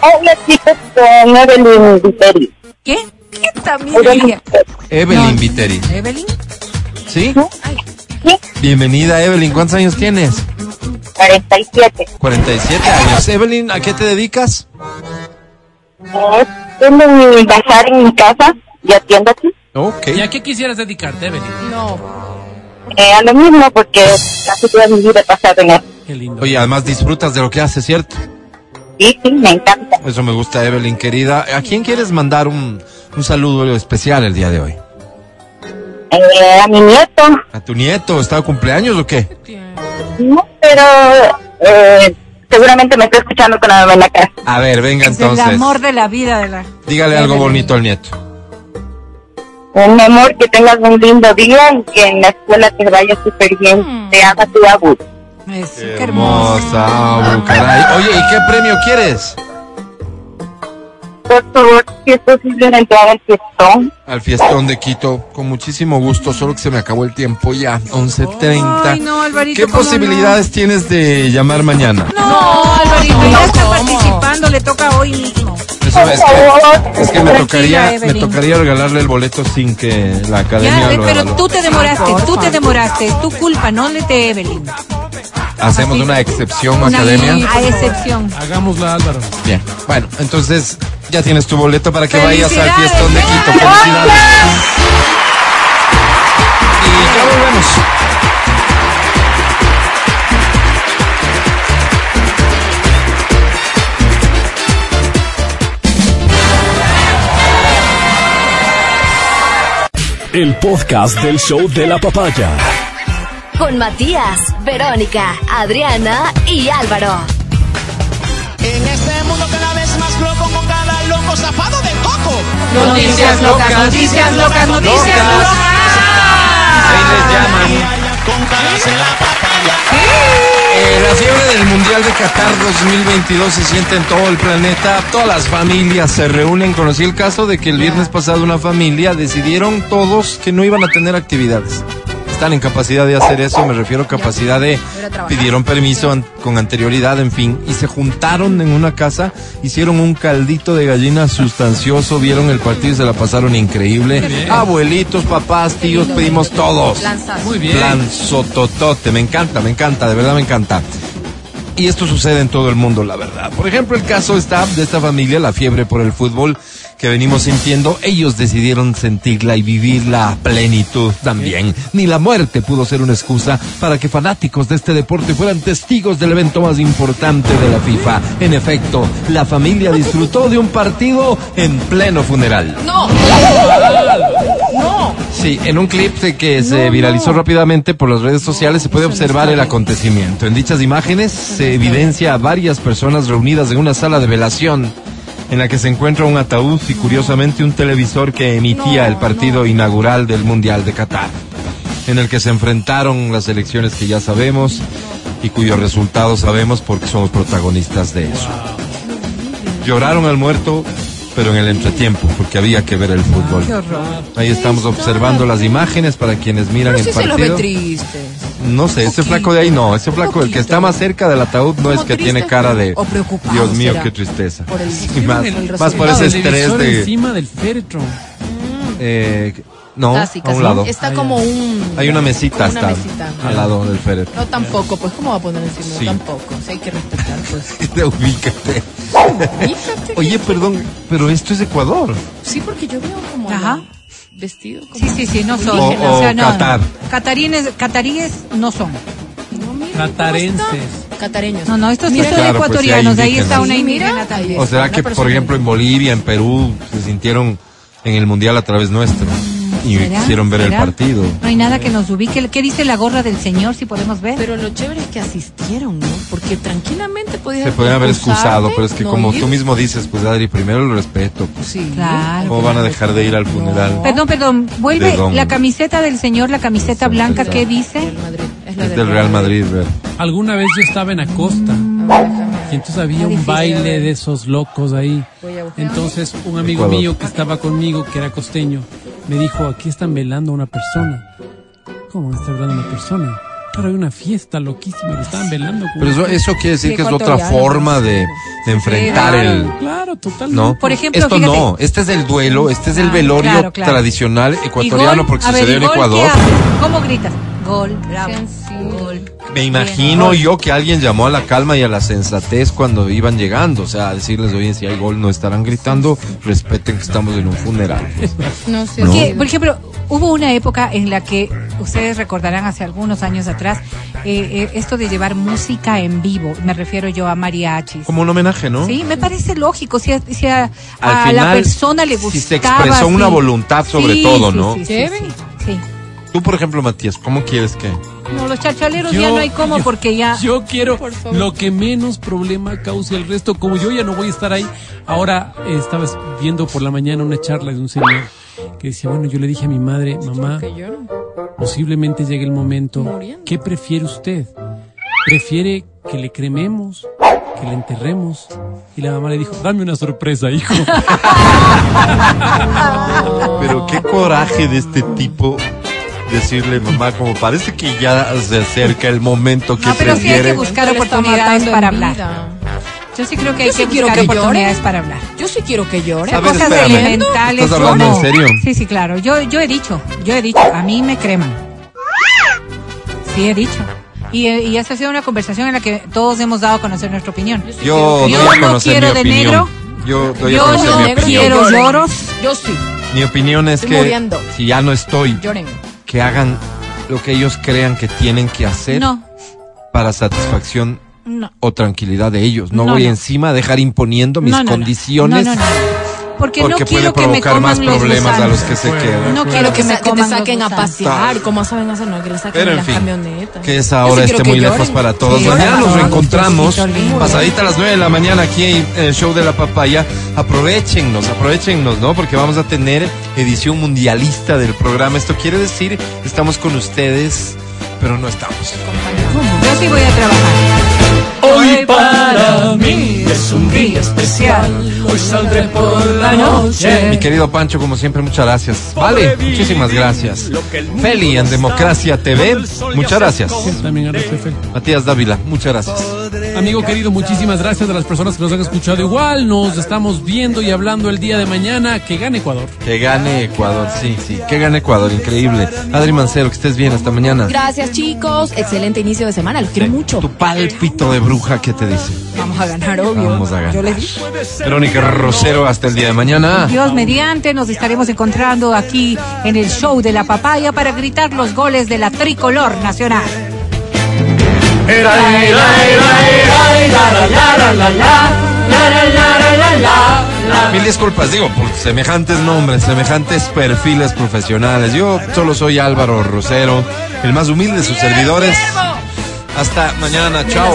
Hola chicos, con Evelyn Viteri. ¿Qué? ¿Qué también? Evelyn Evelyn Viteri. ¿Evelyn? ¿Sí? Sí, Bienvenida, Evelyn. ¿Cuántos años tienes? 47. 47 años. Evelyn, ¿a qué te dedicas? Eh, Tengo mi bazar en mi casa y atiendo aquí. Ok. ¿Y a qué quisieras dedicarte, Evelyn? No. Eh, a lo mismo porque casi toda mi vida he pasado en eso. Qué lindo. Oye, además disfrutas de lo que haces, ¿cierto? Sí, sí, me encanta. Eso me gusta, Evelyn, querida. ¿A quién quieres mandar un, un saludo especial el día de hoy? Eh, a mi nieto, ¿A tu nieto? ¿Está de cumpleaños o qué? no, pero eh, seguramente me está escuchando con la en la casa. A ver, venga Es el entonces. amor de la vida de la. Dígale algo bonito al nieto. Un amor, que tengas un lindo día y que en la escuela te vaya súper bien. Te haga tu abu. Eso, qué hermoso. Hermosa, Abu, caray. Oye, ¿y qué premio quieres? Por favor, si es posible entrar al fiestón. Al fiestón de Quito, con muchísimo gusto, solo que se me acabó el tiempo ya, 11.30. Ay, no, Alvarito. ¿Qué ¿cómo posibilidades tienes de llamar mañana? No, no Alvarito, ya está participando, le toca hoy mismo. Eso es que, es que me tocaría, me tocaría regalarle el boleto sin que la academia Ya, lo pero tú te demoraste, tú te demoraste, es tu culpa, no le de Evelyn. Hacemos una excepción, Una academia. a excepción. Hagámosla, Álvaro. Bien, bueno, entonces ya tienes tu boleto para que vayas al fiestón de Quito. Felicidades. Y ya volvemos. El podcast del show de la papaya. con Matías, Verónica, Adriana y Álvaro. Noticias locas, noticias locas, noticias locas. Ahí les llaman. Eh, la fiebre del Mundial de Qatar 2022 se siente en todo el planeta. Todas las familias se reúnen. Conocí el caso de que el viernes pasado una familia decidieron todos que no iban a tener actividades. Están en capacidad de hacer eso, me refiero a capacidad de... Pidieron permiso an- con anterioridad, en fin, y se juntaron en una casa, hicieron un caldito de gallina sustancioso, vieron el partido y se la pasaron increíble. Abuelitos, papás, tíos, pedimos todos. Muy bien. Plan sototote, me encanta, me encanta, de verdad me encanta. Y esto sucede en todo el mundo, la verdad. Por ejemplo, el caso está de esta familia, la fiebre por el fútbol que venimos sintiendo. Ellos decidieron sentirla y vivirla a plenitud también. Ni la muerte pudo ser una excusa para que fanáticos de este deporte fueran testigos del evento más importante de la FIFA. En efecto, la familia disfrutó de un partido en pleno funeral. No. No. Sí, en un clip que se viralizó rápidamente por las redes sociales se puede observar el acontecimiento. En dichas imágenes se evidencia a varias personas reunidas en una sala de velación en la que se encuentra un ataúd y curiosamente un televisor que emitía el partido inaugural del Mundial de Qatar, en el que se enfrentaron las elecciones que ya sabemos y cuyos resultados sabemos porque somos protagonistas de eso. Lloraron al muerto, pero en el entretiempo, porque había que ver el fútbol. Qué horror. Ahí estamos observando las imágenes para quienes miran el partido. No sé, ese flaco de ahí no, ese flaco, el que está más cerca del ataúd no es que tiene cara de O preocupado Dios mío, será. qué tristeza. Por el- Y más, el más por ese estrés de encima del féretro. eh, no, Casi, a un lado. Está como un. Hay una mesita una hasta al lado del féretro. No, tampoco, pues, ¿cómo va a poner encima? Sí. Tampoco, sí hay que respetar, pues. Ubícate. Fíjate. Oye, perdón, pero esto es Ecuador. Sí, porque yo veo como Ajá. la- vestido como... Sí, sí, sí, no son. O- o sea, no. Qatar. Catarines, cataríes no son. No, mira, Catarenses. Catareños. No, no, estos Mira, son Claro, pues, ecuatorianos. ahí indígenas. está una indígena también. ¿O será que, por ejemplo, en Bolivia, en Perú, se sintieron en el mundial a través nuestro y ¿Será? quisieron ver el partido? No hay nada que nos ubique. ¿Qué dice la gorra del señor? Si podemos ver. Pero lo chévere es que asistieron, ¿no? Porque tranquilamente podían Se pueden haber excusado, pero es que no como ir. tú mismo dices, pues Adri, primero el respeto. Pues, Sí. Claro. ¿Cómo van a dejar de ir al funeral? Perdón, perdón. Vuelve la camiseta del señor, la camiseta blanca. ¿Qué dice? Real Madrid. Es la Es del Real Madrid, ver. Alguna vez yo estaba en Acosta y entonces había un baile de esos locos ahí. Voy a buscar. Entonces un amigo mío que estaba conmigo, que era costeño, me dijo, aquí están velando a una persona. ¿Cómo está velando a una persona? Claro, hay una fiesta loquísima, lo estaban velando. Pero eso, eso quiere decir que es otra forma de, de enfrentar claro. el... Claro, totalmente. ¿No? Por ejemplo, Esto fíjate. no, este es el duelo, este es el Ah, velorio claro, claro. tradicional ¿Y ecuatoriano porque A ver, sucedió ¿y en Ecuador. ¿Cómo gritas? Gol, bravo. Gol. Me imagino yo que alguien llamó a la calma y a la sensatez cuando iban llegando, o sea, a decirles, oye, si hay gol no estarán gritando, respeten que estamos en un funeral. No sé. No. Que, por ejemplo, hubo una época en la que ustedes recordarán hace algunos años atrás eh, eh, esto de llevar música en vivo. Me refiero yo a mariachis. Como un homenaje, ¿no? Sí, me parece lógico. Si a, si a- Al a la persona le si gustaba. se expresó una voluntad sobre Sí, todo, sí, ¿no? Sí, sí, sí. Tú, por ejemplo, Matías, ¿cómo quieres que...? No, los chachaleros Yo- ya no hay como yo- porque ya. Yo quiero lo que menos problema cause el resto. Como yo ya no voy a estar ahí, ahora eh, estaba viendo por la mañana una charla de un señor que decía, bueno, yo le dije a mi madre, mamá, posiblemente llegue el momento. Muriendo. ¿Qué prefiere usted? ¿Prefiere que le crememos, que le enterremos? Y la mamá le dijo, dame una sorpresa, hijo. Pero qué coraje de este tipo decirle, mamá, como parece que ya se acerca el momento que No, pero sí hay que prefiere. buscar oportunidades para hablar. vida. Yo sí creo que Yo hay sí que quiero buscar que llore. oportunidades para hablar. Yo sí quiero que llore. A ver, Cosas espérame. elementales. ¿Estás hablando como- en serio? Sí, sí, claro. Yo, yo he dicho, yo he dicho, a mí me creman. Sí, he dicho. Y, y esa ha sido una conversación en la que todos hemos dado a conocer nuestra opinión. Yo, Yo a no quiero de opinión. negro. Yo doy a Yo conocer no mi quiero lloros. Yo sí. Mi opinión es Estoy que muriendo. si ya no estoy, Lloren. Que hagan lo que ellos crean que tienen que hacer No, para satisfacción no. o tranquilidad de ellos. No, No, voy encima a dejar imponiendo mis condiciones No, no, no. Porque, Porque no puede quiero que me provocar coman más los problemas a gusanos. los que se quedan. No Quiero quiero que, que me que te los saquen a pasear. ¿Cómo saben hacer? No, que le saquen Pero en en las fin, camionetas. que esa hora esté muy lloren. lejos para todos. Sí, Mañana nos reencontramos pasadita a las 9 de la mañana aquí en el show de la papaya. Aprovechennos, aprovechennos, ¿no? Porque vamos a tener edición mundialista del programa. Esto quiere decir, estamos con ustedes, pero no estamos. Yo sí voy a trabajar. Para mí es un día especial. Hoy saldré por la Mi noche. querido Pancho, como siempre, muchas gracias. Vale, muchísimas gracias. Feli en Democracia TV, muchas gracias. También Fel. Matías Dávila, muchas gracias. Amigo querido, muchísimas gracias a las personas que nos han escuchado igual. Nos estamos viendo y hablando el día de mañana. Que gane Ecuador. Que gane Ecuador, sí, sí, que gane Ecuador, increíble. Adri Mancero, que estés bien, hasta mañana. Gracias, chicos. Excelente inicio de semana. Los quiero mucho. Tu pálpito de bruja, ¿qué te dice? Vamos a ganar, obvio. Vamos a ganar. Yo les dije. Verónica Rosero, hasta el día de mañana. Dios mediante, nos estaremos encontrando aquí en el show de la papaya para gritar los goles de la tricolor nacional. Mil disculpas, digo, por semejantes nombres, semejantes perfiles profesionales. Yo solo soy Álvaro Rosero, el más humilde de sus servidores. Hasta mañana, chao.